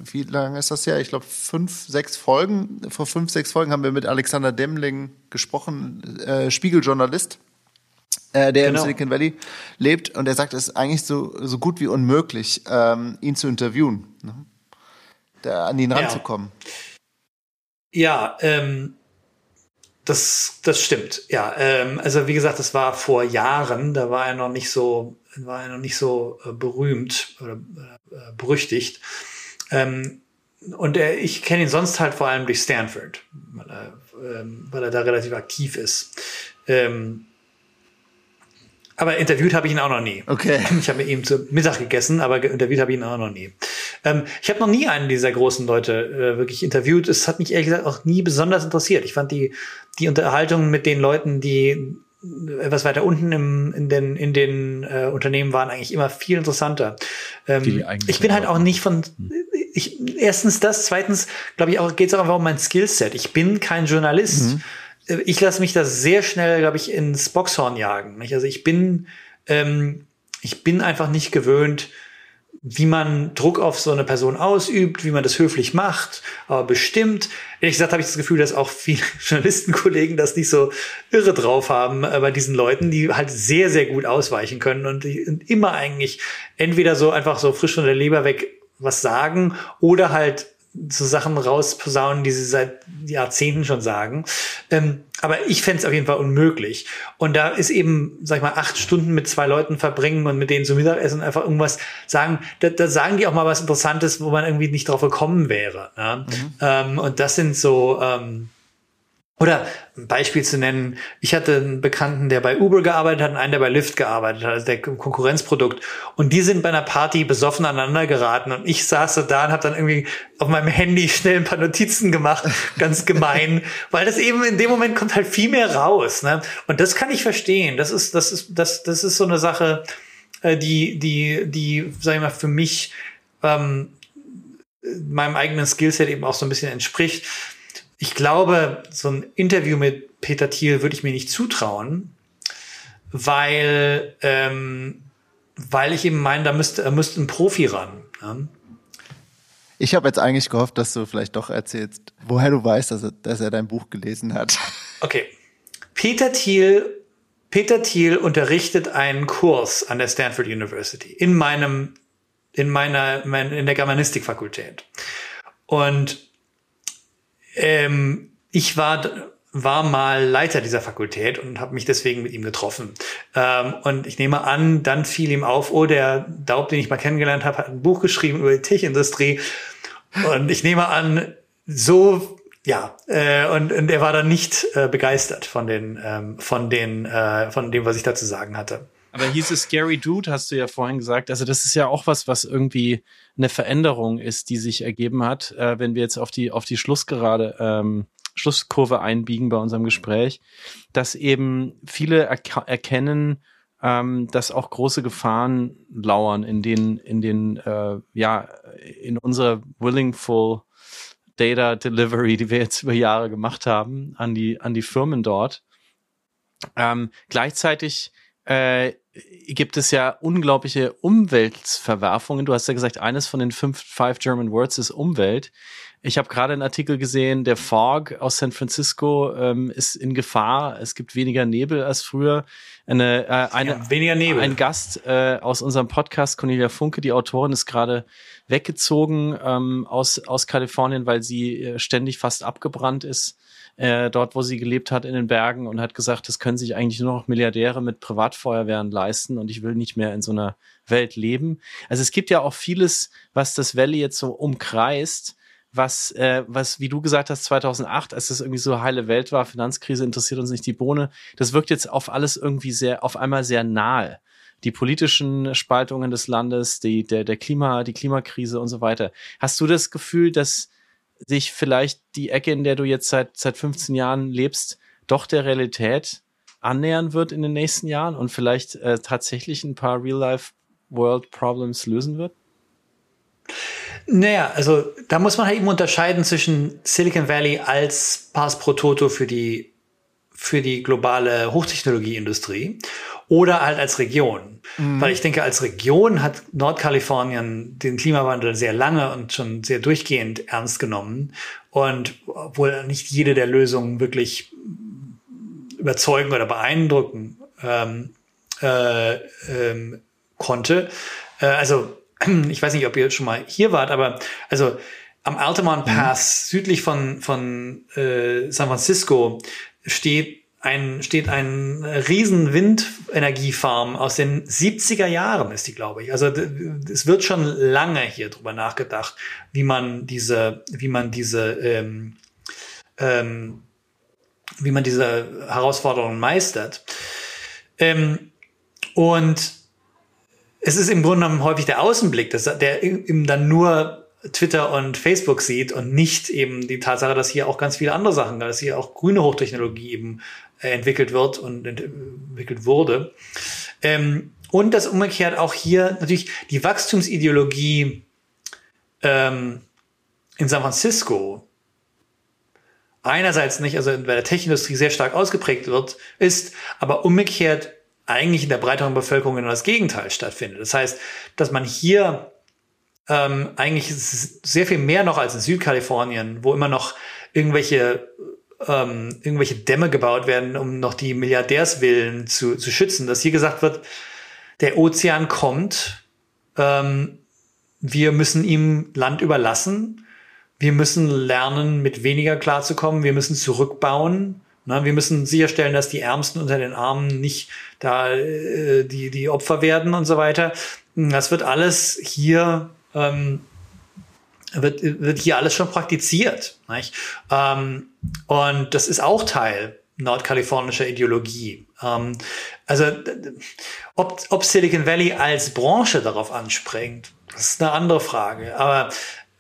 wie lange ist das ja? Ich glaube fünf, sechs Folgen. Vor fünf, sechs Folgen haben wir mit Alexander Demling gesprochen, äh, Spiegeljournalist äh, der genau. im Silicon Valley lebt und er sagt, es ist eigentlich so, so gut wie unmöglich, ähm, ihn zu interviewen, ne? da an ihn ranzukommen. Ja, ja ähm, das, das stimmt. Ja, ähm, also wie gesagt, das war vor Jahren, da war er noch nicht so, war er noch nicht so äh, berühmt oder äh, berüchtigt. Ähm, und er, ich kenne ihn sonst halt vor allem durch Stanford, weil er, ähm, weil er da relativ aktiv ist. Ähm, aber interviewt habe ich ihn auch noch nie. Okay. Ich habe mit ihm zu Mittag gegessen, aber interviewt habe ich ihn auch noch nie. Ähm, ich habe noch nie einen dieser großen Leute äh, wirklich interviewt. Es hat mich ehrlich gesagt auch nie besonders interessiert. Ich fand die, die Unterhaltung mit den Leuten, die etwas weiter unten im, in den, in den äh, Unternehmen waren, eigentlich immer viel interessanter. Ähm, ich bin halt auch nicht von, ich, erstens das, zweitens, glaube ich auch, geht es auch einfach um mein Skillset. Ich bin kein Journalist. Mhm äh, ich lasse mich da sehr schnell, glaube ich, ins Boxhorn jagen. Nicht? Also ich bin, ähm, ich bin einfach nicht gewöhnt, wie man Druck auf so eine Person ausübt, wie man das höflich macht, aber bestimmt. Ehrlich gesagt habe ich das Gefühl, dass auch viele Journalistenkollegen das nicht so irre drauf haben äh, bei diesen Leuten, die halt sehr, sehr gut ausweichen können und immer eigentlich entweder so einfach so frisch von der Leber weg was sagen oder halt so Sachen rausposaunen, die sie seit Jahrzehnten schon sagen. Ähm, aber ich fände es auf jeden Fall unmöglich. Und da ist eben, sag ich mal, acht Stunden mit zwei Leuten verbringen und mit denen zum Mittagessen einfach irgendwas sagen. Da, da sagen die auch mal was Interessantes, wo man irgendwie nicht drauf gekommen wäre. Ja? Mhm. Ähm, und das sind so, ähm, oder ein Beispiel zu nennen, ich hatte einen Bekannten, der bei Uber gearbeitet hat und einen, der bei Lyft gearbeitet hat, also der Konkurrenzprodukt. Und die sind bei einer Party besoffen aneinander geraten und ich saß so da und habe dann irgendwie auf meinem Handy schnell ein paar Notizen gemacht, ganz gemein, weil das eben in dem Moment kommt halt viel mehr raus. Ne? Und das kann ich verstehen. Das ist, das ist, das, das ist so eine Sache, äh, die, die, die, sag ich mal, für mich ähm, meinem eigenen Skillset eben auch so ein bisschen entspricht ich glaube, so ein Interview mit Peter Thiel würde ich mir nicht zutrauen, weil, ähm, weil ich eben meine, da müsste, da müsste ein Profi ran. Ja? Ich habe jetzt eigentlich gehofft, dass du vielleicht doch erzählst, woher du weißt, dass er, dass er dein Buch gelesen hat. Okay. Peter Thiel, Peter Thiel unterrichtet einen Kurs an der Stanford University in meinem, in meiner, in der Germanistikfakultät. Und ähm, ich war war mal Leiter dieser Fakultät und habe mich deswegen mit ihm getroffen. Ähm, und ich nehme an, dann fiel ihm auf, oh, der Daub, den ich mal kennengelernt habe, hat ein Buch geschrieben über die Tech-Industrie. Und ich nehme an, so ja, äh, und, und er war dann nicht äh, begeistert von den, ähm, von den, äh, von dem, was ich da zu sagen hatte. Aber hieß es Scary Dude, hast du ja vorhin gesagt. Also das ist ja auch was, was irgendwie eine Veränderung ist, die sich ergeben hat, äh, wenn wir jetzt auf die, auf die Schlussgerade, ähm, Schlusskurve einbiegen bei unserem Gespräch, dass eben viele erk erkennen, ähm, dass auch große Gefahren lauern in den, in den, äh, ja, in unserer willingful Data Delivery, die wir jetzt über Jahre gemacht haben, an die, an die Firmen dort. Ähm, gleichzeitig äh, gibt es ja unglaubliche Umweltverwerfungen. Du hast ja gesagt, eines von den fünf Five German Words ist Umwelt. Ich habe gerade einen Artikel gesehen, der Fog aus San Francisco ähm, ist in Gefahr. Es gibt weniger Nebel als früher. Eine, äh, eine, ja, weniger Nebel. Ein Gast äh, aus unserem Podcast, Cornelia Funke, die Autorin, ist gerade weggezogen ähm, aus, aus Kalifornien, weil sie äh, ständig fast abgebrannt ist äh, dort, wo sie gelebt hat in den Bergen und hat gesagt, das können sich eigentlich nur noch Milliardäre mit Privatfeuerwehren leisten und ich will nicht mehr in so einer Welt leben. Also es gibt ja auch vieles, was das Valley jetzt so umkreist, was, äh, was, wie du gesagt hast, 2008, als das irgendwie so heile Welt war, Finanzkrise interessiert uns nicht die Bohne, das wirkt jetzt auf alles irgendwie sehr, auf einmal sehr nahe. Die politischen Spaltungen des Landes, die, der, der Klima, die Klimakrise und so weiter. Hast du das Gefühl, dass sich vielleicht die Ecke, in der du jetzt seit, seit 15 Jahren lebst, doch der Realität annähern wird in den nächsten Jahren und vielleicht äh, tatsächlich ein paar Real-Life-World-Problems lösen wird? Naja, also da muss man halt eben unterscheiden zwischen Silicon Valley als Pass pro Toto für die, für die globale Hochtechnologieindustrie oder halt als Region. Mhm. Weil ich denke, als Region hat Nordkalifornien den Klimawandel sehr lange und schon sehr durchgehend ernst genommen. Und obwohl nicht jede der Lösungen wirklich überzeugen oder beeindrucken ähm, äh, ähm, konnte. Äh, also ich weiß nicht, ob ihr schon mal hier wart, aber also am Altamont mhm. Pass mhm. südlich von, von äh, San Francisco steht ein, steht ein riesen Windenergiefarm aus den 70er Jahren ist die, glaube ich. Also es wird schon lange hier drüber nachgedacht, wie man diese, wie man diese, ähm, ähm, wie man diese Herausforderungen meistert. Ähm, und es ist im Grunde genommen häufig der Außenblick, dass der eben dann nur Twitter und Facebook sieht und nicht eben die Tatsache, dass hier auch ganz viele andere Sachen, dass hier auch grüne Hochtechnologie eben entwickelt wird und entwickelt wurde. Ähm, und das umgekehrt auch hier natürlich die Wachstumsideologie ähm, in San Francisco einerseits nicht, also in der Tech-Industrie sehr stark ausgeprägt wird, ist, aber umgekehrt eigentlich in der breiteren Bevölkerung genau das Gegenteil stattfindet. Das heißt, dass man hier ähm, eigentlich sehr viel mehr noch als in Südkalifornien, wo immer noch irgendwelche ähm, irgendwelche Dämme gebaut werden, um noch die Milliardärswillen zu, zu schützen, dass hier gesagt wird, der Ozean kommt, ähm, wir müssen ihm Land überlassen, wir müssen lernen, mit weniger klarzukommen, wir müssen zurückbauen, na, wir müssen sicherstellen, dass die Ärmsten unter den Armen nicht da äh, die, die Opfer werden und so weiter. Das wird alles hier ähm, wird, wird hier alles schon praktiziert. Nicht? Ähm, und das ist auch Teil nordkalifornischer Ideologie. Ähm, also ob, ob Silicon Valley als Branche darauf anspringt, das ist eine andere Frage. Aber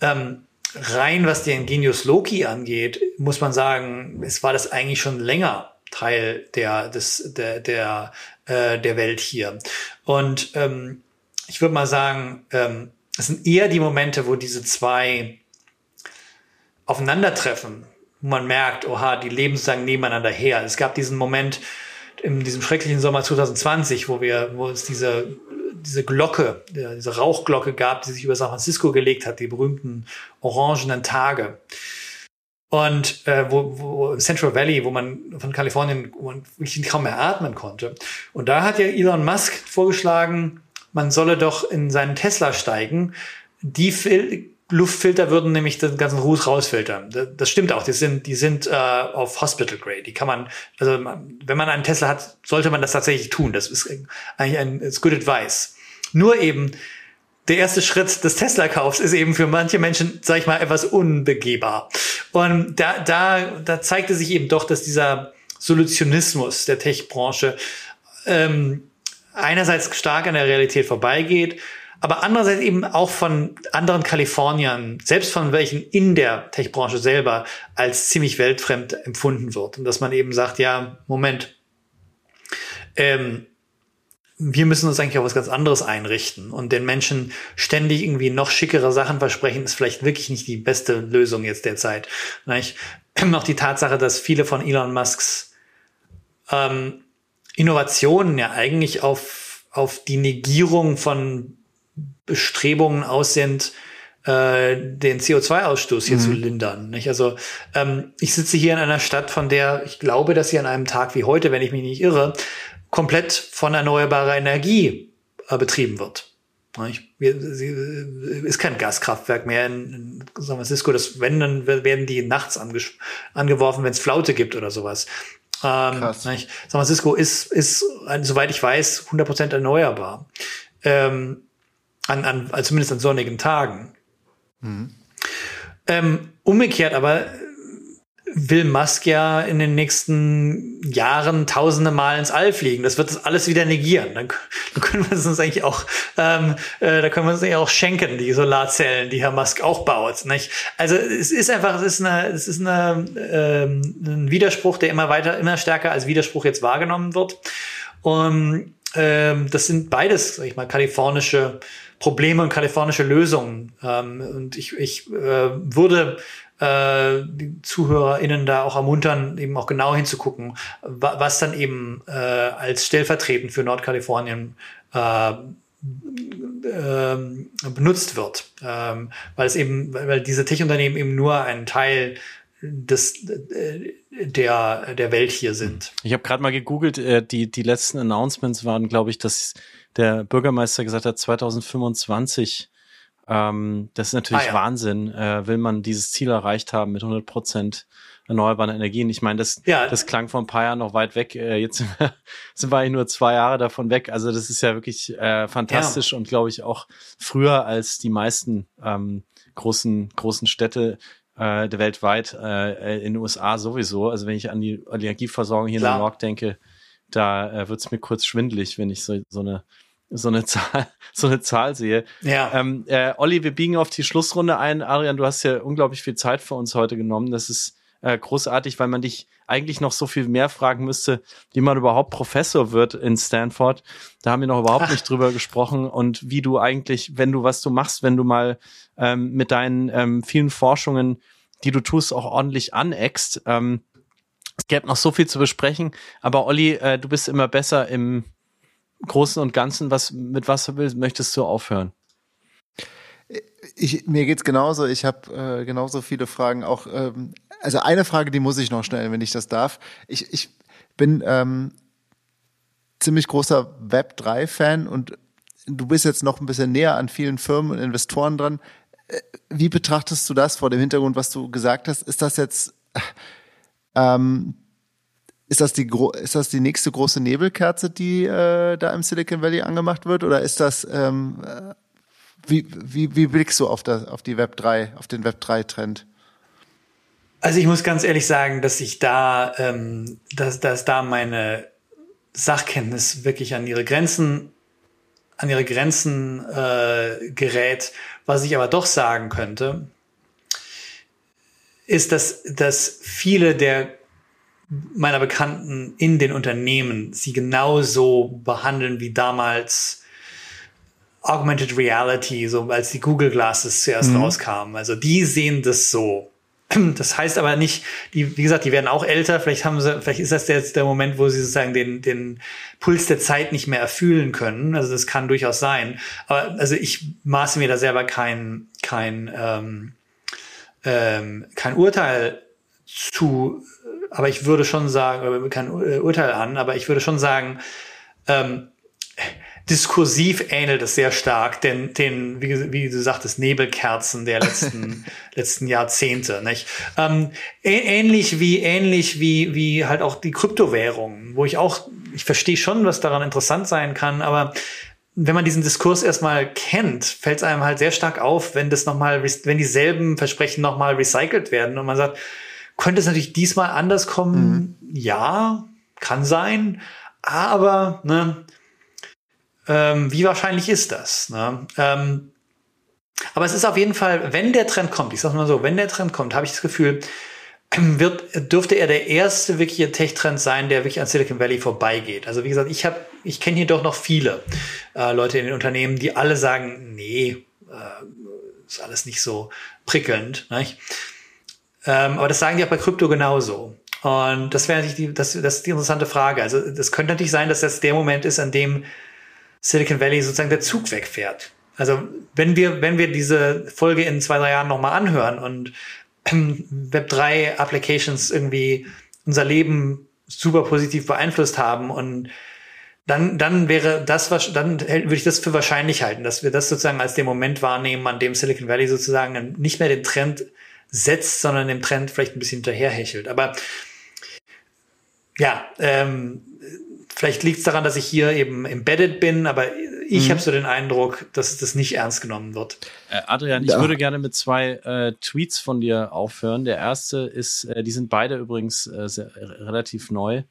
ähm, rein was den Genius Loki angeht, muss man sagen, es war das eigentlich schon länger Teil der des der der äh, der Welt hier. Und ähm, ich würde mal sagen, ähm, es sind eher die Momente, wo diese zwei aufeinandertreffen, wo man merkt, oha, die leben sozusagen nebeneinander her. Es gab diesen Moment in diesem schrecklichen Sommer 2020, wo wir, wo es diese, diese Glocke, diese Rauchglocke gab, die sich über San Francisco gelegt hat, die berühmten orangenen Tage. Und äh, wo, wo Central Valley, wo man von Kalifornien wo man wirklich kaum mehr atmen konnte. Und da hat ja Elon Musk vorgeschlagen, man solle doch in seinen Tesla steigen. Die Fil Luftfilter würden nämlich den ganzen Ruß rausfiltern. Das stimmt auch. Die sind, die sind äh, auf Hospital Grade. Die kann man, also wenn man einen Tesla hat, sollte man das tatsächlich tun. Das ist eigentlich ein ist good advice. Nur eben der erste Schritt des Tesla-Kaufs ist eben für manche Menschen, sag ich mal, etwas unbegehbar. Und da, da, da zeigte sich eben doch, dass dieser Solutionismus der Tech-Branche ähm, einerseits stark an der Realität vorbeigeht, aber andererseits eben auch von anderen Kaliforniern, selbst von welchen in der Tech-Branche selber, als ziemlich weltfremd empfunden wird. Und dass man eben sagt, ja, Moment, ähm, wir müssen uns eigentlich auf was ganz anderes einrichten und den Menschen ständig irgendwie noch schickere Sachen versprechen, ist vielleicht wirklich nicht die beste Lösung jetzt derzeit. Noch die Tatsache, dass viele von Elon Musks ähm, Innovationen ja eigentlich auf, auf die Negierung von Bestrebungen aus sind, äh, den CO2-Ausstoß hier mhm. zu lindern. Nicht? Also ähm, ich sitze hier in einer Stadt, von der ich glaube, dass sie an einem Tag wie heute, wenn ich mich nicht irre, komplett von erneuerbarer Energie äh, betrieben wird. Wir, sie, äh, ist kein Gaskraftwerk mehr in, in San Francisco. Das, wenn, dann werden die nachts angeworfen, wenn es Flaute gibt oder sowas. Ähm, Krass. Nicht? San Francisco ist, ist, soweit ich weiß, 100% erneuerbar. Ähm, an, an, also zumindest an sonnigen Tagen. Mhm. Ähm, umgekehrt aber will Musk ja in den nächsten Jahren tausende Mal ins All fliegen. Das wird das alles wieder negieren. Dann, dann können wir es uns eigentlich auch, ähm, äh, da können wir uns eigentlich auch schenken, die Solarzellen, die Herr Musk auch baut. Nicht? Also es ist einfach, es ist eine, es ist eine, ähm, ein Widerspruch, der immer weiter, immer stärker als Widerspruch jetzt wahrgenommen wird. Und ähm, das sind beides, sag ich mal, kalifornische Probleme und kalifornische Lösungen. Ähm, und ich, ich äh, würde äh, die ZuhörerInnen da auch ermuntern, eben auch genau hinzugucken, wa was dann eben äh, als stellvertretend für Nordkalifornien äh, äh, benutzt wird. Ähm, weil es eben, weil diese Tech-Unternehmen eben nur ein Teil des äh, der der Welt hier sind. Ich habe gerade mal gegoogelt, äh, die die letzten Announcements waren, glaube ich, dass der Bürgermeister gesagt hat, 2025 ähm, das ist natürlich ah, ja. Wahnsinn. Äh, will man dieses Ziel erreicht haben mit 100 Prozent erneuerbaren Energien. Ich meine, das, ja. das klang vor ein paar Jahren noch weit weg. Äh, jetzt sind wir, sind wir eigentlich nur zwei Jahre davon weg. Also das ist ja wirklich äh, fantastisch ja. und glaube ich auch früher als die meisten ähm, großen großen Städte äh, der weltweit äh, in den USA sowieso. Also wenn ich an die Energieversorgung hier Klar. in New York denke, da äh, wird es mir kurz schwindelig, wenn ich so, so eine so eine Zahl, so eine Zahl sehe. Ja. Ähm, äh, Olli, wir biegen auf die Schlussrunde ein. Adrian, du hast ja unglaublich viel Zeit für uns heute genommen. Das ist äh, großartig, weil man dich eigentlich noch so viel mehr fragen müsste, wie man überhaupt Professor wird in Stanford. Da haben wir noch überhaupt Ach. nicht drüber gesprochen und wie du eigentlich, wenn du was du machst, wenn du mal ähm, mit deinen ähm, vielen Forschungen die du tust, auch ordentlich aneckst. Ähm, es gäbe noch so viel zu besprechen, aber Olli, äh, du bist immer besser im Großen und Ganzen. Was, mit was willst, möchtest du aufhören? Ich, mir geht's genauso. Ich habe äh, genauso viele Fragen. Auch ähm, also eine Frage, die muss ich noch stellen, wenn ich das darf. Ich, ich bin ähm, ziemlich großer Web 3 Fan und du bist jetzt noch ein bisschen näher an vielen Firmen und Investoren dran. Äh, wie betrachtest du das vor dem Hintergrund, was du gesagt hast? Ist das jetzt ähm, ist das die ist das die nächste große Nebelkerze, die äh, da im Silicon Valley angemacht wird, oder ist das ähm, äh, wie, wie, wie blickst du auf, das, auf die Web 3, auf den Web 3 Trend? Also ich muss ganz ehrlich sagen, dass ich da, ähm, dass, dass da meine Sachkenntnis wirklich an ihre Grenzen, an ihre Grenzen äh, gerät. Was ich aber doch sagen könnte, ist, dass, dass viele der meiner Bekannten in den Unternehmen sie genauso behandeln wie damals Augmented Reality, so als die Google Glasses zuerst mhm. rauskamen. Also die sehen das so. Das heißt aber nicht, die, wie gesagt, die werden auch älter. Vielleicht haben sie, vielleicht ist das jetzt der Moment, wo sie sozusagen den, den Puls der Zeit nicht mehr erfüllen können. Also das kann durchaus sein. Aber also ich maße mir da selber kein, kein, ähm, ähm, kein Urteil zu, aber ich würde schon sagen, kein Urteil an, aber ich würde schon sagen, ähm, diskursiv ähnelt es sehr stark den, den wie, wie du sagtest, Nebelkerzen der letzten, letzten Jahrzehnte. Nicht? Ähm, ähnlich wie, ähnlich wie, wie halt auch die Kryptowährungen, wo ich auch, ich verstehe schon, was daran interessant sein kann, aber wenn man diesen Diskurs erstmal kennt, fällt es einem halt sehr stark auf, wenn das nochmal, wenn dieselben Versprechen nochmal recycelt werden und man sagt, könnte es natürlich diesmal anders kommen? Mhm. Ja, kann sein, aber ne, ähm, wie wahrscheinlich ist das? Ne? Ähm, aber es ist auf jeden Fall, wenn der Trend kommt, ich sage mal so, wenn der Trend kommt, habe ich das Gefühl, wird, dürfte er der erste wirkliche Tech-Trend sein, der wirklich an Silicon Valley vorbeigeht. Also wie gesagt, ich habe, ich kenne hier doch noch viele äh, Leute in den Unternehmen, die alle sagen, nee, äh, ist alles nicht so prickelnd. Nicht? Ähm, aber das sagen die auch bei Krypto genauso. Und das wäre natürlich die, das, das ist die interessante Frage. Also das könnte natürlich sein, dass das der Moment ist, an dem Silicon Valley sozusagen der Zug wegfährt. Also wenn wir, wenn wir diese Folge in zwei, drei Jahren nochmal anhören und Web3 Applications irgendwie unser Leben super positiv beeinflusst haben und dann, dann wäre das, dann würde ich das für wahrscheinlich halten, dass wir das sozusagen als den Moment wahrnehmen, an dem Silicon Valley sozusagen nicht mehr den Trend setzt, sondern dem Trend vielleicht ein bisschen hinterherhechelt. Aber ja, ähm, Vielleicht liegt es daran, dass ich hier eben embedded bin, aber ich mhm. habe so den Eindruck, dass das nicht ernst genommen wird. Äh, Adrian, ich ja. würde gerne mit zwei äh, Tweets von dir aufhören. Der erste ist, äh, die sind beide übrigens äh, sehr, relativ neu.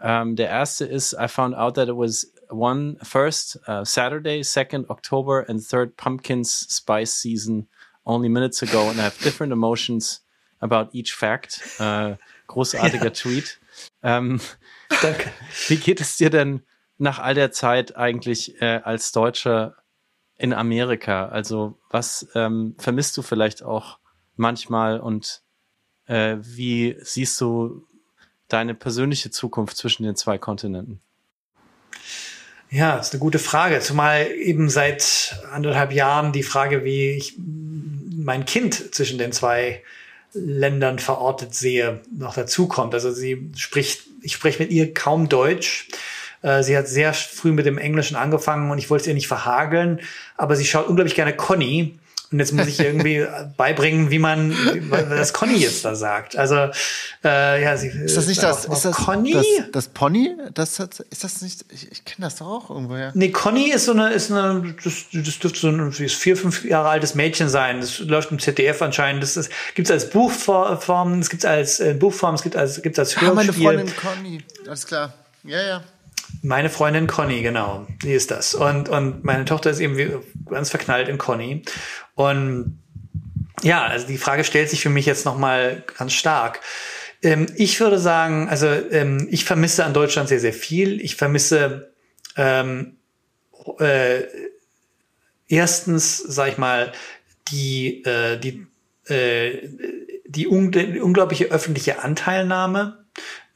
Um, der erste ist, I found out that it was one first uh, Saturday, second October, and third Pumpkins Spice Season only minutes ago, and I have different emotions about each fact. Uh, großartiger ja. Tweet. Um, Danke. Wie geht es dir denn nach all der Zeit eigentlich äh, als Deutscher in Amerika? Also was ähm, vermisst du vielleicht auch manchmal und äh, wie siehst du deine persönliche Zukunft zwischen den zwei Kontinenten? Ja, ist eine gute Frage. Zumal eben seit anderthalb Jahren die Frage, wie ich mein Kind zwischen den zwei Ländern verortet sehe, noch dazu kommt. Also sie spricht, ich spreche mit ihr kaum Deutsch. Äh, sie hat sehr früh mit dem Englischen angefangen und ich wollte es ihr nicht verhageln, aber sie schaut unglaublich gerne Conny und jetzt muss ich irgendwie beibringen, wie man das Conny jetzt da sagt. Also äh, ja, sie ist das nicht das, ist das Conny? Das, das Pony? Das hat, ist das nicht? Ich, ich kenne das doch auch irgendwoher. Nee, Conny ist so eine, ist eine, das, das dürfte so ein vier, fünf Jahre altes Mädchen sein. Das läuft im ZDF anscheinend. Das ist, gibt's als Buchform, es gibt's als äh, Buchform, es gibt als, gibt's als Hörspiel. Ah, meine Freundin Conny. Alles klar. Ja, ja. Meine Freundin Conny, genau, die ist das. Und, und meine Tochter ist eben ganz verknallt in Conny. Und ja, also die Frage stellt sich für mich jetzt nochmal ganz stark. Ähm, ich würde sagen, also ähm, ich vermisse an Deutschland sehr, sehr viel. Ich vermisse ähm, äh, erstens, sag ich mal, die, äh, die äh, die, un die unglaubliche öffentliche Anteilnahme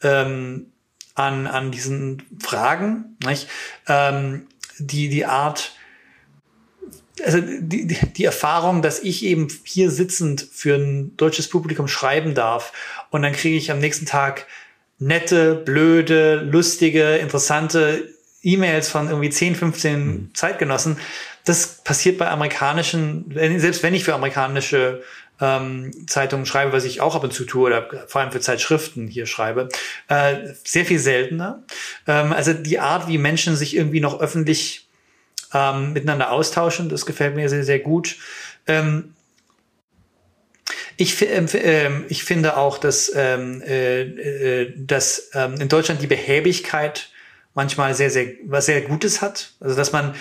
ähm, an, an diesen Fragen, nicht? Ähm, die, die Art, also die, die Erfahrung, dass ich eben hier sitzend für ein deutsches Publikum schreiben darf und dann kriege ich am nächsten Tag nette, blöde, lustige, interessante E-Mails von irgendwie 10, 15 mhm. Zeitgenossen. Das passiert bei amerikanischen, selbst wenn ich für amerikanische ähm, Zeitungen schreibe, was ich auch ab und zu tue, oder vor allem für Zeitschriften hier schreibe, äh, sehr viel seltener. Ähm, also die Art, wie Menschen sich irgendwie noch öffentlich ähm, miteinander austauschen, das gefällt mir sehr, sehr gut. Ähm, ich, äh, ich finde auch, dass, ähm, äh, äh, dass ähm, in Deutschland die Behäbigkeit manchmal sehr, sehr, was sehr Gutes hat. Also, dass man,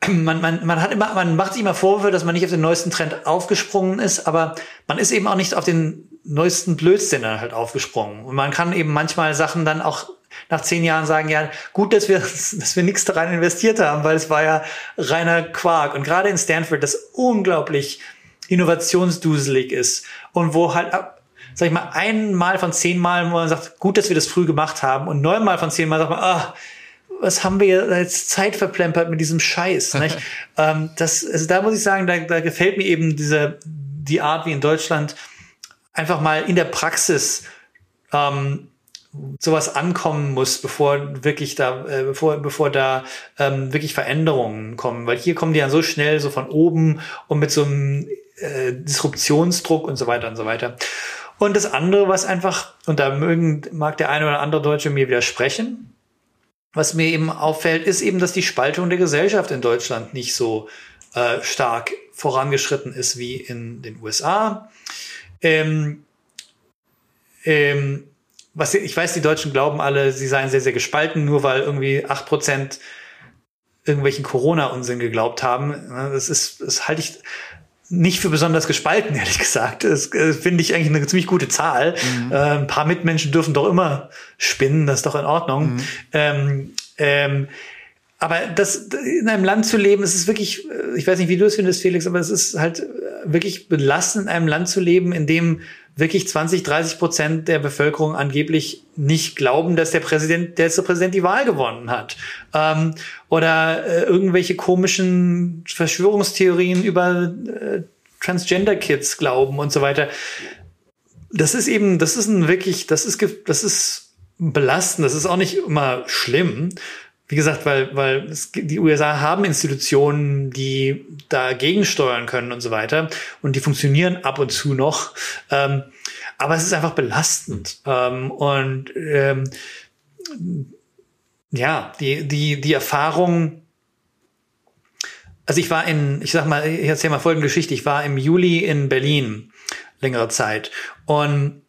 man, man, man hat immer, man macht sich immer Vorwürfe, dass man nicht auf den neuesten Trend aufgesprungen ist, aber man ist eben auch nicht auf den neuesten Blödsinn dann halt aufgesprungen. Und man kann eben manchmal Sachen dann auch nach zehn Jahren sagen, ja, gut, dass wir, dass wir nichts da rein investiert haben, weil es war ja reiner Quark. Und gerade in Stanford, das unglaublich innovationsduselig ist und wo halt sag ich mal, einmal von zehn Mal, wo man sagt, gut, dass wir das früh gemacht haben und neunmal von zehn Mal sagt man, ah, was haben wir jetzt Zeit verplempert mit diesem Scheiß? Nicht? ähm, das, also da muss ich sagen, da, da gefällt mir eben diese die Art, wie in Deutschland einfach mal in der Praxis ähm, sowas ankommen muss, bevor wirklich da, äh, bevor, bevor da ähm, wirklich Veränderungen kommen. Weil hier kommen die ja so schnell so von oben und mit so einem äh, Disruptionsdruck und so weiter und so weiter. Und das andere, was einfach, und da mögen, mag der eine oder andere Deutsche mir widersprechen, was mir eben auffällt, ist eben, dass die Spaltung der Gesellschaft in Deutschland nicht so äh, stark vorangeschritten ist wie in den USA. Ähm, ähm, was, ich weiß, die Deutschen glauben alle, sie seien sehr, sehr gespalten, nur weil irgendwie acht Prozent irgendwelchen Corona-Unsinn geglaubt haben. Das ist, das halte ich, nicht für besonders gespalten, ehrlich gesagt. Das äh, finde ich eigentlich eine ziemlich gute Zahl. Mhm. Äh, ein paar Mitmenschen dürfen doch immer spinnen, das ist doch in Ordnung. Mhm. Ähm, ähm, aber das in einem Land zu leben, es ist wirklich, äh, ich weiß nicht, wie du es findest, Felix, aber es ist halt wirklich belastend, in einem Land zu leben, in dem wirklich 20, 30 Prozent der Bevölkerung angeblich nicht glauben, dass der Präsident, der letzte Präsident die Wahl gewonnen hat. Ähm, oder äh, irgendwelche komischen Verschwörungstheorien über äh, Transgender-Kids glauben und so weiter. Das ist eben, das ist ein wirklich, das ist, das ist belastend, das ist auch nicht immer schlimm. Wie gesagt, weil, weil es, die USA haben Institutionen, die dagegen steuern können und so weiter. Und die funktionieren ab und zu noch. Ähm, aber es ist einfach belastend. Ähm, und ähm, ja, die, die, die Erfahrung, also ich war in, ich sag mal, ich erzähle mal folgende Geschichte. Ich war im Juli in Berlin längere Zeit. Und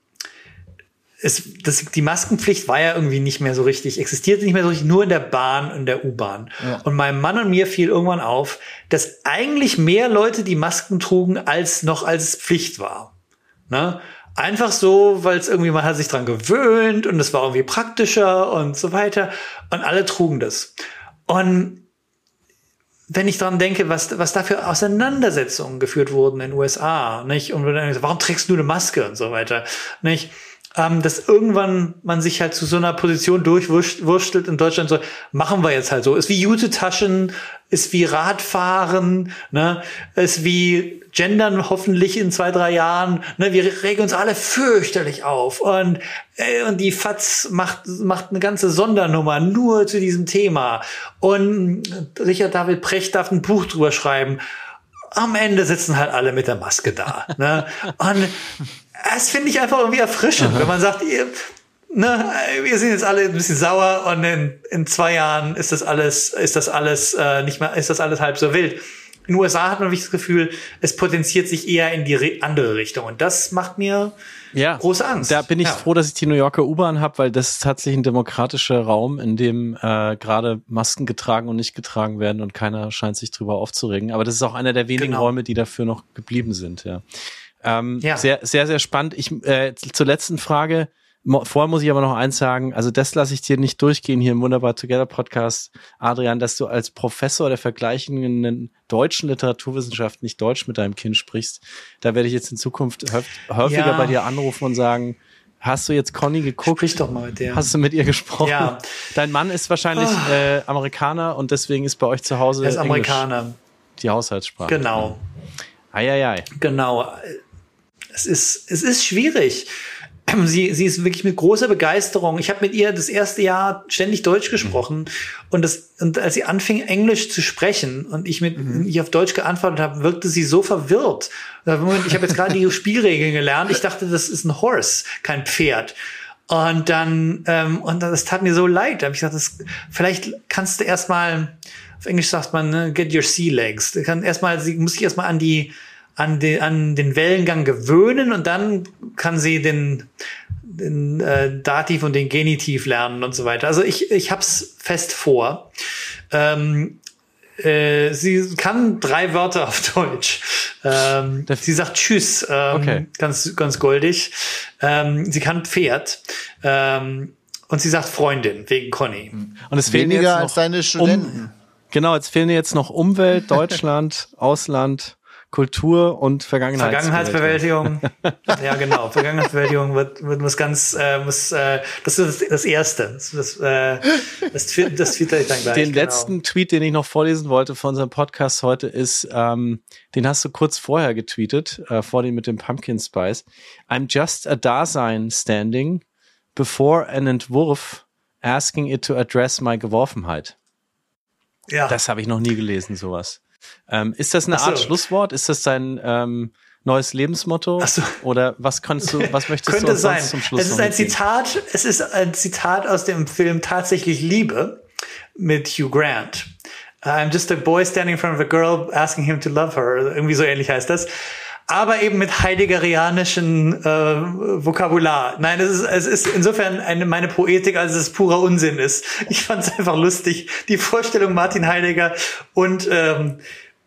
es, das, die Maskenpflicht war ja irgendwie nicht mehr so richtig, existierte nicht mehr so richtig, nur in der Bahn und der U-Bahn. Ja. Und meinem Mann und mir fiel irgendwann auf, dass eigentlich mehr Leute die Masken trugen, als noch als Pflicht war. Ne? Einfach so, weil es irgendwie, man hat sich dran gewöhnt und es war irgendwie praktischer und so weiter. Und alle trugen das. Und wenn ich dran denke, was, was da für Auseinandersetzungen geführt wurden in den USA, nicht? Und warum trägst du eine Maske und so weiter, nicht? Ähm, dass irgendwann man sich halt zu so einer Position durchwurstelt in Deutschland so, machen wir jetzt halt so. Ist wie Jute-Taschen, ist wie Radfahren, ne, ist wie Gendern hoffentlich in zwei, drei Jahren. Ne, wir regen uns alle fürchterlich auf. Und, äh, und die FATS macht, macht eine ganze Sondernummer nur zu diesem Thema. Und Richard David Precht darf ein Buch drüber schreiben am Ende sitzen halt alle mit der Maske da. Ne? Und das finde ich einfach irgendwie erfrischend, Aha. wenn man sagt, ihr, ne, wir sind jetzt alle ein bisschen sauer und in, in zwei Jahren ist das alles, ist das alles äh, nicht mehr, ist das alles halb so wild. In den USA hat man wirklich das Gefühl, es potenziert sich eher in die andere Richtung und das macht mir ja, große Angst. Da bin ich ja. froh, dass ich die New Yorker U-Bahn habe, weil das ist tatsächlich ein demokratischer Raum, in dem äh, gerade Masken getragen und nicht getragen werden und keiner scheint sich drüber aufzuregen. Aber das ist auch einer der wenigen genau. Räume, die dafür noch geblieben sind. Ja. Ähm, ja. Sehr, sehr, sehr spannend. Ich äh, zur letzten Frage Vorher muss ich aber noch eins sagen, also das lasse ich dir nicht durchgehen hier im Wunderbar Together Podcast, Adrian, dass du als Professor der vergleichenden deutschen Literaturwissenschaft nicht Deutsch mit deinem Kind sprichst. Da werde ich jetzt in Zukunft häufiger ja. bei dir anrufen und sagen, Hast du jetzt Conny geguckt? Sprich doch mal mit der. Hast du mit ihr gesprochen? Ja. Dein Mann ist wahrscheinlich oh. äh, Amerikaner und deswegen ist bei euch zu Hause er ist Amerikaner. die Haushaltssprache. Genau. Eieiei. Genau. Es ist, es ist schwierig. Sie, sie ist wirklich mit großer Begeisterung. Ich habe mit ihr das erste Jahr ständig Deutsch gesprochen mhm. und das und als sie anfing Englisch zu sprechen und ich mit mhm. ich auf Deutsch geantwortet habe, wirkte sie so verwirrt. Moment, ich habe jetzt gerade die Spielregeln gelernt. Ich dachte, das ist ein Horse, kein Pferd. Und dann ähm, und das tat mir so leid. Da habe ich gesagt, das, vielleicht kannst du erstmal auf Englisch sagt man ne, get your sea legs. Du kannst erstmal sie muss ich erstmal an die an den, an den Wellengang gewöhnen und dann kann sie den, den äh, Dativ und den Genitiv lernen und so weiter. Also ich, ich hab's fest vor. Ähm, äh, sie kann drei Wörter auf Deutsch. Ähm, sie sagt Tschüss, ähm, okay. ganz, ganz goldig. Ähm, sie kann Pferd. Ähm, und sie sagt Freundin wegen Conny. Und es fehlen Weniger jetzt noch als seine Studenten. Um, genau, jetzt fehlen jetzt noch Umwelt, Deutschland, Ausland. Kultur und Vergangenheitsbewältigung. Vergangenheitsbewältigung. ja, genau. Vergangenheitsbewältigung wird, wird muss ganz, äh, muss, äh, das ist das, Erste. Das, das, äh, das, das twitter ich dann gleich. Den genau. letzten Tweet, den ich noch vorlesen wollte von unserem Podcast heute ist, ähm, den hast du kurz vorher getweetet, äh, vor dem mit dem Pumpkin Spice. I'm just a Dasein standing before an Entwurf asking it to address my Geworfenheit. Ja. Das habe ich noch nie gelesen, sowas. Ähm, ist das eine so. Art Schlusswort? Ist das dein ähm, neues Lebensmotto? So. Oder was kannst du, was möchtest Könnte du sein. zum Schluss Es ist ein Zitat, es ist ein Zitat aus dem Film Tatsächlich Liebe mit Hugh Grant. I'm just a boy standing in front of a girl asking him to love her. Irgendwie so ähnlich heißt das aber eben mit heideggerianischen äh, Vokabular. Nein, es ist, es ist insofern eine, meine Poetik, als es purer Unsinn ist. Ich fand es einfach lustig, die Vorstellung Martin Heidegger und ähm,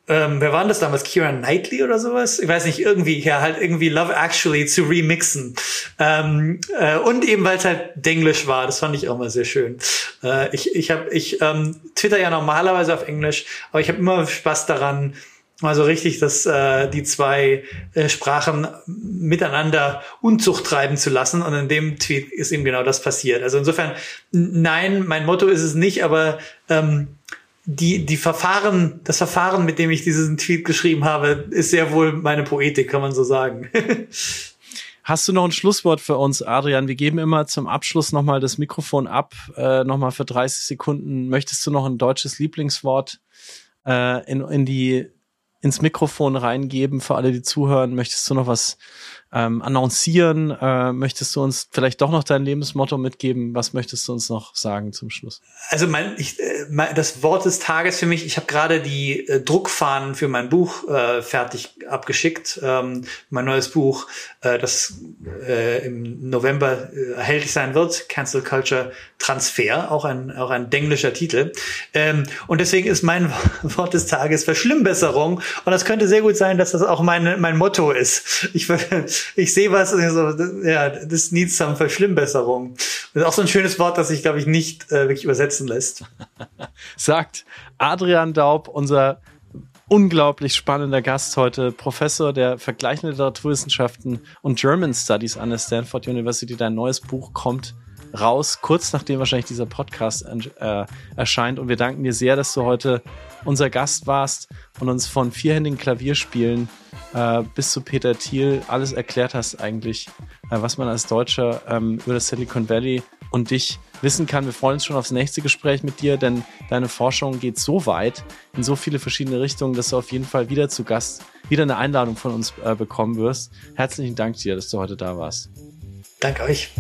ähm, wer war das damals? Kira Knightley oder sowas? Ich weiß nicht, irgendwie, ja, halt irgendwie Love Actually zu remixen. Ähm, äh, und eben, weil es halt Denglisch war, das fand ich auch mal sehr schön. Äh, ich ich habe ich ähm, twitter ja normalerweise auf Englisch, aber ich habe immer Spaß daran, also richtig, dass äh, die zwei äh, Sprachen miteinander Unzucht treiben zu lassen. Und in dem Tweet ist eben genau das passiert. Also insofern, nein, mein Motto ist es nicht, aber ähm, die, die Verfahren, das Verfahren, mit dem ich diesen Tweet geschrieben habe, ist sehr wohl meine Poetik, kann man so sagen. Hast du noch ein Schlusswort für uns, Adrian? Wir geben immer zum Abschluss nochmal das Mikrofon ab, äh, nochmal für 30 Sekunden. Möchtest du noch ein deutsches Lieblingswort äh, in, in die ins Mikrofon reingeben für alle, die zuhören? Möchtest du noch was ähm, annoncieren? Äh, möchtest du uns vielleicht doch noch dein Lebensmotto mitgeben? Was möchtest du uns noch sagen zum Schluss? Also mein, ich, äh, mein, das Wort des Tages für mich, ich habe gerade die äh, Druckfahnen für mein Buch äh, fertig abgeschickt. Ähm, mein neues Buch, äh, das äh, im November äh, erhältlich sein wird, Cancel Culture Transfer, auch ein, auch ein denglischer Titel. Ähm, und deswegen ist mein Wort des Tages Verschlimmbesserung. Und das könnte sehr gut sein, dass das auch mein, mein Motto ist. Ich, ich sehe was, so, ja, das needs some Verschlimmbesserung. Das ist auch so ein schönes Wort, das sich, glaube ich, nicht äh, wirklich übersetzen lässt. Sagt Adrian Daub, unser unglaublich spannender Gast heute, Professor der vergleichenden Literaturwissenschaften und German Studies an der Stanford University. Dein neues Buch kommt raus, kurz nachdem wahrscheinlich dieser Podcast äh, erscheint. Und wir danken dir sehr, dass du heute unser Gast warst und uns von vierhändigen Klavierspielen äh, bis zu Peter Thiel alles erklärt hast eigentlich, äh, was man als Deutscher ähm, über das Silicon Valley und dich wissen kann. Wir freuen uns schon aufs nächste Gespräch mit dir, denn deine Forschung geht so weit in so viele verschiedene Richtungen, dass du auf jeden Fall wieder zu Gast, wieder eine Einladung von uns äh, bekommen wirst. Herzlichen Dank dir, dass du heute da warst. Danke euch.